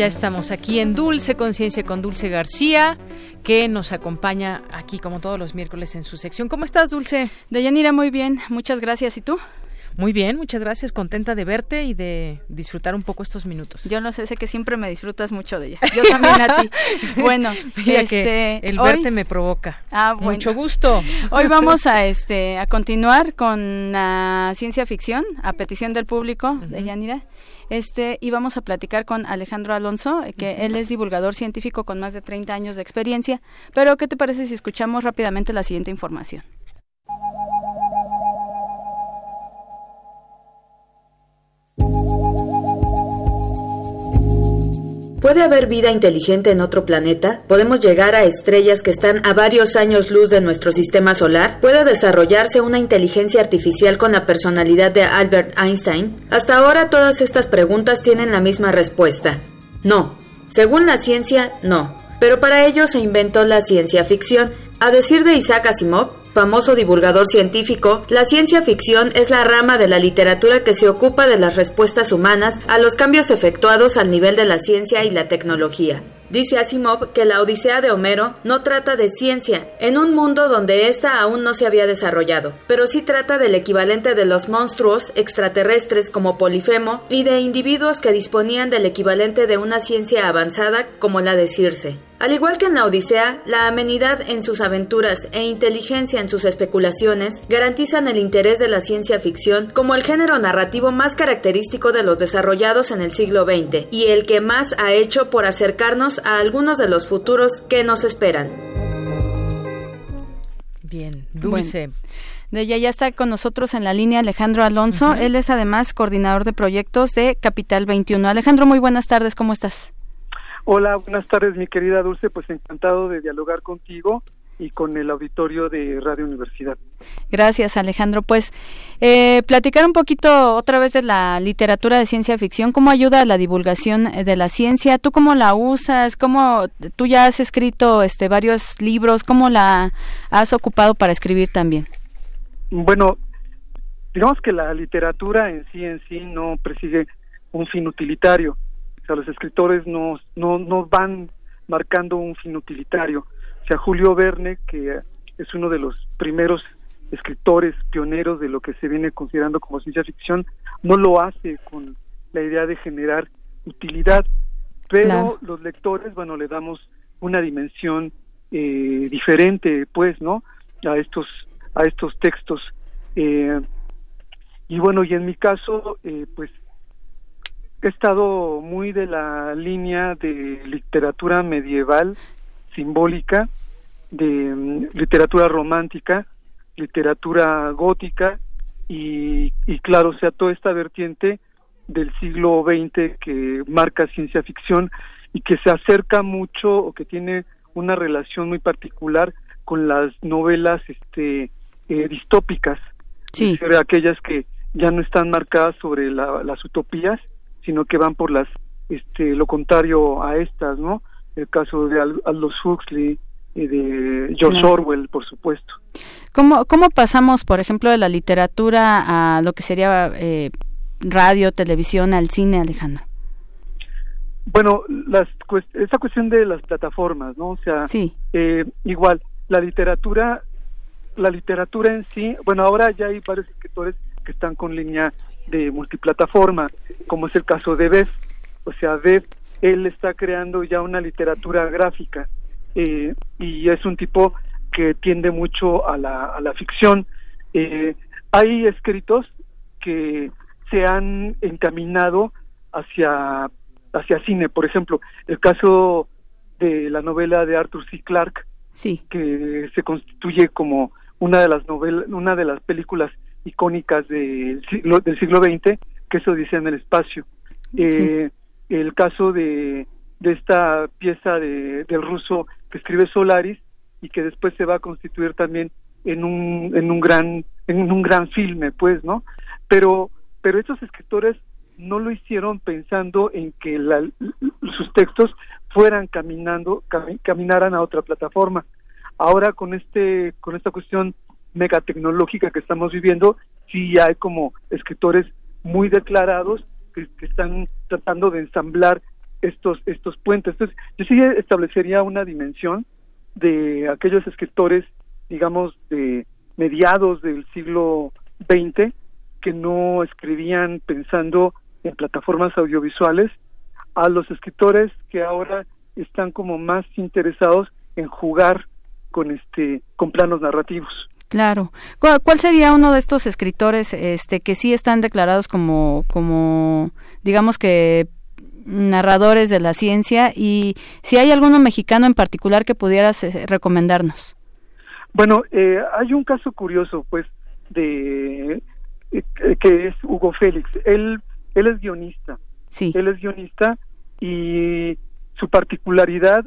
Ya estamos aquí en Dulce Conciencia con Dulce García, que nos acompaña aquí como todos los miércoles en su sección. ¿Cómo estás, Dulce? Deyanira, muy bien. Muchas gracias. ¿Y tú? Muy bien, muchas gracias. Contenta de verte y de disfrutar un poco estos minutos. Yo no sé, sé que siempre me disfrutas mucho de ella. Yo también a ti. *laughs* Bueno, Mira que este, el hoy- verte me provoca. Ah, bueno. Mucho gusto. Hoy *laughs* vamos a este a continuar con la ciencia ficción a petición del público de Yanira. Este y vamos a platicar con Alejandro Alonso, eh, que él es divulgador científico con más de 30 años de experiencia. Pero ¿qué te parece si escuchamos rápidamente la siguiente información? ¿Puede haber vida inteligente en otro planeta? ¿Podemos llegar a estrellas que están a varios años luz de nuestro sistema solar? ¿Puede desarrollarse una inteligencia artificial con la personalidad de Albert Einstein? Hasta ahora todas estas preguntas tienen la misma respuesta. No. Según la ciencia, no. Pero para ello se inventó la ciencia ficción. A decir de Isaac Asimov, famoso divulgador científico, la ciencia ficción es la rama de la literatura que se ocupa de las respuestas humanas a los cambios efectuados al nivel de la ciencia y la tecnología. Dice Asimov que la Odisea de Homero no trata de ciencia, en un mundo donde ésta aún no se había desarrollado, pero sí trata del equivalente de los monstruos extraterrestres como Polifemo y de individuos que disponían del equivalente de una ciencia avanzada como la de Circe. Al igual que en la Odisea, la amenidad en sus aventuras e inteligencia en sus especulaciones garantizan el interés de la ciencia ficción como el género narrativo más característico de los desarrollados en el siglo XX y el que más ha hecho por acercarnos a algunos de los futuros que nos esperan. Bien, Dulce. Bueno, de ella ya está con nosotros en la línea Alejandro Alonso. Él es además coordinador de proyectos de Capital 21. Alejandro, muy buenas tardes, ¿cómo estás? Hola, buenas tardes, mi querida Dulce. Pues encantado de dialogar contigo y con el auditorio de Radio Universidad. Gracias, Alejandro. Pues eh, platicar un poquito otra vez de la literatura de ciencia ficción, cómo ayuda a la divulgación de la ciencia, tú cómo la usas, cómo tú ya has escrito este varios libros, cómo la has ocupado para escribir también. Bueno, digamos que la literatura en sí en sí no persigue un fin utilitario. Sea, los escritores no, no, no van marcando un fin utilitario. O sea, Julio Verne, que es uno de los primeros escritores pioneros de lo que se viene considerando como ciencia ficción, no lo hace con la idea de generar utilidad, pero Claro. los lectores, bueno, le damos una dimensión eh, diferente, pues, ¿no? A estos a estos textos. Eh, y bueno, y en mi caso, eh, pues he estado muy de la línea de literatura medieval simbólica, de mm, literatura romántica, literatura gótica y, y claro, o sea, toda esta vertiente del siglo XX que marca ciencia ficción y que se acerca mucho o que tiene una relación muy particular con las novelas este eh, distópicas, Sí. aquellas que ya no están marcadas sobre la- las utopías, sino que van por las este lo contrario a estas, ¿no? El caso de Al- Aldous Huxley y de George Claro. Orwell, por supuesto. ¿Cómo, ¿Cómo pasamos, por ejemplo, de la literatura a lo que sería eh, radio, televisión, al cine, Alejandro? Bueno, las, esa cuestión de las plataformas, ¿no? O sea, eh, igual, la literatura, la literatura en sí, bueno, ahora ya hay varios escritores que están con línea de multiplataforma, como es el caso de Bev. O sea, Bev, él está creando ya una literatura gráfica eh, y es un tipo que tiende mucho a la, a la ficción. Eh, hay escritos que se han encaminado hacia, hacia cine, por ejemplo, el caso de la novela de Arthur C. Clarke, sí. que se constituye como una de las novelas, una de las películas icónicas del siglo, del siglo XX, que eso dice en el espacio. Eh, el caso de, de esta pieza de, del ruso que escribe Solaris y que después se va a constituir también en un, en un gran, en un gran filme, pues, ¿no? Pero, pero estos escritores no lo hicieron pensando en que sus textos fueran caminando, caminaran a otra plataforma. Ahora con este, con esta cuestión megatecnológica que estamos viviendo, sí hay como escritores muy declarados que, están tratando de ensamblar estos, estos puentes. Entonces, yo sí establecería una dimensión de aquellos escritores, digamos, de mediados del siglo XX, que no escribían pensando en plataformas audiovisuales, a los escritores que ahora están como más interesados en jugar con este con planos narrativos. Claro. ¿Cuál sería uno de estos escritores este que sí están declarados como como digamos que narradores de la ciencia y si hay alguno mexicano en particular que pudieras eh, recomendarnos? Bueno, eh, hay un caso curioso, pues, de eh, que es Hugo Félix. Él él es guionista. Sí. Él es guionista y su particularidad,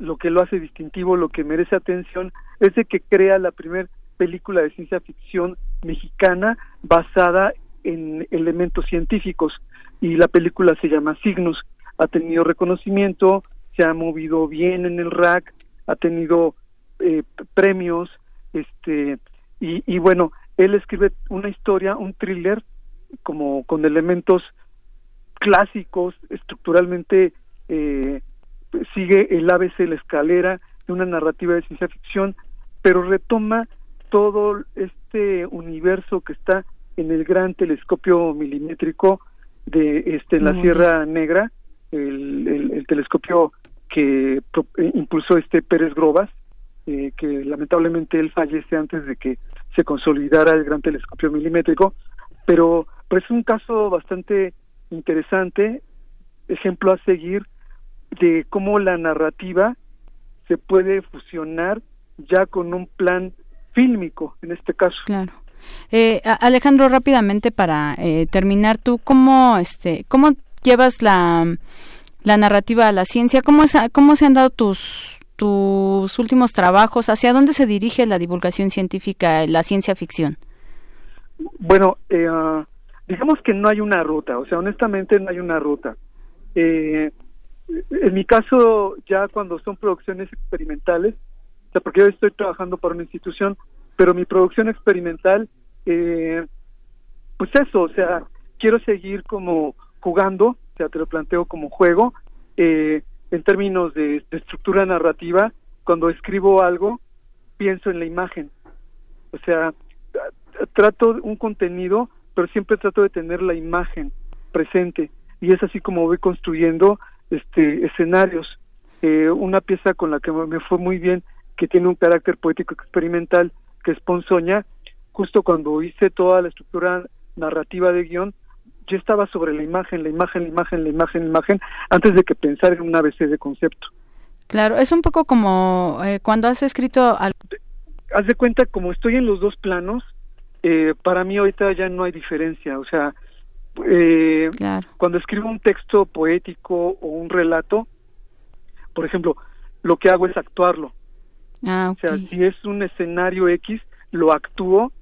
lo que lo hace distintivo, lo que merece atención, es de que crea la primera película de ciencia ficción mexicana basada en elementos científicos y la película se llama Signos. Ha tenido reconocimiento, se ha movido bien en el rack, ha tenido eh, premios, este y, y bueno, él escribe una historia, un thriller como con elementos clásicos, estructuralmente eh, sigue el ABC, la escalera de una narrativa de ciencia ficción, pero retoma todo este universo que está en el gran telescopio milimétrico de este en la Sierra Negra, el, telescopio que eh, impulsó este Pérez Grobas, eh, que lamentablemente él fallece antes de que se consolidara el gran telescopio milimétrico, pero pues es un caso bastante interesante, ejemplo a seguir de cómo la narrativa se puede fusionar ya con un plan fílmico, en este caso. Claro. Eh, Alejandro, rápidamente para eh, terminar, tú cómo, este, cómo llevas la, la narrativa a la ciencia, cómo, es, cómo se han dado tus tus últimos trabajos, hacia dónde se dirige la divulgación científica, la ciencia ficción. Bueno, eh, digamos que no hay una ruta, o sea, honestamente no hay una ruta. Eh, en mi caso, ya cuando son producciones experimentales, o sea, porque yo estoy trabajando para una institución, pero mi producción experimental, eh, pues eso, o sea, quiero seguir como jugando, o sea, te lo planteo como juego, eh, en términos de, de estructura narrativa, cuando escribo algo, pienso en la imagen, o sea, trato un contenido pero siempre trato de tener la imagen presente y es así como voy construyendo este escenarios. Eh, una pieza con la que me fue muy bien que tiene un carácter poético experimental que es Ponzoña. Justo cuando hice toda la estructura narrativa de guion yo estaba sobre la imagen, la imagen, la imagen, la imagen, la imagen, antes de que pensar en un ABC de concepto. Claro, es un poco como eh, cuando has escrito... Al... Haz de cuenta, como estoy en los dos planos, eh, para mí ahorita ya no hay diferencia, o sea, eh, cuando escribo un texto poético o un relato, por ejemplo, lo que hago es actuarlo. Ah, O sea, si es un escenario X, lo actúo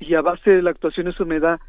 y a base de la actuación eso me da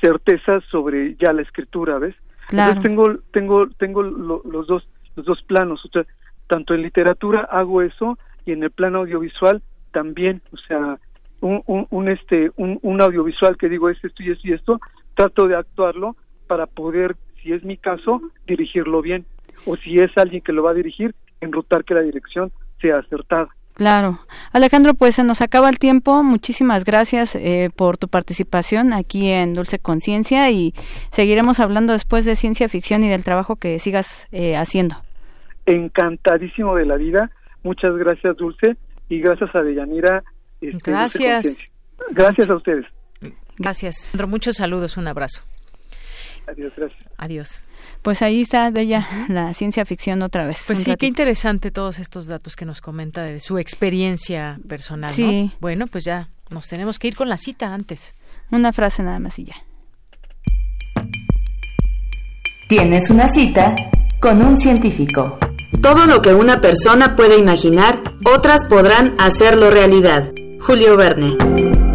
certeza sobre ya la escritura, ¿ves? Entonces tengo tengo tengo los dos los dos planos, o sea, tanto en literatura hago eso y en el plano audiovisual también, o sea, un, un, este un, un, audiovisual que digo es esto y esto y esto trato de actuarlo para poder si es mi caso dirigirlo bien o si es alguien que lo va a dirigir enrutar que la dirección sea acertada Claro. Alejandro, pues se nos acaba el tiempo. Muchísimas gracias eh, por tu participación aquí en Dulce Conciencia y seguiremos hablando después de ciencia ficción y del trabajo que sigas eh, haciendo. Encantadísimo de la vida. Muchas gracias, Dulce, y gracias a Deyanira. Este, gracias. Gracias a ustedes. Gracias. Muchos saludos, un abrazo. Adiós, gracias. Adiós. Pues ahí está de ella la ciencia ficción otra vez. Pues sí, qué interesante todos estos datos que nos comenta de su experiencia personal. Sí. Bueno, pues ya nos tenemos que ir con la cita antes. Una frase nada más y ya. Tienes una cita con un científico. Todo lo que una persona puede imaginar, otras podrán hacerlo realidad. Julio Verne.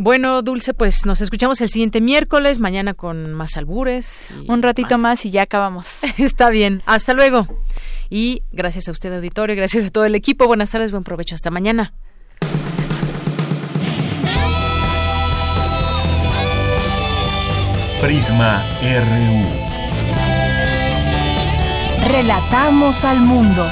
Bueno, Dulce, pues nos escuchamos el siguiente miércoles, mañana con más albures. Un ratito más. y ya acabamos. *laughs* Está bien, hasta luego. Y gracias a usted, auditorio, gracias a todo el equipo. Buenas tardes, buen provecho, hasta mañana. Prisma RU. Relatamos al mundo.